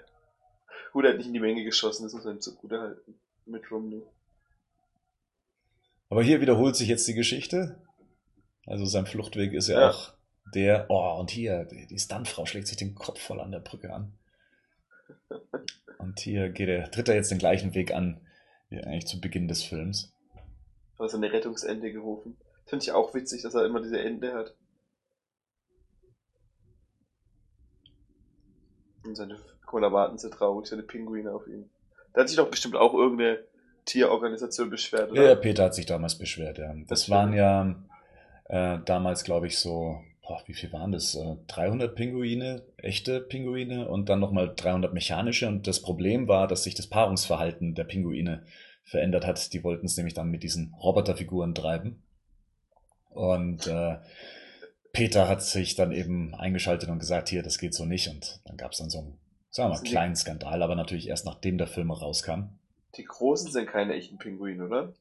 gut, er hat nicht in die Menge geschossen, das muss man ihm zugute halten, mit Romney. Aber hier wiederholt sich jetzt die Geschichte. Also sein Fluchtweg ist ja, Ja. auch der, oh, und hier, die, Stuntfrau schlägt sich den Kopf voll an der Brücke an. Und hier geht er, tritt er jetzt den gleichen Weg an, wie eigentlich zu Beginn des Films. Aber so eine Rettungsende gerufen. Finde ich auch witzig, dass er immer diese Ende hat. Und seine, warten sie traurig, seine Pinguine auf ihn. Da hat sich doch bestimmt auch irgendeine Tierorganisation beschwert, oder? Ja, Peter hat sich damals beschwert, ja. Das, Das waren ja äh, damals, glaube ich, so, boah, wie viel waren das? Äh, 300 Pinguine, echte Pinguine und dann nochmal 300 mechanische. Und das Problem war, dass sich das Paarungsverhalten der Pinguine verändert hat. Die wollten es nämlich dann mit diesen Roboterfiguren treiben. Und äh, Peter hat sich dann eben eingeschaltet und gesagt, hier, das geht so nicht. Und dann gab es dann so einen, sagen wir mal, kleinen Skandal, aber natürlich erst nachdem der Film rauskam. Die Großen sind keine echten Pinguine, oder?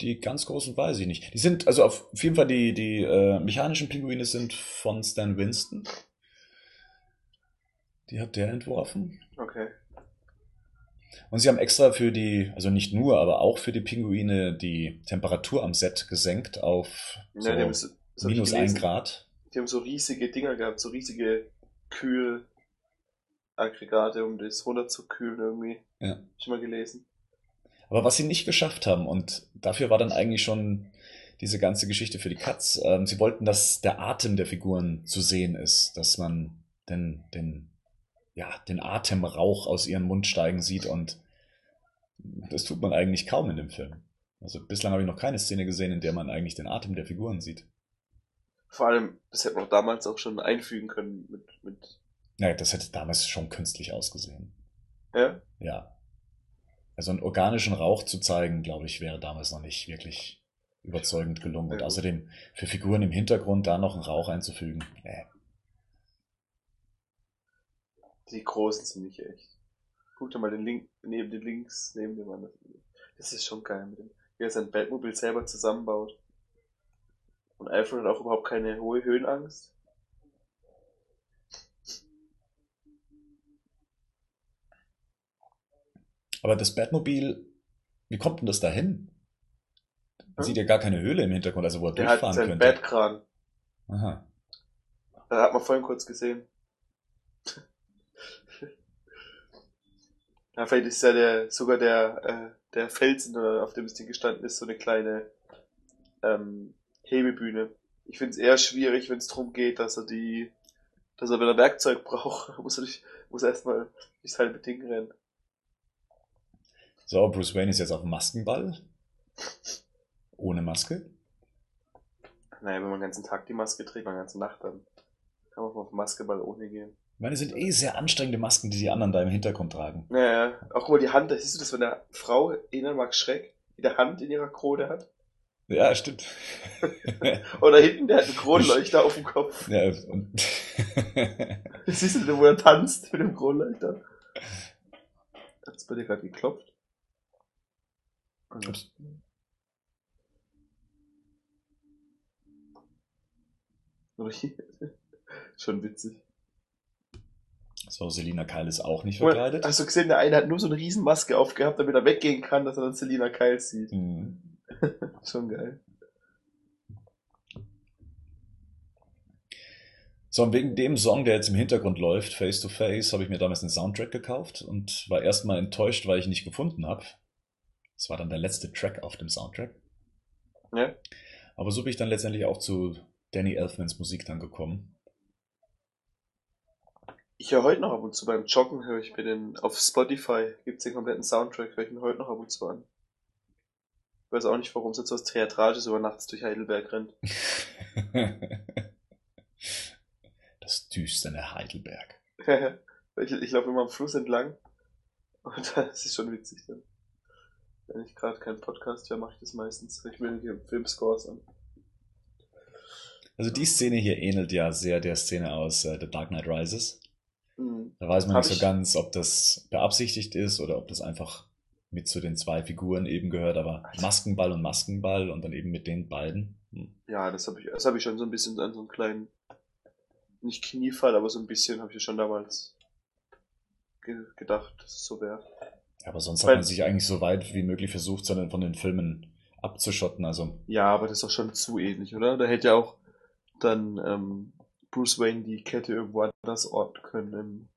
Die ganz großen weiß ich nicht. Die sind, also auf jeden Fall die, die äh, mechanischen Pinguine sind von Stan Winston. Die hat der entworfen. Okay. Und sie haben extra für die, also nicht nur, aber auch für die Pinguine die Temperatur am Set gesenkt auf so Ja, so, ich minus ein. Grad. Die haben so riesige Dinger gehabt, so riesige Kühlaggregate, um das runterzukühlen irgendwie. Ja. Hab ich mal gelesen. Aber was sie nicht geschafft haben, und dafür war dann eigentlich schon diese ganze Geschichte für die Cuts, ähm, sie wollten, dass der Atem der Figuren zu sehen ist, dass man den, den, ja, den Atemrauch aus ihrem Mund steigen sieht und das tut man eigentlich kaum in dem Film. Also bislang habe ich noch keine Szene gesehen, in der man eigentlich den Atem der Figuren sieht. Vor allem, das hätte man auch damals auch schon einfügen können mit, mit Naja, das hätte damals schon künstlich ausgesehen. ja? Ja. Also einen organischen Rauch zu zeigen, glaube ich, wäre damals noch nicht wirklich überzeugend gelungen. Und außerdem für Figuren im Hintergrund da noch einen Rauch einzufügen. Äh. Die großen sind nicht echt. Guck dir mal den Link, neben den Links, neben dem anderen. Das ist schon geil mit dem, wie er sein Batmobil selber zusammenbaut. Und Alfred hat auch überhaupt keine hohe Höhenangst. Aber das Batmobil, wie kommt denn das da hin? Man Hm? sieht ja gar keine Höhle im Hintergrund, also wo er Der hat durchfahren seinen könnte. Battkran. Aha. Da hat man vorhin kurz gesehen. ja, vielleicht ist ja der, sogar der, äh, der Felsen, auf dem das Ding gestanden ist, so eine kleine ähm, Hebebühne. Ich finde es eher schwierig, wenn es darum geht, dass er die, dass er wieder Werkzeug braucht, muss er nicht, muss er erstmal durchs halbe Ding rennen. So, Bruce Wayne ist jetzt auf Maskenball. Ohne Maske. Naja, wenn man den ganzen Tag die Maske trägt, man die ganze Nacht, dann kann man auf Maskeball ohne gehen. Ich meine, es sind eh sehr anstrengende Masken, die die anderen da im Hintergrund tragen. Naja, auch über die Hand, da siehst du das, wenn eine Frau, erinnern Max Schreck, die die Hand in ihrer Krone hat. Ja, stimmt. Oder hinten, der hat einen Kronleuchter auf dem Kopf. ja, und Siehst du, wo er tanzt mit dem Kronleuchter? Hat's bei dir gerade geklopft? Hier? Schon witzig. so, Selina Kyle ist auch nicht verkleidet. Hast du gesehen, der eine hat nur so eine Riesenmaske aufgehabt, damit er weggehen kann, dass er dann Selina Kyle sieht. Mhm. Schon geil. So, und wegen dem Song, der jetzt im Hintergrund läuft, Face to Face, habe ich mir damals einen Soundtrack gekauft und war erstmal enttäuscht, weil ich ihn nicht gefunden habe. Das war dann der letzte Track auf dem Soundtrack. Ja? Aber so bin ich dann letztendlich auch zu Danny Elfmans Musik dann gekommen. Ich höre heute noch ab und zu beim Joggen, höre ich mir den, auf Spotify gibt's den kompletten Soundtrack, höre ich mir heute noch ab und zu an. Ich weiß auch nicht, warum es jetzt was Theatralisches über nachts durch Heidelberg rennt. das düstere Heidelberg. ich ich laufe immer am Fluss entlang und das ist schon witzig dann. Wenn ich gerade keinen Podcast höre, mache ich das meistens. Ich will hier Filmscores an. Also die Szene hier ähnelt ja sehr der Szene aus äh, The Dark Knight Rises. Hm. Da weiß man Hab nicht so ich- ganz, ob das beabsichtigt ist oder ob das einfach mit zu den zwei Figuren eben gehört, aber Maskenball und Maskenball und dann eben mit den beiden. Hm. Ja, das habe ich, das habe ich schon so ein bisschen an so einem kleinen, nicht Kniefall, aber so ein bisschen habe ich ja schon damals ge gedacht, dass es so wäre. Aber sonst Weil- hat man sich eigentlich so weit wie möglich versucht, sondern von den Filmen abzuschotten. Also Ja, aber das ist doch schon zu ähnlich, oder? Da hätte ja auch dann ähm, Bruce Wayne die Kette irgendwo anders orten können.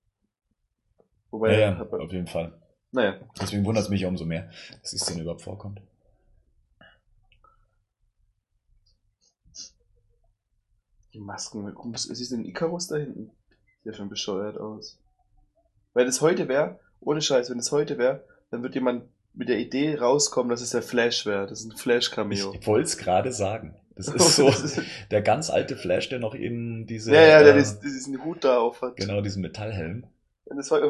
Wobei, ja, ja, aber- auf jeden Fall. naja, Deswegen wundert es mich umso mehr, dass die Szene überhaupt vorkommt. die Masken, warum ist denn Icarus da hinten? Sieht ja schon bescheuert aus. Wenn es heute wäre, ohne Scheiß, wenn es heute wäre, dann wird jemand mit der Idee rauskommen, dass es der Flash wäre. Das ist ein Flash-Cameo. Ich wollte es gerade sagen. Das ist so der ganz alte Flash, der noch eben diese, ja, ja, der äh, dies- diesen Hut da auf hat. genau diesen Metallhelm. Und das war,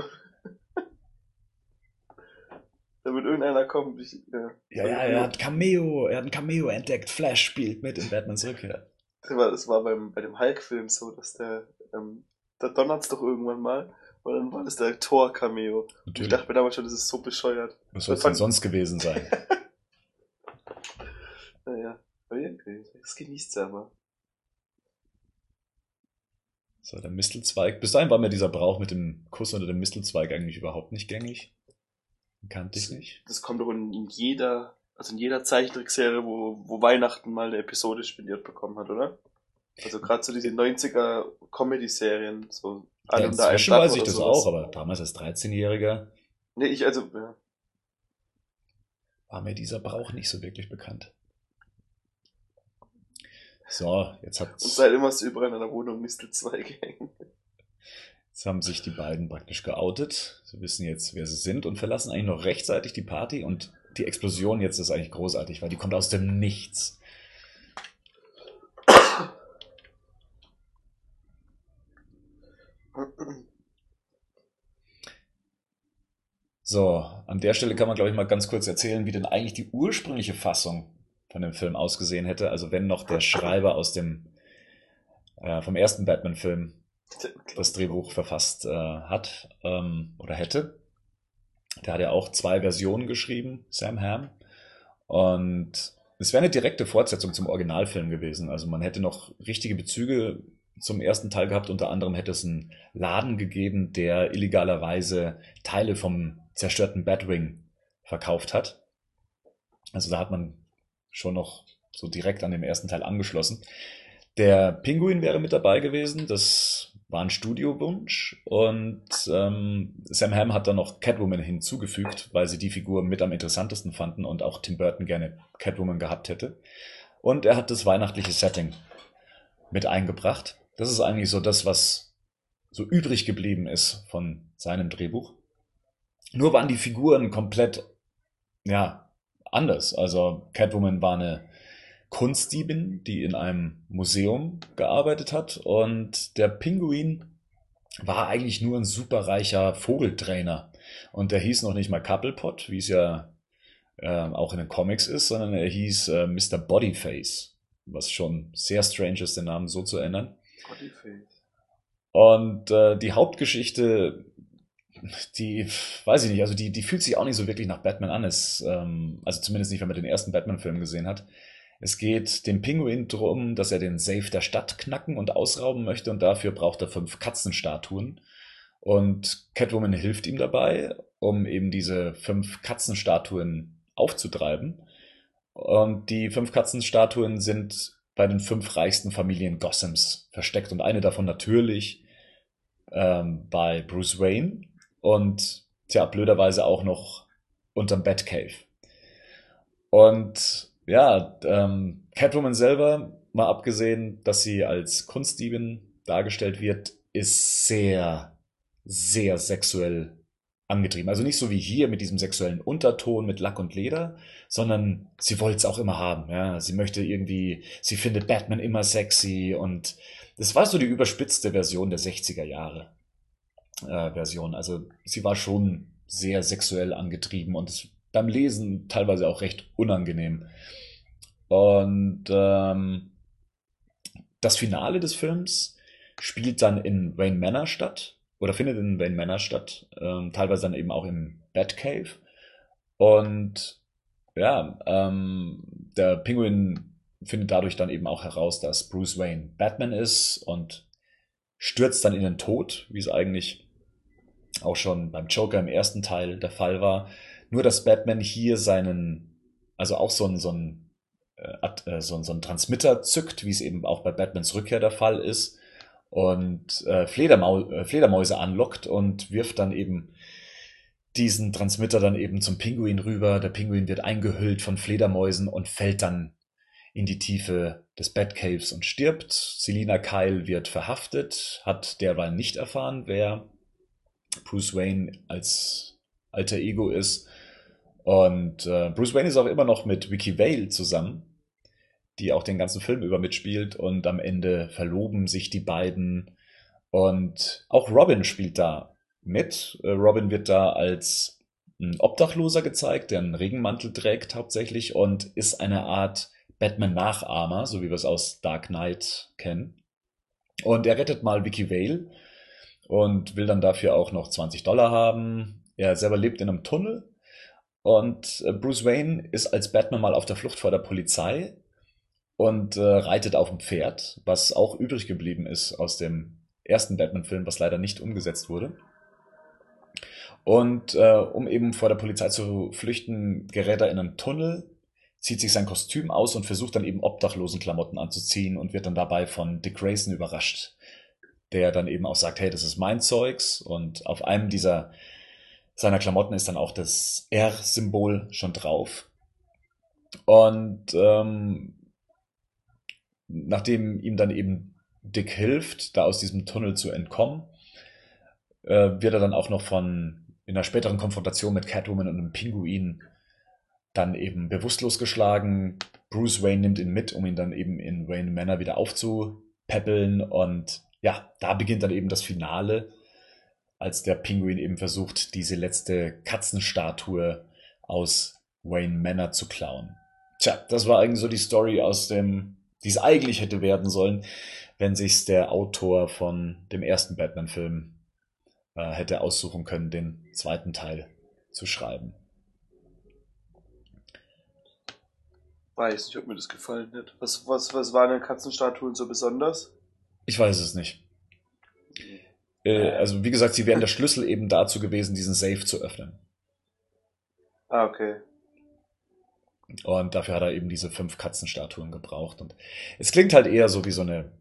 da wird irgendeiner kommen. Ich, ja. Ja, ja, er hat Cameo, er hat ein Cameo entdeckt. Flash spielt mit in Batmans Rückkehr. Das war, das war beim, bei dem Hulk-Film so, dass der, ähm, da donnert's doch irgendwann mal. Und dann war das der Thor-Cameo. Und Ich dachte mir damals schon, das ist so bescheuert. Was soll es denn sonst gewesen sein? Naja, das genießt er aber. So, der Mistelzweig. Bis dahin war mir dieser Brauch mit dem Kuss unter dem Mistelzweig eigentlich überhaupt nicht gängig. Kannte ich nicht. Das kommt doch in, in jeder, also in jeder Zeichentrickserie, wo, wo Weihnachten mal eine Episode spendiert bekommen hat, oder? Also gerade so diese 90er Comedy-Serien, so Ja, unter einem inzwischen Dach weiß ich das sowas. auch, aber damals als 13-Jähriger Nee, ich, also, ja. war mir dieser Brauch nicht so wirklich bekannt. So, jetzt, hat, Und seitdem hast du überall in einer Wohnung Mistelzweige hängen. jetzt haben sich die beiden praktisch geoutet. Sie wissen jetzt, wer sie sind und verlassen eigentlich noch rechtzeitig die Party. Und die Explosion jetzt ist eigentlich großartig, weil die kommt aus dem Nichts. So, an der Stelle kann man, glaube ich, mal ganz kurz erzählen, wie denn eigentlich die ursprüngliche Fassung von dem Film ausgesehen hätte. Also wenn noch der Schreiber aus dem äh, vom ersten Batman-Film das Drehbuch verfasst äh, hat ähm, oder hätte. Der hat ja auch zwei Versionen geschrieben, Sam Hamm. Und es wäre eine direkte Fortsetzung zum Originalfilm gewesen. Also man hätte noch richtige Bezüge zum ersten Teil gehabt. Unter anderem hätte es einen Laden gegeben, der illegalerweise Teile vom zerstörten Batwing verkauft hat. Also da hat man schon noch so direkt an dem ersten Teil angeschlossen. Der Pinguin wäre mit dabei gewesen. Das war ein Studiowunsch und ähm, Sam Hamm hat dann noch Catwoman hinzugefügt, weil sie die Figur mit am interessantesten fanden und auch Tim Burton gerne Catwoman gehabt hätte. Und er hat das weihnachtliche Setting mit eingebracht. Das ist eigentlich so das, was so übrig geblieben ist von seinem Drehbuch. Nur waren die Figuren komplett, ja, anders. Also Catwoman war eine Kunstdiebin, die in einem Museum gearbeitet hat. Und der Pinguin war eigentlich nur ein superreicher Vogeltrainer. Und der hieß noch nicht mal Couplepot, wie es ja äh, auch in den Comics ist, sondern er hieß äh, Mr. Bodyface. Was schon sehr strange ist, den Namen so zu ändern. Bodyface. Und äh, die Hauptgeschichte, die, weiß ich nicht, also die, die fühlt sich auch nicht so wirklich nach Batman an. Es, ähm, also zumindest nicht, wenn man den ersten Batman-Film gesehen hat. Es geht dem Pinguin darum, dass er den Safe der Stadt knacken und ausrauben möchte und dafür braucht er fünf Katzenstatuen. Und Catwoman hilft ihm dabei, um eben diese fünf Katzenstatuen aufzutreiben. Und die fünf Katzenstatuen sind bei den fünf reichsten Familien Gossams versteckt und eine davon natürlich ähm, bei Bruce Wayne und tja, blöderweise auch noch unterm Batcave. Und ja, ähm, Catwoman selber, mal abgesehen, dass sie als Kunstdiebin dargestellt wird, ist sehr, sehr sexuell angetrieben. Also nicht so wie hier mit diesem sexuellen Unterton mit Lack und Leder, sondern sie wollte es auch immer haben. Ja, sie möchte irgendwie, sie findet Batman immer sexy und das war so die überspitzte Version der 60er Jahre äh, Version. Also sie war schon sehr sexuell angetrieben und es beim Lesen teilweise auch recht unangenehm. Und ähm, das Finale des Films spielt dann in Wayne Manor statt oder findet in Wayne Manor statt, ähm, teilweise dann eben auch im Batcave. Und ja, ähm, der Penguin findet dadurch dann eben auch heraus, dass Bruce Wayne Batman ist und stürzt dann in den Tod, wie es eigentlich auch schon beim Joker im ersten Teil der Fall war. Nur dass Batman hier seinen, also auch so ein, so ein, äh, äh, so, so ein Transmitter zückt, wie es eben auch bei Batmans Rückkehr der Fall ist, und äh, Fledermau äh, Fledermäuse anlockt und wirft dann eben diesen Transmitter dann eben zum Pinguin rüber. Der Pinguin wird eingehüllt von Fledermäusen und fällt dann in die Tiefe des Batcaves und stirbt. Selina Kyle wird verhaftet, hat derweil nicht erfahren, wer Bruce Wayne als alter Ego ist und äh, Bruce Wayne ist auch immer noch mit Vicky Vale zusammen, die auch den ganzen Film über mitspielt. Und am Ende verloben sich die beiden. Und auch Robin spielt da mit. Äh, Robin wird da als ein Obdachloser gezeigt, der einen Regenmantel trägt hauptsächlich und ist eine Art Batman-Nachahmer, so wie wir es aus Dark Knight kennen. Und er rettet mal Vicky Vale und will dann dafür auch noch 20 Dollar haben. Er selber lebt in einem Tunnel und äh, Bruce Wayne ist als Batman mal auf der Flucht vor der Polizei und äh, reitet auf dem Pferd, was auch übrig geblieben ist aus dem ersten Batman-Film, was leider nicht umgesetzt wurde. Und äh, um eben vor der Polizei zu flüchten, gerät er in einen Tunnel, zieht sich sein Kostüm aus und versucht dann eben obdachlosen Klamotten anzuziehen und wird dann dabei von Dick Grayson überrascht, der dann eben auch sagt, hey, das ist mein Zeugs und auf einem dieser seiner Klamotten ist dann auch das R-Symbol schon drauf. Und ähm, nachdem ihm dann eben Dick hilft, da aus diesem Tunnel zu entkommen, äh, wird er dann auch noch von in einer späteren Konfrontation mit Catwoman und einem Pinguin dann eben bewusstlos geschlagen. Bruce Wayne nimmt ihn mit, um ihn dann eben in Wayne Manor wieder aufzupäppeln. Und ja, da beginnt dann eben das Finale als der Pinguin eben versucht, diese letzte Katzenstatue aus Wayne Manor zu klauen. Tja, das war eigentlich so die Story aus dem, die es eigentlich hätte werden sollen, wenn sich's der Autor von dem ersten Batman-Film äh, hätte aussuchen können, den zweiten Teil zu schreiben. Weiß nicht, ob mir das gefallen hat. Was, was, was waren denn Katzenstatuen so besonders? Ich weiß es nicht. Äh, also wie gesagt, sie wären der Schlüssel eben dazu gewesen, diesen Safe zu öffnen. Ah, okay. Und dafür hat er eben diese fünf Katzenstatuen gebraucht. Und es klingt halt eher so wie so eine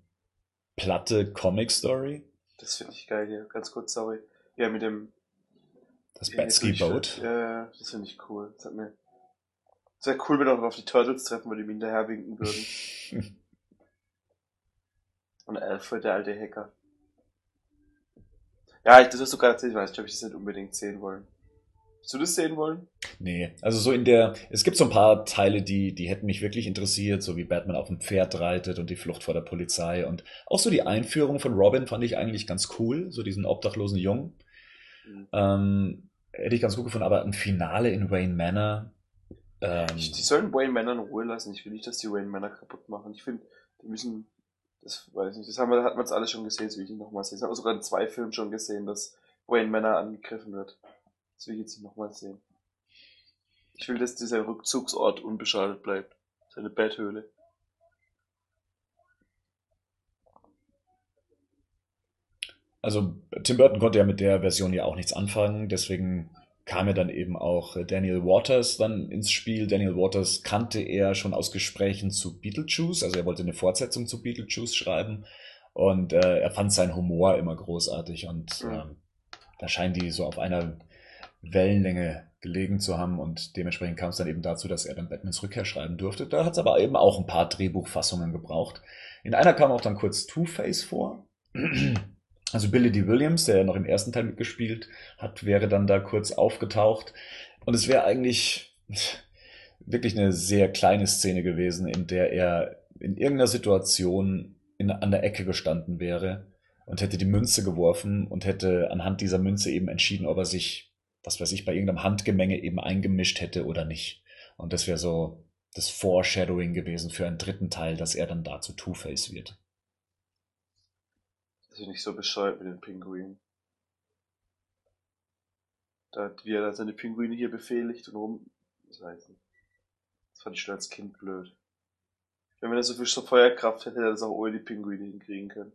platte Comic-Story. Das finde ich geil hier. Ganz kurz, sorry. Ja, mit dem. Das Batsky Boat. Ja, das finde ich cool. Das hat mir. Wäre cool, wenn auch auf die Turtles treffen, wo die ihm hinterher winken würden. Und Alfred, der alte Hacker. Ja, ich, das hast du gerade erzählt, ich weiß nicht, ob ich das nicht unbedingt sehen wollen. Hast du das sehen wollen? Nee, also so in der, es gibt so ein paar Teile, die, die hätten mich wirklich interessiert, so wie Batman auf dem Pferd reitet und die Flucht vor der Polizei und auch so die Einführung von Robin fand ich eigentlich ganz cool, so diesen obdachlosen Jungen. Mhm. Ähm, hätte ich ganz gut gefunden, aber ein Finale in Wayne Manor. Ähm, die sollen Wayne Manor in Ruhe lassen. Ich will nicht, dass die Wayne Manor kaputt machen. Ich finde, die müssen, das weiß ich nicht, das haben wir, hat man es alle schon gesehen, so wie ich ihn nochmal sehen. Das haben wir sogar in zwei Filmen schon gesehen, dass Wayne Manor angegriffen wird. Das will ich jetzt nicht nochmal sehen. Ich will, dass dieser Rückzugsort unbeschadet bleibt. Seine Betthöhle. Also Tim Burton konnte ja mit der Version ja auch nichts anfangen, deswegen kam ja dann eben auch Daniel Waters dann ins Spiel. Daniel Waters kannte er schon aus Gesprächen zu Beetlejuice, also er wollte eine Fortsetzung zu Beetlejuice schreiben und äh, er fand seinen Humor immer großartig und mhm. äh, da scheinen die so auf einer Wellenlänge gelegen zu haben und dementsprechend kam es dann eben dazu, dass er dann Batmans Rückkehr schreiben durfte. Da hat es aber eben auch ein paar Drehbuchfassungen gebraucht. In einer kam auch dann kurz Two-Face vor. Also Billy D. Williams, der ja noch im ersten Teil mitgespielt hat, wäre dann da kurz aufgetaucht. Und es wäre eigentlich wirklich eine sehr kleine Szene gewesen, in der er in irgendeiner Situation in, an der Ecke gestanden wäre und hätte die Münze geworfen und hätte anhand dieser Münze eben entschieden, ob er sich was weiß ich, bei irgendeinem Handgemenge eben eingemischt hätte oder nicht. Und das wäre so das Foreshadowing gewesen für einen dritten Teil, dass er dann dazu Two-Face wird. Das ist nicht so bescheuert mit den Pinguinen. Da hat wie er da seine Pinguine hier befehligt und rum. Das weiß nicht. Das fand ich schon als Kind blöd. Wenn er so viel Feuerkraft hätte, hätte er das auch ohne die Pinguine hinkriegen können.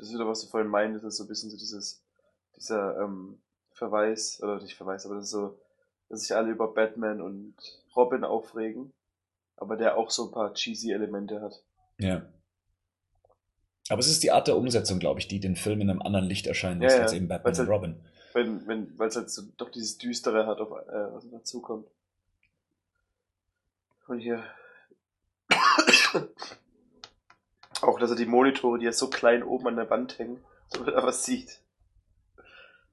das ist wieder, was du vorhin meintest, das ist so ein bisschen so dieses, dieser ähm, Verweis, oder nicht Verweis, aber das ist so, dass sich alle über Batman und Robin aufregen, aber der auch so ein paar cheesy Elemente hat. Ja. Aber es ist die Art der Umsetzung, glaube ich, die den Film in einem anderen Licht erscheinen lässt ja, ja. als eben Batman halt, und Robin. Wenn, wenn, weil es halt so doch dieses Düstere hat, auf, äh, was dazukommt. Und hier auch, dass er die Monitore, die ja so klein oben an der Wand hängen, so er was sieht.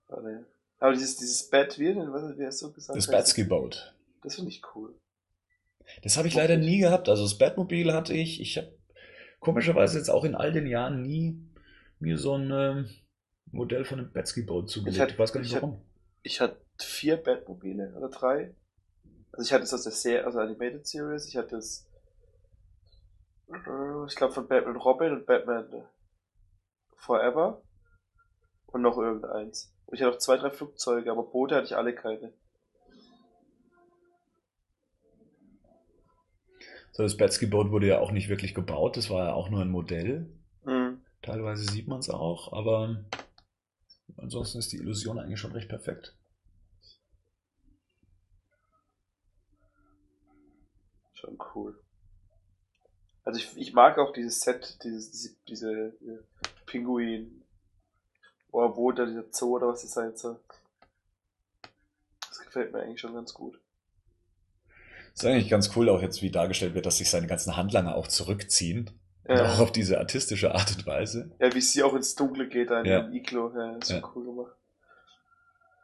Aber dieses, dieses Bett, wie, was, wie hast du gesagt? Das Batsky Boat. Das finde ich cool. Das habe ich leider nie gehabt. Also das Batmobil hatte ich. Ich habe komischerweise jetzt auch in all den Jahren nie mir so ein äh, Modell von einem Batsky Boat zugelegt. Ich, hatte, ich weiß gar nicht ich warum. Hatte, ich hatte vier Batmobile oder drei. Also ich hatte es aus der Serie, aus der Animated Series. Ich hatte es äh, ich glaube von Batman Robin und Batman Forever. Und noch irgendeins. Und ich hatte noch zwei, drei Flugzeuge, aber Boote hatte ich alle keine. So, das Batsky-Boot wurde ja auch nicht wirklich gebaut, das war ja auch nur ein Modell. Mhm. Teilweise sieht man es auch, aber ansonsten ist die Illusion eigentlich schon recht perfekt. Schon cool. Also ich, ich mag auch dieses Set, dieses, diese, diese äh, Pinguin, oder da dieser Zoo oder was das sein soll. Das gefällt mir eigentlich schon ganz gut. Ist eigentlich ganz cool auch jetzt, wie dargestellt wird, dass sich seine ganzen Handlanger auch zurückziehen. Ja. auch auf diese artistische Art und Weise. Ja, wie sie auch ins Dunkle geht, da in ja. Iglo. Ja, ist schon ja. cool gemacht.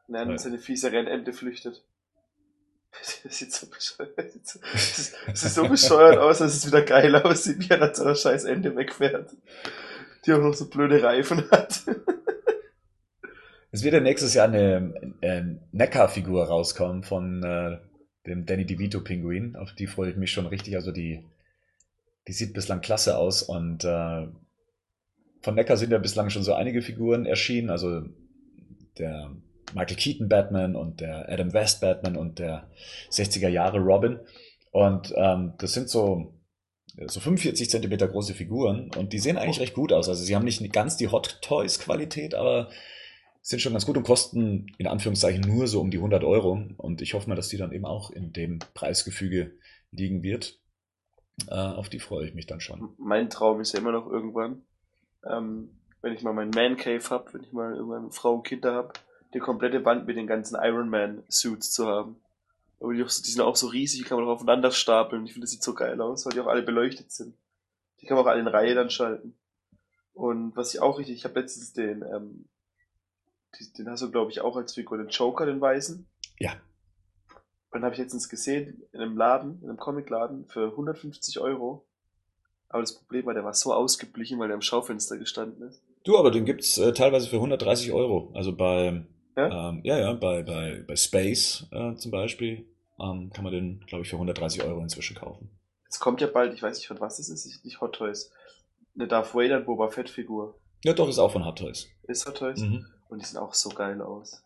Und dann ja. seine fiese Rennente flüchtet. Das sieht so bescheuert, das sieht so bescheuert aus, dass es wieder geil aussieht, wie er an seiner scheiß Ende wegfährt. Die auch noch so blöde Reifen hat. Es wird ja nächstes Jahr eine äh, Neckar-Figur rauskommen von äh, dem Danny DeVito-Pinguin. Auf die freue ich mich schon richtig. Also die, die sieht bislang klasse aus. Und äh, von Neckar sind ja bislang schon so einige Figuren erschienen. Also der Michael Keaton Batman und der Adam West Batman und der 60er Jahre Robin. Und ähm, das sind so, so 45 Zentimeter große Figuren und die sehen eigentlich recht gut aus. Also sie haben nicht ganz die Hot Toys Qualität, aber sind schon ganz gut und kosten in Anführungszeichen nur so um die 100 Euro. Und ich hoffe mal, dass die dann eben auch in dem Preisgefüge liegen wird. Äh, auf die freue ich mich dann schon. Mein Traum ist ja immer noch irgendwann, ähm, wenn ich mal meinen Man Cave habe, wenn ich mal irgendwann Frau und Kinder habe, die komplette Wand mit den ganzen Iron Man Suits zu haben. Aber die, sind auch so riesig, die kann man auch aufeinander stapeln. Ich finde, das sieht so geil aus, weil die auch alle beleuchtet sind. Die kann man auch alle in Reihe dann schalten. Und was ich auch richtig, ich habe letztens den, ähm, den hast du glaube ich auch als Figur, den Joker, den Weißen. Ja. Und dann habe ich letztens gesehen, in einem Laden, in einem Comicladen, für 150 Euro. Aber das Problem war, der war so ausgeblichen, weil der im Schaufenster gestanden ist. Du, aber den gibt's äh, teilweise für 130 Euro. Also bei, ja, ähm, ja, ja, bei, bei, bei Space äh, zum Beispiel ähm, kann man den, glaube ich, für 130 Euro inzwischen kaufen. Es kommt ja bald, ich weiß nicht von was das ist, nicht Hot Toys, eine Darth Vader Boba Fett Figur. Ja, doch, ist auch von Hot Toys. Ist Hot Toys? Mhm. Und die sehen auch so geil aus.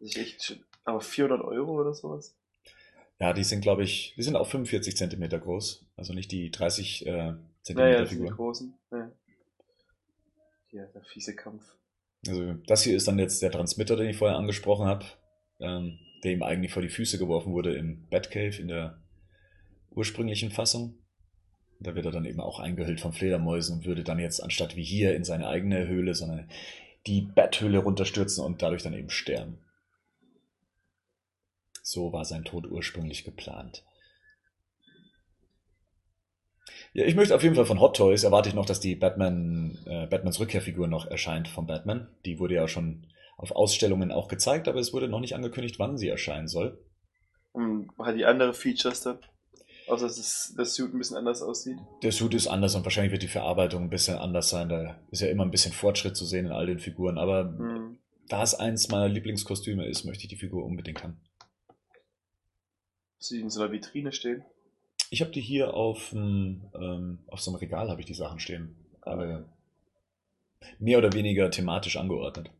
Das ist echt schön. Aber 400 Euro oder sowas? Ja, die sind, glaube ich, die sind auch 45 Zentimeter groß. Also nicht die 30 äh, Zentimeter naja, Figuren. Die großen. Ja. Hier, der fiese Kampf. Also das hier ist dann jetzt der Transmitter, den ich vorher angesprochen habe, ähm, der ihm eigentlich vor die Füße geworfen wurde im Batcave in der ursprünglichen Fassung. Da wird er dann eben auch eingehüllt von Fledermäusen und würde dann jetzt anstatt wie hier in seine eigene Höhle, sondern die Betthöhle runterstürzen und dadurch dann eben sterben. So war sein Tod ursprünglich geplant. Ja, ich möchte auf jeden Fall von Hot Toys erwarte ich noch, dass die Batman, äh, Batmans Rückkehrfigur noch erscheint von Batman. Die wurde ja schon auf Ausstellungen auch gezeigt, aber es wurde noch nicht angekündigt, wann sie erscheinen soll. Und hat die andere Features dann? Außer dass das, das Suit ein bisschen anders aussieht. Der Suit ist anders und wahrscheinlich wird die Verarbeitung ein bisschen anders sein. Da ist ja immer ein bisschen Fortschritt zu sehen in all den Figuren. Aber mhm. da es eins meiner Lieblingskostüme ist, möchte ich die Figur unbedingt haben. Sie in so einer Vitrine stehen? Ich habe die hier auf, ähm, auf so einem Regal habe ich die Sachen stehen. Aber mehr oder weniger thematisch angeordnet.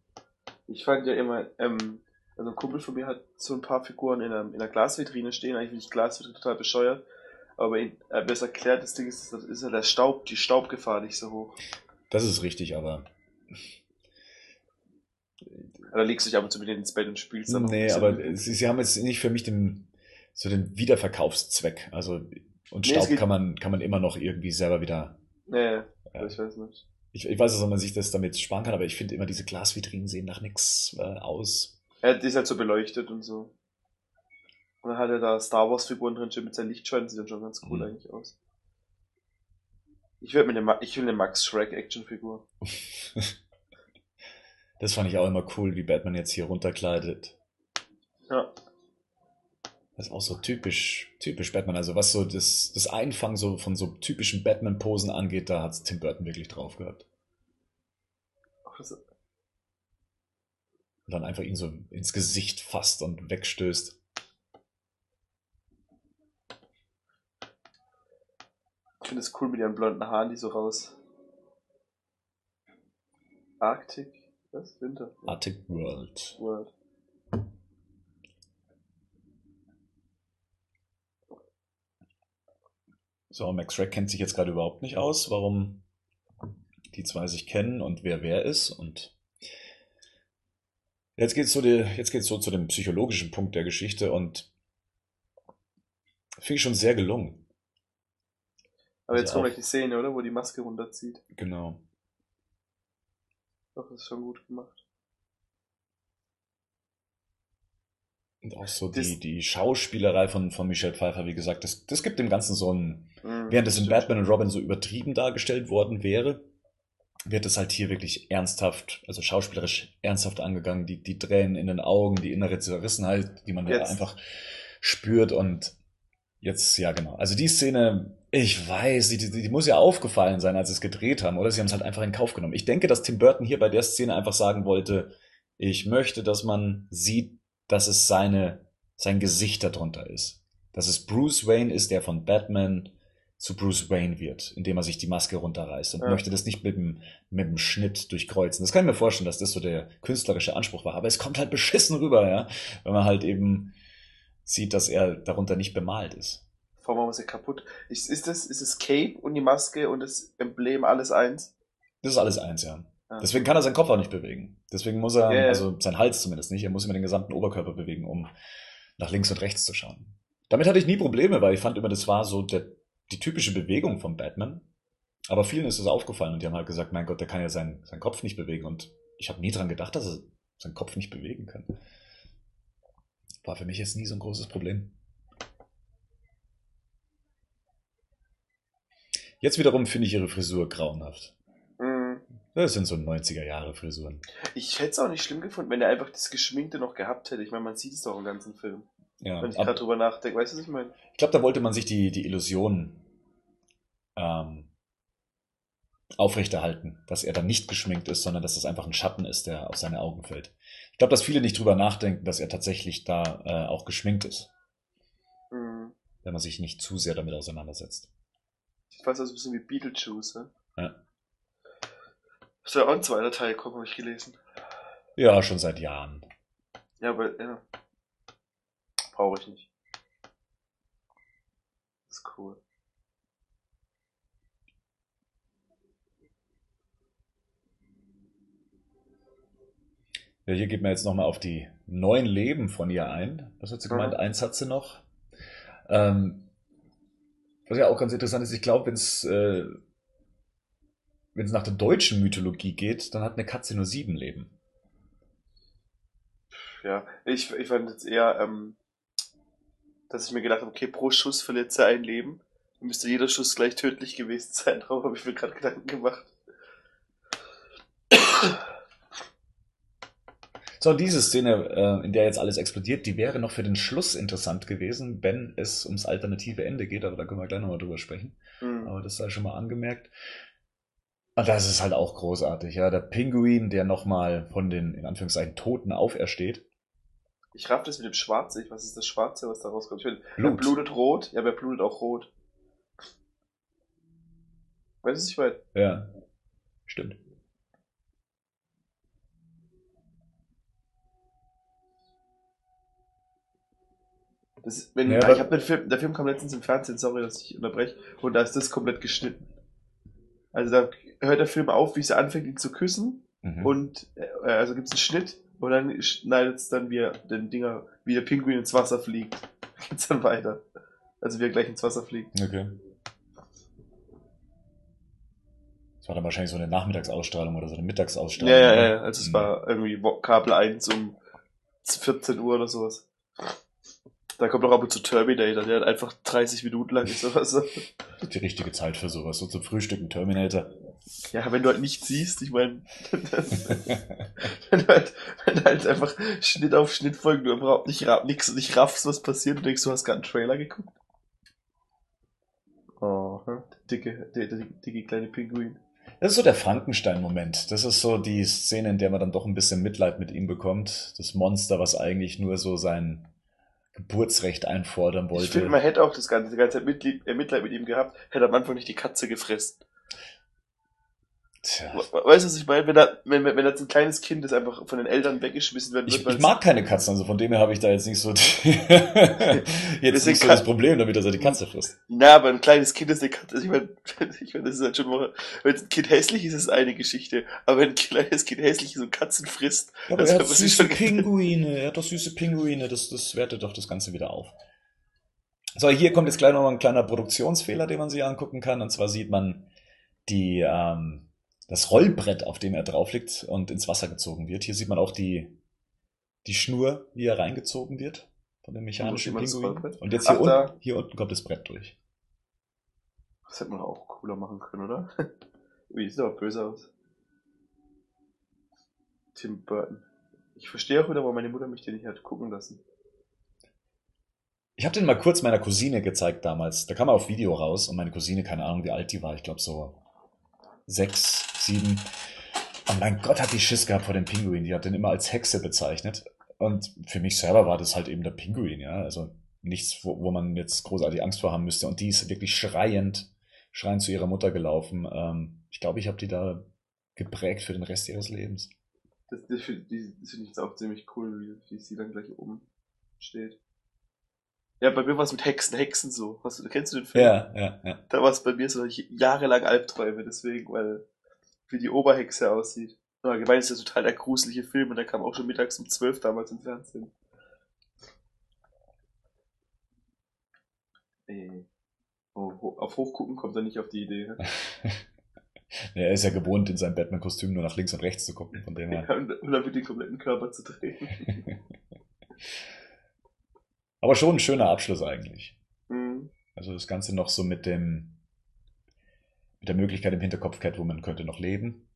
Ich fand ja immer, ähm, also ein Kumpel von mir hat so ein paar Figuren in einer, in einer Glasvitrine stehen. Eigentlich finde ich Glasvitrine total bescheuert. Aber ihn, äh, besser erklärt, das Ding ist, das ist ja der Staub, die Staubgefahr nicht so hoch. Das ist richtig, aber. Da legst du dich ab und zu mit ins Bett und spielst dann Nee, aber sie, sie, haben jetzt nicht für mich den, so den Wiederverkaufszweck. Also, und nee, Staub kann man, kann man immer noch irgendwie selber wieder. Nee, ja. ich weiß nicht. Ich, ich weiß, dass man sich das damit sparen kann, aber ich finde immer, diese Glasvitrinen sehen nach nichts äh, aus. Ja, die ist halt so beleuchtet und so. Und dann hat er da Star Wars Figuren drin mit seinen Lichtscheinen, sieht dann schon ganz cool mhm. eigentlich aus. Ich will, mir eine, ich will eine Max Shrek Actionfigur. das fand ich auch immer cool, wie Batman jetzt hier runterkleidet. Ja. Das ist auch so typisch, typisch Batman. Also was so das, das Einfangen so von so typischen Batman-Posen angeht, da hat Tim Burton wirklich drauf gehabt. Und dann einfach ihn so ins Gesicht fasst und wegstößt. Ich finde es cool mit ihren blonden Haaren, die so raus. Arctic? Was? Winter? Arctic World. World. So, Max Schreck kennt sich jetzt gerade überhaupt nicht aus, warum die zwei sich kennen und wer wer ist. Und jetzt geht es so, so zu dem psychologischen Punkt der Geschichte und finde ich schon sehr gelungen. Aber jetzt also kommt gleich die Szene, oder? Wo die Maske runterzieht. Genau. Doch, das ist schon gut gemacht. Und auch so die, die Schauspielerei von, von Michelle Pfeiffer, wie gesagt, das, das gibt dem Ganzen so ein, mhm, während es in Batman und Robin so übertrieben dargestellt worden wäre, wird es halt hier wirklich ernsthaft, also schauspielerisch ernsthaft angegangen. Die, die Tränen in den Augen, die innere Zerrissenheit, die man Jetzt. da einfach spürt und jetzt, ja genau. Also die Szene, ich weiß, die, die, die muss ja aufgefallen sein, als sie es gedreht haben, oder sie haben es halt einfach in Kauf genommen. Ich denke, dass Tim Burton hier bei der Szene einfach sagen wollte, ich möchte, dass man sieht, dass es seine, sein Gesicht darunter ist. Dass es Bruce Wayne ist, der von Batman zu Bruce Wayne wird, indem er sich die Maske runterreißt und ja. möchte das nicht mit dem, mit dem Schnitt durchkreuzen. Das kann ich mir vorstellen, dass das so der künstlerische Anspruch war. Aber es kommt halt beschissen rüber, ja, wenn man halt eben sieht, dass er darunter nicht bemalt ist. Vor allem ist er kaputt. Ist, ist das, ist das Cape und die Maske und das Emblem alles eins? Das ist alles eins, ja. Ah. Deswegen kann er seinen Kopf auch nicht bewegen. Deswegen muss er, yeah. also sein Hals zumindest nicht, er muss immer den gesamten Oberkörper bewegen, um nach links und rechts zu schauen. Damit hatte ich nie Probleme, weil ich fand immer, das war so der die typische Bewegung von Batman. Aber vielen ist es aufgefallen und die haben halt gesagt, mein Gott, der kann ja seinen, seinen Kopf nicht bewegen. Und ich habe nie dran gedacht, dass er seinen Kopf nicht bewegen kann. War für mich jetzt nie so ein großes Problem. Jetzt wiederum finde ich ihre Frisur grauenhaft. Mhm. Das sind so 90er Jahre Frisuren. Ich hätte es auch nicht schlimm gefunden, wenn er einfach das Geschminkte noch gehabt hätte. Ich meine, man sieht es doch im ganzen Film. Ja, Wenn ich gerade drüber nachdenke, weißt du, was ich meine? Ich glaube, da wollte man sich die, die Illusion ähm, aufrechterhalten, dass er dann nicht geschminkt ist, sondern dass es einfach ein Schatten ist, der auf seine Augen fällt. Ich glaube, dass viele nicht drüber nachdenken, dass er tatsächlich da äh, auch geschminkt ist. Mhm. Wenn man sich nicht zu sehr damit auseinandersetzt. Ich weiß also ein bisschen wie Beetlejuice, ne? Ja. Soll auch ein zweiter Teil kommen, habe ich gelesen. Ja, schon seit Jahren. Ja, aber ja. Brauche ich nicht. Das ist cool. Ja, hier geht man jetzt nochmal auf die neuen Leben von ihr ein. Was hat sie gemeint? Mhm. Eins hat sie noch. Ähm, was ja auch ganz interessant ist, ich glaube, wenn es äh, wenn es nach der deutschen Mythologie geht, dann hat eine Katze nur sieben Leben. Ja, ich, ich fand jetzt eher, ähm, dass ich mir gedacht habe, okay, pro Schuss verliert sie ein Leben. Dann müsste jeder Schuss gleich tödlich gewesen sein. Darauf habe ich mir gerade Gedanken gemacht. So, diese Szene, äh, in der jetzt alles explodiert, die wäre noch für den Schluss interessant gewesen, wenn es ums alternative Ende geht, aber da können wir gleich nochmal drüber sprechen. Mhm. Aber das sei schon mal angemerkt. Und das ist halt auch großartig, ja. Der Pinguin, der nochmal von den, in Anführungszeichen, Toten aufersteht. Ich raff das mit dem Schwarz nicht. Was ist das Schwarze, was da rauskommt? Ich will, Blut. Wer blutet rot? Ja, wer blutet auch rot? Weißt du, was ich meine? Ja. Stimmt. Das wenn, ja, ich hab den Film, der Film kam letztens im Fernsehen, sorry, dass ich unterbreche, und da ist das komplett geschnitten. Also da hört der Film auf, wie sie anfängt, ihn zu küssen, mhm. und äh, also gibt's einen Schnitt, und dann schneidet es dann wie den Dinger, wie der Pinguin ins Wasser fliegt. Geht's dann weiter. Also wie er gleich ins Wasser fliegt. Okay. Das war dann wahrscheinlich so eine Nachmittagsausstrahlung oder so eine Mittagsausstrahlung. Ja, ja, ja. Also es mhm. war irgendwie Kabel 1 um 14 Uhr oder sowas. Da kommt noch ab und zu Terminator, der hat einfach 30 Minuten lang ist oder so. Die richtige Zeit für sowas, so zum Frühstücken Terminator. Ja, wenn du halt nichts siehst, ich meine, wenn, du halt, wenn du halt einfach Schnitt auf Schnitt folgen, du überhaupt nicht, nix, nicht raffst, was passiert, und denkst, du hast gerade einen Trailer geguckt. Oh, der dicke, der, der dicke kleine Pinguin. Das ist so der Frankenstein-Moment. Das ist so die Szene, in der man dann doch ein bisschen Mitleid mit ihm bekommt. Das Monster, was eigentlich nur so sein Geburtsrecht einfordern wollte. Ich finde, man hätte auch das ganze, die ganze Zeit Mitleid, äh, Mitleid mit ihm gehabt, hätte am Anfang nicht die Katze gefressen. Tja. Weißt du, was ich meine? Wenn, da, wenn, wenn jetzt ein kleines Kind das einfach von den Eltern weggeschmissen wird, ich, ich mag keine Katzen, also von dem her habe ich da jetzt nicht so, die, jetzt nicht so das Problem damit, dass er die Katze frisst. Na, aber ein kleines Kind ist eine Katze. Ich meine, ich mein, das ist halt schon mal, wenn ein Kind hässlich ist, ist eine Geschichte. Aber wenn ein kleines Kind hässlich ist und Katzen frisst, ja, aber er hat süße Pinguine, er hat doch süße Pinguine, das, das wertet doch das Ganze wieder auf. So, hier kommt jetzt gleich nochmal ein kleiner Produktionsfehler, den man sich angucken kann. Und zwar sieht man die, ähm, das Rollbrett, auf dem er drauf liegt und ins Wasser gezogen wird. Hier sieht man auch die, die Schnur, wie er reingezogen wird von dem mechanischen Pinguin. Und jetzt hier, Ach, unten, hier unten kommt das Brett durch. Das hätte man auch cooler machen können, oder? wie sieht aber böse aus. Tim Burton. Ich verstehe auch wieder, warum meine Mutter mich den nicht hat gucken lassen. Ich habe den mal kurz meiner Cousine gezeigt damals. Da kam er auf Video raus und meine Cousine, keine Ahnung, wie alt die war. Ich glaube so sechs, sieben. Und mein Gott, hat die Schiss gehabt vor dem Pinguin. Die hat den immer als Hexe bezeichnet. Und für mich selber war das halt eben der Pinguin, ja. Also nichts, wo, wo man jetzt großartig Angst vor haben müsste. Und die ist wirklich schreiend, schreiend zu ihrer Mutter gelaufen. Ähm, ich glaube, ich habe die da geprägt für den Rest ihres Lebens. Das, das finde find ich auch ziemlich cool, wie, wie sie dann gleich oben steht. Ja, bei mir war es mit Hexen, Hexen so. Was, kennst du den Film? Ja, ja, ja. Da war es bei mir so jahrelang Albträume, deswegen, weil wie die Oberhexe aussieht. Aber allgemein ist das total der gruselige Film und der kam auch schon mittags um 12 damals im Fernsehen. Nee. Oh, auf Hochgucken kommt er nicht auf die Idee. ja, er ist ja gewohnt, in seinem Batman-Kostüm nur nach links und rechts zu gucken, von dem her. Ja, und, und dann mit den kompletten Körper zu drehen. Aber schon ein schöner Abschluss eigentlich. Mhm. Also das Ganze noch so mit dem, mit der Möglichkeit im Hinterkopf, Catwoman könnte noch leben.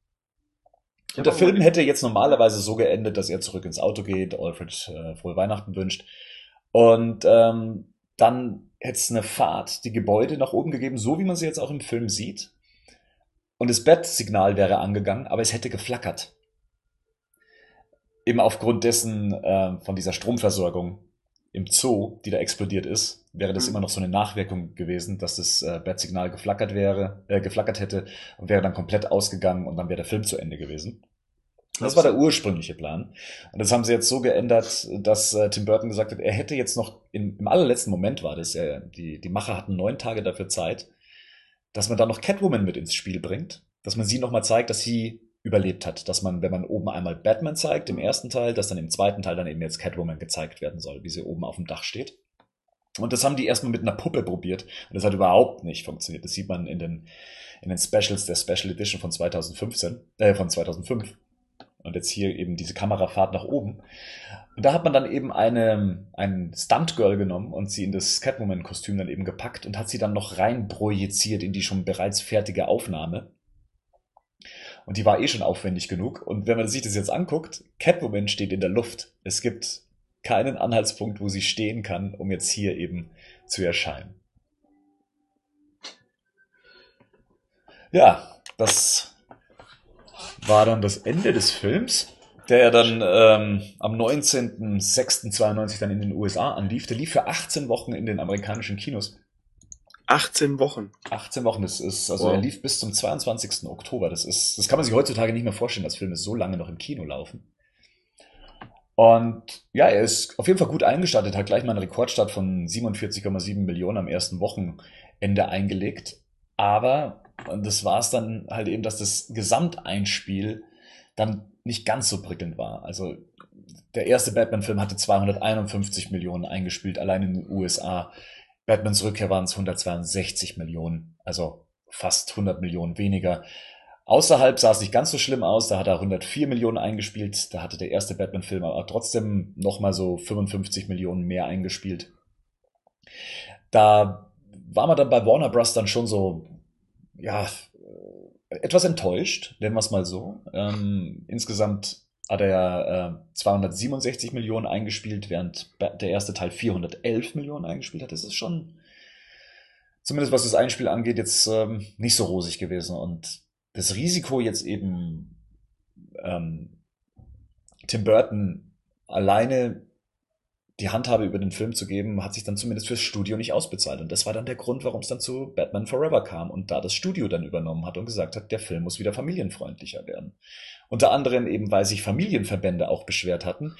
Und der Film hätte jetzt normalerweise so geendet, dass er zurück ins Auto geht, Alfred äh, frohe Weihnachten wünscht. Und ähm, dann hätte es eine Fahrt, die Gebäude nach oben gegeben, so wie man sie jetzt auch im Film sieht. Und das Bettsignal wäre angegangen, aber es hätte geflackert. Eben aufgrund dessen äh, von dieser Stromversorgung im Zoo, die da explodiert ist, wäre das mhm. immer noch so eine Nachwirkung gewesen, dass das äh, Bat-Signal geflackert wäre, äh, geflackert hätte und wäre dann komplett ausgegangen und dann wäre der Film zu Ende gewesen. Das war der ursprüngliche Plan. Und das haben sie jetzt so geändert, dass äh, Tim Burton gesagt hat, er hätte jetzt noch, in, im allerletzten Moment war das, er, die, die Macher hatten neun Tage dafür Zeit, dass man da noch Catwoman mit ins Spiel bringt, dass man sie nochmal zeigt, dass sie überlebt hat. Dass man, wenn man oben einmal Batman zeigt, im ersten Teil, dass dann im zweiten Teil dann eben jetzt Catwoman gezeigt werden soll, wie sie oben auf dem Dach steht. Und das haben die erstmal mit einer Puppe probiert. Und das hat überhaupt nicht funktioniert. Das sieht man in den, in den Specials der Special Edition von 2015, äh, von 2005. Und jetzt hier eben diese Kamerafahrt nach oben. Und da hat man dann eben eine, ein Stunt-Girl genommen und sie in das Catwoman-Kostüm dann eben gepackt und hat sie dann noch rein projiziert in die schon bereits fertige Aufnahme. Und die war eh schon aufwendig genug. Und wenn man sich das jetzt anguckt, Catwoman steht in der Luft. Es gibt keinen Anhaltspunkt, wo sie stehen kann, um jetzt hier eben zu erscheinen. Ja, das war dann das Ende des Films, der ja dann ähm, am 19.06.92 dann in den USA anlief. Der lief für 18 Wochen in den amerikanischen Kinos. 18 Wochen. 18 Wochen, das ist, also wow. er lief bis zum 22. Oktober. Das ist, das kann man sich heutzutage nicht mehr vorstellen, dass Filme so lange noch im Kino laufen. Und ja, er ist auf jeden Fall gut eingestartet, hat gleich mal einen Rekordstart von 47,7 Millionen am ersten Wochenende eingelegt. Aber, und das war es dann halt eben, dass das Gesamteinspiel dann nicht ganz so prickelnd war. Also der erste Batman-Film hatte 251 Millionen eingespielt, allein in den USA. Batmans Rückkehr waren es 162 Millionen, also fast 100 Millionen weniger. Außerhalb sah es nicht ganz so schlimm aus, da hat er 104 Millionen eingespielt, da hatte der erste Batman-Film aber trotzdem nochmal so 55 Millionen mehr eingespielt. Da war man dann bei Warner Bros. dann schon so, ja, etwas enttäuscht, nennen wir es mal so. Ähm, insgesamt hat er äh, 267 Millionen eingespielt, während der erste Teil 411 Millionen eingespielt hat. Das ist schon, zumindest was das Einspiel angeht, jetzt ähm, nicht so rosig gewesen. Und das Risiko jetzt eben ähm, Tim Burton alleine die Handhabe über den Film zu geben, hat sich dann zumindest fürs Studio nicht ausbezahlt. Und das war dann der Grund, warum es dann zu Batman Forever kam und da das Studio dann übernommen hat und gesagt hat, der Film muss wieder familienfreundlicher werden. Unter anderem eben, weil sich Familienverbände auch beschwert hatten.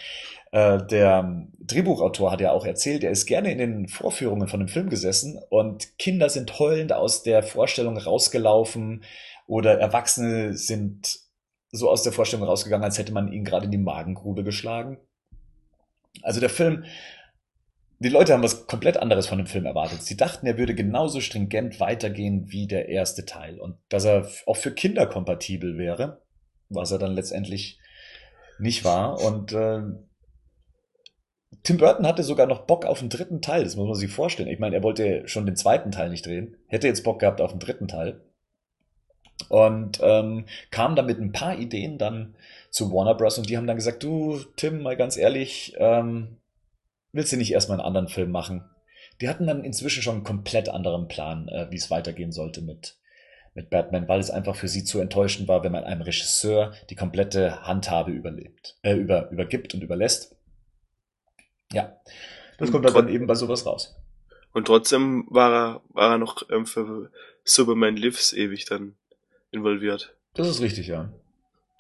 Äh, der Drehbuchautor hat ja auch erzählt, er ist gerne in den Vorführungen von dem Film gesessen und Kinder sind heulend aus der Vorstellung rausgelaufen oder Erwachsene sind so aus der Vorstellung rausgegangen, als hätte man ihnen gerade in die Magengrube geschlagen. Also der Film, die Leute haben was komplett anderes von dem Film erwartet. Sie dachten, er würde genauso stringent weitergehen wie der erste Teil und dass er auch für Kinder kompatibel wäre, was er dann letztendlich nicht war. Und äh, Tim Burton hatte sogar noch Bock auf den dritten Teil, das muss man sich vorstellen. Ich meine, er wollte schon den zweiten Teil nicht drehen, hätte jetzt Bock gehabt auf den dritten Teil. Und ähm, kam dann mit ein paar Ideen dann zu Warner Bros. und die haben dann gesagt, du, Tim, mal ganz ehrlich, ähm, willst du nicht erstmal einen anderen Film machen? die hatten dann inzwischen schon einen komplett anderen Plan, äh, wie es weitergehen sollte mit, mit Batman, weil es einfach für sie zu enttäuschend war, wenn man einem Regisseur die komplette Handhabe überlebt, äh, über, übergibt und überlässt. Ja, das kommt dann, dann eben bei sowas raus. Und trotzdem war er, war er noch ähm, für Superman Lives ewig dann involviert. Das ist richtig, ja.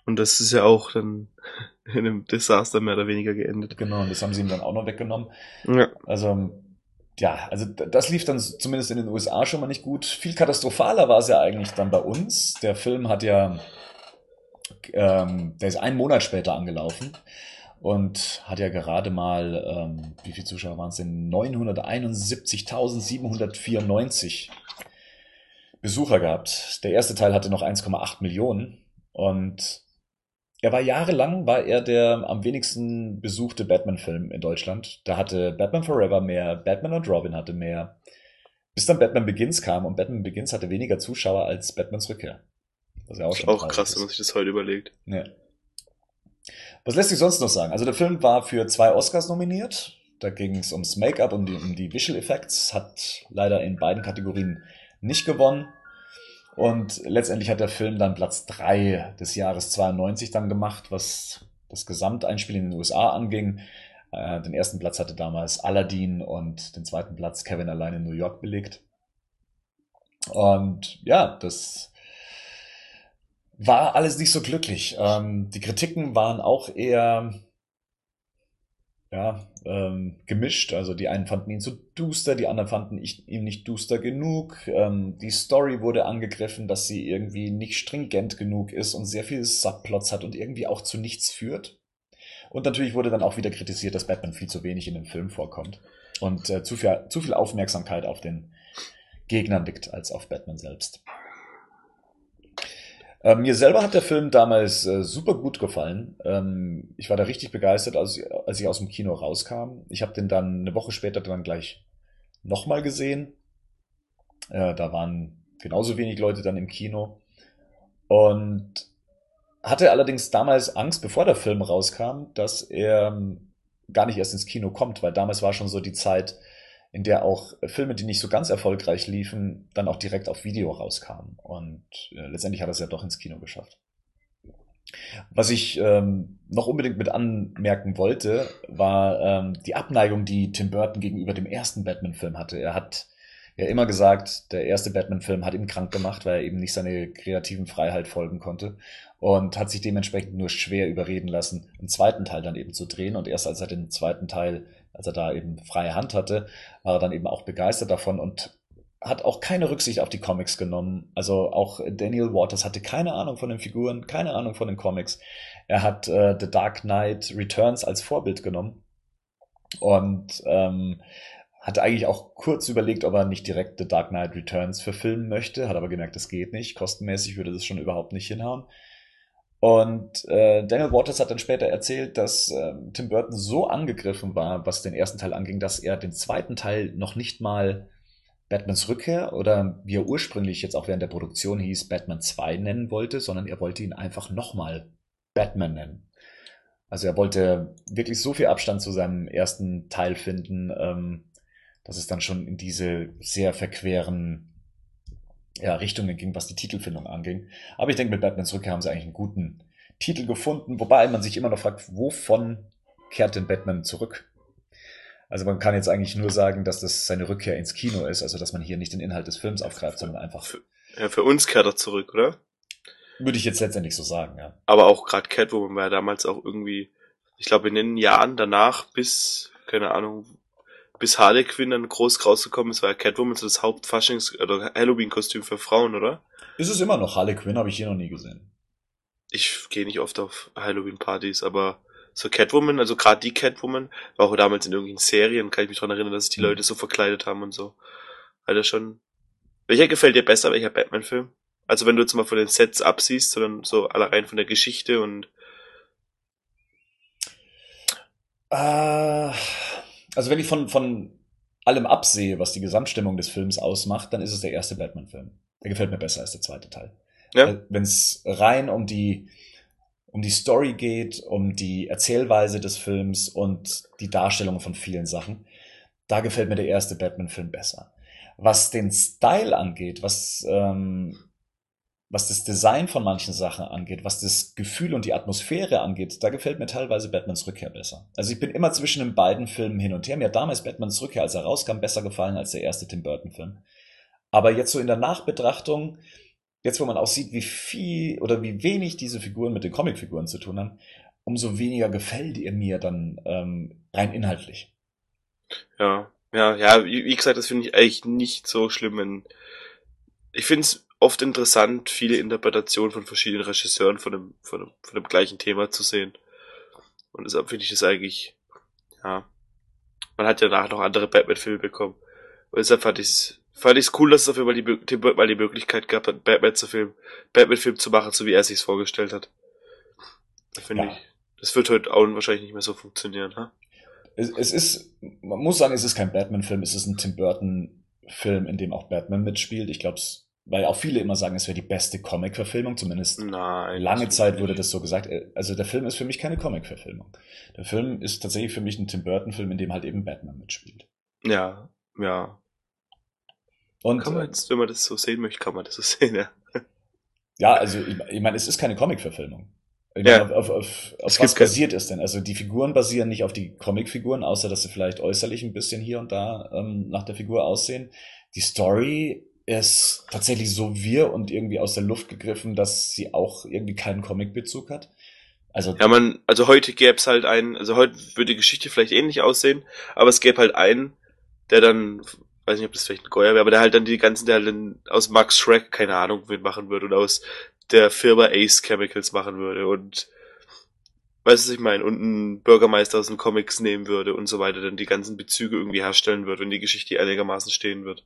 Und das ist ja auch dann in einem Desaster mehr oder weniger geendet. Genau, und das haben sie ihm dann auch noch weggenommen. Ja. Also, ja, also das lief dann zumindest in den USA schon mal nicht gut. Viel katastrophaler war es ja eigentlich dann bei uns. Der Film hat ja, ähm, der ist einen Monat später angelaufen und hat ja gerade mal, ähm, wie viele Zuschauer waren es denn? 971.794 Besucher gehabt. Der erste Teil hatte noch 1,8 Millionen und er war jahrelang war er der am wenigsten besuchte Batman-Film in Deutschland. Da hatte Batman Forever mehr, Batman und Robin hatte mehr. Bis dann Batman Begins kam und Batman Begins hatte weniger Zuschauer als Batmans Rückkehr. Was ja auch, schon auch krass, wenn man sich das heute überlegt. Ja. Was lässt sich sonst noch sagen? Also der Film war für zwei Oscars nominiert. Da ging es ums Make-up und die, um die Visual Effects. Hat leider in beiden Kategorien nicht gewonnen. Und letztendlich hat der Film dann Platz drei des Jahres 92 dann gemacht, was das Gesamteinspiel in den USA anging. Äh, den ersten Platz hatte damals Aladdin und den zweiten Platz Kevin allein in New York belegt. Und ja, das war alles nicht so glücklich. Ähm, die Kritiken waren auch eher ja, ähm, gemischt. Also die einen fanden ihn zu duster, die anderen fanden ich, ihn nicht duster genug. Ähm, die Story wurde angegriffen, dass sie irgendwie nicht stringent genug ist und sehr viele Subplots hat und irgendwie auch zu nichts führt. Und natürlich wurde dann auch wieder kritisiert, dass Batman viel zu wenig in dem Film vorkommt und äh, zu, viel, zu viel Aufmerksamkeit auf den Gegnern liegt als auf Batman selbst. Äh, mir selber hat der Film damals äh, super gut gefallen. Ähm, ich war da richtig begeistert, als, als ich aus dem Kino rauskam. Ich habe den dann eine Woche später dann gleich nochmal gesehen. Äh, da waren genauso wenig Leute dann im Kino. Und hatte allerdings damals Angst, bevor der Film rauskam, dass er ähm, gar nicht erst ins Kino kommt, weil damals war schon so die Zeit, in der auch Filme, die nicht so ganz erfolgreich liefen, dann auch direkt auf Video rauskamen. Und äh, letztendlich hat er es ja doch ins Kino geschafft. Was ich ähm, noch unbedingt mit anmerken wollte, war ähm, die Abneigung, die Tim Burton gegenüber dem ersten Batman-Film hatte. Er hat ja immer gesagt, der erste Batman-Film hat ihn krank gemacht, weil er eben nicht seine kreativen Freiheit folgen konnte und hat sich dementsprechend nur schwer überreden lassen, einen zweiten Teil dann eben zu drehen. Und erst als er den zweiten Teil als er da eben freie Hand hatte, war er dann eben auch begeistert davon und hat auch keine Rücksicht auf die Comics genommen. Also auch Daniel Waters hatte keine Ahnung von den Figuren, keine Ahnung von den Comics. Er hat äh, The Dark Knight Returns als Vorbild genommen und ähm, hat eigentlich auch kurz überlegt, ob er nicht direkt The Dark Knight Returns verfilmen möchte, hat aber gemerkt, das geht nicht. Kostenmäßig würde das schon überhaupt nicht hinhauen. Und äh, Daniel Waters hat dann später erzählt, dass äh, Tim Burton so angegriffen war, was den ersten Teil anging, dass er den zweiten Teil noch nicht mal Batmans Rückkehr oder wie er ursprünglich jetzt auch während der Produktion hieß, Batman 2 nennen wollte, sondern er wollte ihn einfach nochmal Batman nennen. Also er wollte wirklich so viel Abstand zu seinem ersten Teil finden, ähm, dass es dann schon in diese sehr verqueren ja, Richtungen ging, was die Titelfindung anging. Aber ich denke, mit Batmans Rückkehr haben sie eigentlich einen guten Titel gefunden, wobei man sich immer noch fragt, wovon kehrt denn Batman zurück? Also man kann jetzt eigentlich nur sagen, dass das seine Rückkehr ins Kino ist, also dass man hier nicht den Inhalt des Films aufgreift, sondern einfach. Für, ja, für uns kehrt er zurück, oder? Würde ich jetzt letztendlich so sagen, ja. Aber auch gerade Catwoman war ja damals auch irgendwie, ich glaube in den Jahren danach bis, keine Ahnung, bis Harley Quinn dann groß rausgekommen ist, war ja Catwoman so das Hauptfaschings- oder Halloween-Kostüm für Frauen, oder? Ist es immer noch Harley Quinn, habe ich hier noch nie gesehen. Ich gehe nicht oft auf Halloween-Partys, aber so Catwoman, also gerade die Catwoman, war auch damals in irgendwelchen Serien, kann ich mich dran erinnern, dass sich die mhm. Leute so verkleidet haben und so. Alter, schon. Welcher gefällt dir besser, welcher Batman-Film? Also wenn du jetzt mal von den Sets absiehst, sondern so allein von der Geschichte und. Äh, also wenn ich von, von allem absehe, was die Gesamtstimmung des Films ausmacht, dann ist es der erste Batman-Film. Der gefällt mir besser als der zweite Teil. Ja. Wenn es rein um die, um die Story geht, um die Erzählweise des Films und die Darstellung von vielen Sachen, da gefällt mir der erste Batman-Film besser. Was den Style angeht, was, ähm, was das Design von manchen Sachen angeht, was das Gefühl und die Atmosphäre angeht, da gefällt mir teilweise Batmans Rückkehr besser. Also ich bin immer zwischen den beiden Filmen hin und her. Mir hat damals Batmans Rückkehr, als er rauskam, besser gefallen als der erste Tim Burton-Film. Aber jetzt so in der Nachbetrachtung, jetzt wo man auch sieht, wie viel oder wie wenig diese Figuren mit den Comicfiguren zu tun haben, umso weniger gefällt ihr mir dann ähm, rein inhaltlich. Ja, ja, ja, wie, gesagt, das finde ich eigentlich nicht so schlimm. Wenn ich finde es oft interessant, viele Interpretationen von verschiedenen Regisseuren von dem, von dem, von dem gleichen Thema zu sehen. Und deshalb finde ich das eigentlich, ja, man hat ja nachher noch andere Batman-Filme bekommen. Und deshalb fand ich es fand ich's cool, dass es auf einmal die, die, mal die Möglichkeit gab, einen Batman zu Film, Batman-Film zu machen, so wie er sich's vorgestellt hat. Finde ja. ich. Das wird heute auch wahrscheinlich nicht mehr so funktionieren, ha? Es, es ist, man muss sagen, es ist kein Batman-Film, es ist ein Tim Burton-Film, in dem auch Batman mitspielt. Ich glaube, weil auch viele immer sagen, es wäre die beste Comic-Verfilmung, zumindest Nein, lange Zeit wurde das so gesagt. Also der Film ist für mich keine Comic-Verfilmung. Der Film ist tatsächlich für mich ein Tim Burton-Film, in dem halt eben Batman mitspielt. Ja, ja. Und, kann man jetzt, wenn man das so sehen möchte, kann man das so sehen, ja. Ja, also ich, ich meine, es ist keine Comic-Verfilmung. Ja. Auf, auf, auf, auf was basiert es denn? Also die Figuren basieren nicht auf die Comicfiguren, außer dass sie vielleicht äußerlich ein bisschen hier und da ähm, nach der Figur aussehen. Die Story ist tatsächlich so wir und irgendwie aus der Luft gegriffen, dass sie auch irgendwie keinen Comicbezug hat. Also ja, man, also heute gäbe es halt einen, also heute würde die Geschichte vielleicht ähnlich aussehen, aber es gäbe halt einen, der dann, weiß nicht, ob das vielleicht ein Goyer wäre, aber der halt dann die ganzen, der halt dann aus Max Shrek, keine Ahnung, wen machen würde und aus der Firma Ace Chemicals machen würde und weißt du, was ich meine, und einen Bürgermeister aus den Comics nehmen würde und so weiter, dann die ganzen Bezüge irgendwie herstellen würde, wenn die Geschichte einigermaßen stehen wird.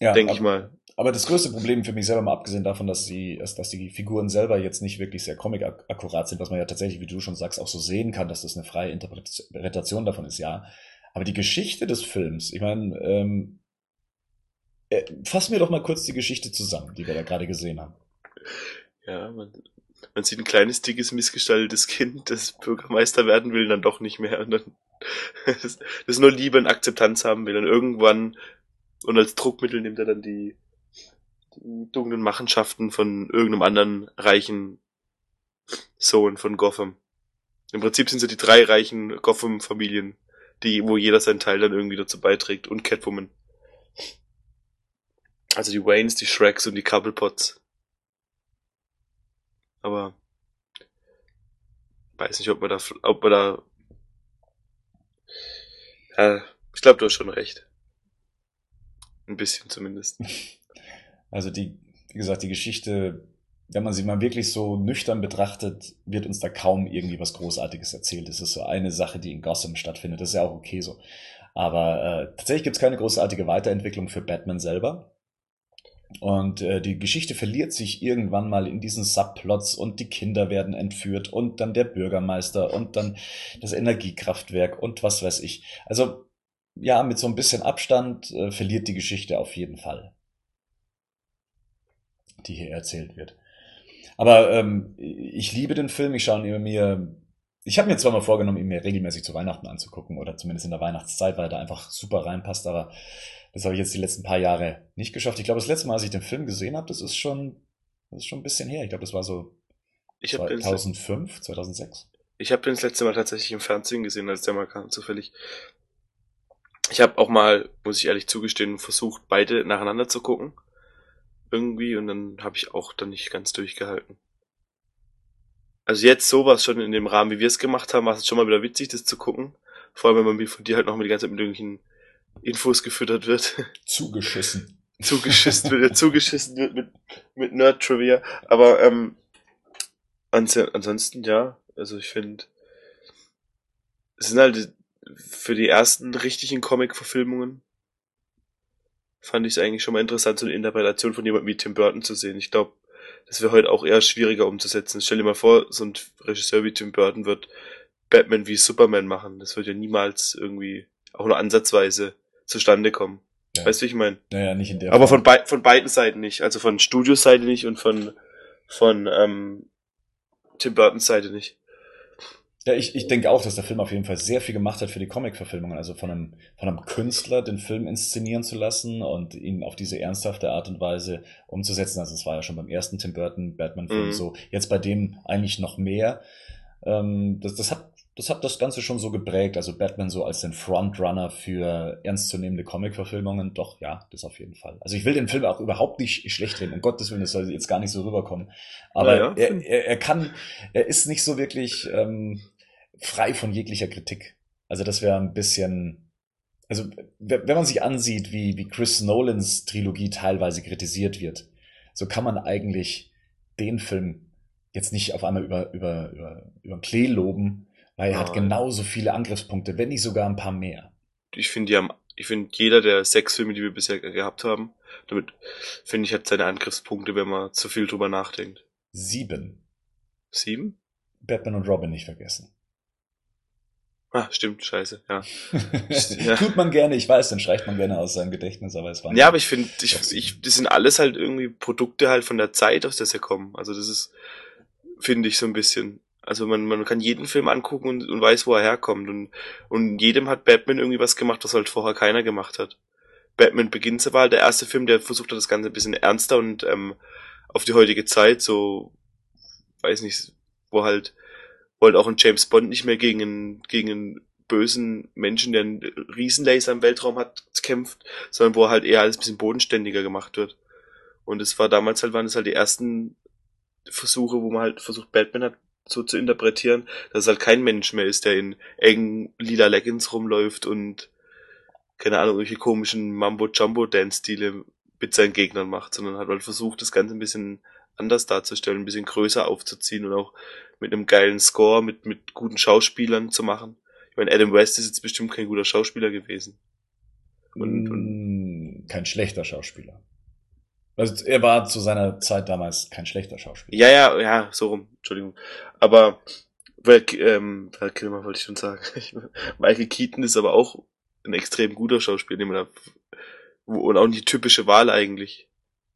Ja, denke ich mal. Aber das größte Problem für mich selber, mal abgesehen davon, dass sie, dass die Figuren selber jetzt nicht wirklich sehr comic-akkurat sind, was man ja tatsächlich, wie du schon sagst, auch so sehen kann, dass das eine freie Interpretation davon ist, ja. Aber die Geschichte des Films, ich meine, ähm, äh, fassen wir doch mal kurz die Geschichte zusammen, die wir da gerade gesehen haben. Ja, man, man sieht ein kleines, dickes, missgestaltetes Kind, das Bürgermeister werden will, dann doch nicht mehr. Und dann das, das nur Liebe und Akzeptanz haben will. Und irgendwann, und als Druckmittel nimmt er dann die, die dunklen Machenschaften von irgendeinem anderen reichen Sohn von Gotham. Im Prinzip sind so die drei reichen Gotham-Familien, die, wo jeder seinen Teil dann irgendwie dazu beiträgt und Catwoman. Also die Waynes, die Shreks und die Cobblepots. Aber weiß nicht, ob man da, ob man da. Ja, ich glaube, du hast schon recht. Ein bisschen zumindest. Also die, wie gesagt, die Geschichte, wenn man sie mal wirklich so nüchtern betrachtet, wird uns da kaum irgendwie was Großartiges erzählt. Es ist so eine Sache, die in Gotham stattfindet. Das ist ja auch okay so. Aber äh, tatsächlich gibt es keine großartige Weiterentwicklung für Batman selber. Und äh, die Geschichte verliert sich irgendwann mal in diesen Subplots und die Kinder werden entführt und dann der Bürgermeister und dann das Energiekraftwerk und was weiß ich. Also ja, mit so ein bisschen Abstand äh, verliert die Geschichte auf jeden Fall, die hier erzählt wird. Aber ähm, ich liebe den Film, ich schaue ihn mir. Ich habe mir zwar mal vorgenommen, ihn mir regelmäßig zu Weihnachten anzugucken oder zumindest in der Weihnachtszeit, weil er da einfach super reinpasst, aber das habe ich jetzt die letzten paar Jahre nicht geschafft. Ich glaube, das letzte Mal, als ich den Film gesehen habe, das ist schon, das ist schon ein bisschen her. Ich glaube, das war so ich 2005, 2006. Ich habe den das letzte Mal tatsächlich im Fernsehen gesehen, als der mal kam, zufällig. Ich habe auch mal, muss ich ehrlich zugestehen, versucht, beide nacheinander zu gucken. Irgendwie, und dann habe ich auch dann nicht ganz durchgehalten. Also jetzt sowas schon in dem Rahmen, wie wir es gemacht haben, war es schon mal wieder witzig, das zu gucken. Vor allem, wenn man von dir halt noch mit die ganze Zeit mit irgendwelchen Infos gefüttert wird. Zugeschissen. zugeschissen wird, zugeschissen wird mit, mit Nerd-Trivia. Aber ähm, ans ansonsten ja, also ich finde, es sind halt für die ersten richtigen Comic-Verfilmungen fand ich es eigentlich schon mal interessant, so eine Interpretation von jemandem wie Tim Burton zu sehen. Ich glaube, das wäre heute auch eher schwieriger umzusetzen. Stell dir mal vor, so ein Regisseur wie Tim Burton wird Batman wie Superman machen. Das wird ja niemals irgendwie auch nur ansatzweise zustande kommen. Ja. Weißt du, wie ich meine? Naja, nicht in der Aber von, bei, von beiden Seiten nicht. Also von Studios Seite nicht und von, von ähm, Tim Burtons Seite nicht. Ja, ich, ich denke auch, dass der Film auf jeden Fall sehr viel gemacht hat für die Comic-Verfilmungen. Also von einem, von einem Künstler den Film inszenieren zu lassen und ihn auf diese ernsthafte Art und Weise umzusetzen. Also es war ja schon beim ersten Tim Burton Batman-Film mhm. so. Jetzt bei dem eigentlich noch mehr. Ähm, das, das hat das hat das Ganze schon so geprägt. Also Batman so als den Frontrunner für ernstzunehmende Comic-Verfilmungen. Doch, ja, das auf jeden Fall. Also ich will den Film auch überhaupt nicht schlecht reden. Um Gottes Willen, das soll jetzt gar nicht so rüberkommen. Aber ja, er, er, er kann, er ist nicht so wirklich ähm, frei von jeglicher Kritik. Also das wäre ein bisschen, also wenn man sich ansieht, wie, wie Chris Nolans Trilogie teilweise kritisiert wird, so kann man eigentlich den Film jetzt nicht auf einmal über, über, über, über Klee loben, weil er ah, hat genauso viele Angriffspunkte, wenn nicht sogar ein paar mehr. Ich finde, die haben, ich finde, jeder der sechs Filme, die wir bisher gehabt haben, damit finde ich, hat seine Angriffspunkte, wenn man zu viel drüber nachdenkt. Sieben. Sieben? Batman und Robin nicht vergessen. Ah, stimmt, scheiße, ja. ja. Tut man gerne, ich weiß, dann streicht man gerne aus seinem Gedächtnis, aber es war. Ja, aber ich finde, ich, ich, das sind alles halt irgendwie Produkte halt von der Zeit, aus der sie kommen. Also das ist, finde ich so ein bisschen. Also man, man kann jeden Film angucken und, und weiß, wo er herkommt. Und, und jedem hat Batman irgendwie was gemacht, was halt vorher keiner gemacht hat. Batman Begins war halt der erste Film, der versucht hat, das Ganze ein bisschen ernster und ähm, auf die heutige Zeit, so, weiß nicht, wo halt, wo halt auch ein James Bond nicht mehr gegen einen, gegen einen bösen Menschen, der einen Riesenlaser im Weltraum hat, kämpft, sondern wo halt eher alles ein bisschen bodenständiger gemacht wird. Und es war damals halt, waren es halt die ersten Versuche, wo man halt versucht, Batman hat so zu interpretieren, dass es halt kein Mensch mehr ist, der in engen lila Leggings rumläuft und keine Ahnung, welche komischen Mambo-Jumbo-Dance-Stile mit seinen Gegnern macht, sondern hat halt versucht, das Ganze ein bisschen anders darzustellen, ein bisschen größer aufzuziehen und auch mit einem geilen Score, mit, mit guten Schauspielern zu machen. Ich meine, Adam West ist jetzt bestimmt kein guter Schauspieler gewesen. Und, und mm, kein schlechter Schauspieler. Also er war zu seiner Zeit damals kein schlechter Schauspieler. Ja, ja, ja, so rum, Entschuldigung. Aber Val, ähm, Val Kilmer wollte ich schon sagen. Michael Keaton ist aber auch ein extrem guter Schauspieler, den man da, und auch nicht die typische Wahl eigentlich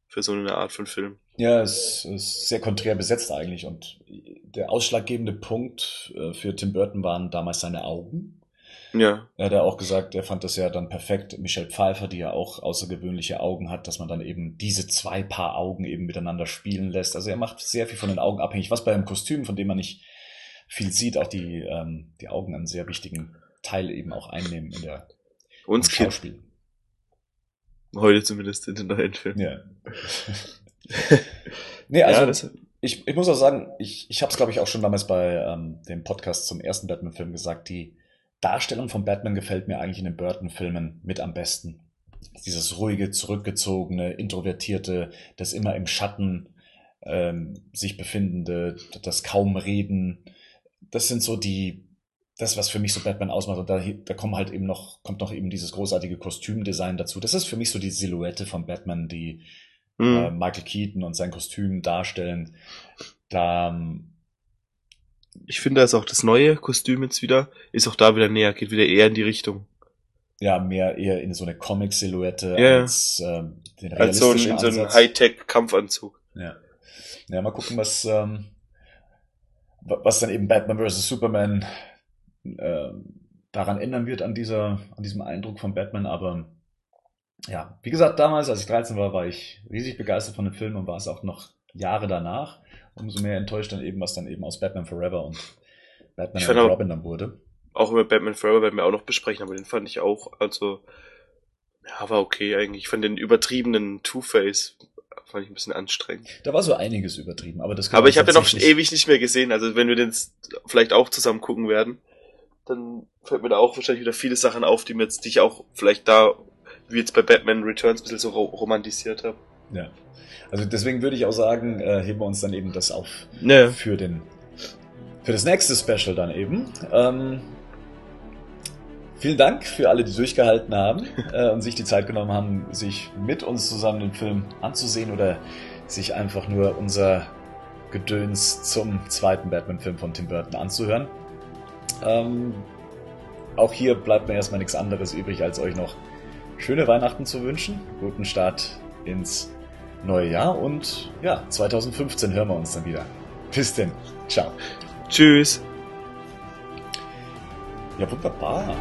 für so eine Art von Film. Ja, es ist sehr konträr besetzt eigentlich und der ausschlaggebende Punkt äh, für Tim Burton waren damals seine Augen. Ja. Er hat ja auch gesagt, er fand das ja dann perfekt. Michelle Pfeiffer, die ja auch außergewöhnliche Augen hat, dass man dann eben diese zwei Paar Augen eben miteinander spielen lässt. Also er macht sehr viel von den Augen abhängig, was bei einem Kostüm, von dem man nicht viel sieht, auch die, ähm, die Augen einen sehr wichtigen Teil eben auch einnehmen in der Uns Schauspiel. Heute zumindest in den neuen Filmen. Ja. nee, also ja, das, ich, ich muss auch sagen, ich, ich habe es glaube ich auch schon damals bei ähm, dem Podcast zum ersten Batman-Film gesagt, die Darstellung von Batman gefällt mir eigentlich in den Burton-Filmen mit am besten. Dieses ruhige, zurückgezogene, introvertierte, das immer im Schatten ähm, sich befindende, das kaum reden. Das sind so die, das, was für mich so Batman ausmacht. Und da, da kommen halt eben noch, kommt noch eben dieses großartige Kostümdesign dazu. Das ist für mich so die Silhouette von Batman, die mhm. äh, Michael Keaton und sein Kostüm darstellen. Da, ähm, ich finde, dass auch das neue Kostüm jetzt wieder, ist auch da wieder näher, geht wieder eher in die Richtung. Ja, mehr eher in so eine Comic-Silhouette ja. als ähm, den als so ein, in so einem Hightech-Kampfanzug. Ja. Ja, mal gucken, was, ähm, was dann eben Batman vs. Superman äh, daran ändern wird an dieser, an diesem Eindruck von Batman, aber ja, wie gesagt, damals, als ich 13 war, war ich riesig begeistert von dem Film und war es auch noch Jahre danach umso mehr enttäuscht dann eben, was dann eben aus Batman Forever und Batman und Robin dann wurde. Auch über Batman Forever werden wir auch noch besprechen, aber den fand ich auch, also, ja, war okay eigentlich. Ich fand den übertriebenen Two-Face fand ich ein bisschen anstrengend. Da war so einiges übertrieben, aber das Aber ich habe den noch ewig nicht mehr gesehen, also wenn wir den vielleicht auch zusammen gucken werden, dann fällt mir da auch wahrscheinlich wieder viele Sachen auf, die mir jetzt, die ich auch vielleicht da, wie jetzt bei Batman Returns, ein bisschen so romantisiert habe. Ja. Also deswegen würde ich auch sagen, äh, heben wir uns dann eben das auf ja. für den für das nächste Special dann eben. Ähm, vielen Dank für alle, die durchgehalten haben äh, und sich die Zeit genommen haben, sich mit uns zusammen den Film anzusehen oder sich einfach nur unser Gedöns zum zweiten Batman-Film von Tim Burton anzuhören. Ähm, auch hier bleibt mir erstmal nichts anderes übrig, als euch noch schöne Weihnachten zu wünschen, guten Start ins neue Jahr und ja, 2015 hören wir uns dann wieder. Bis denn. Ciao. Tschüss. Ja, wunderbar.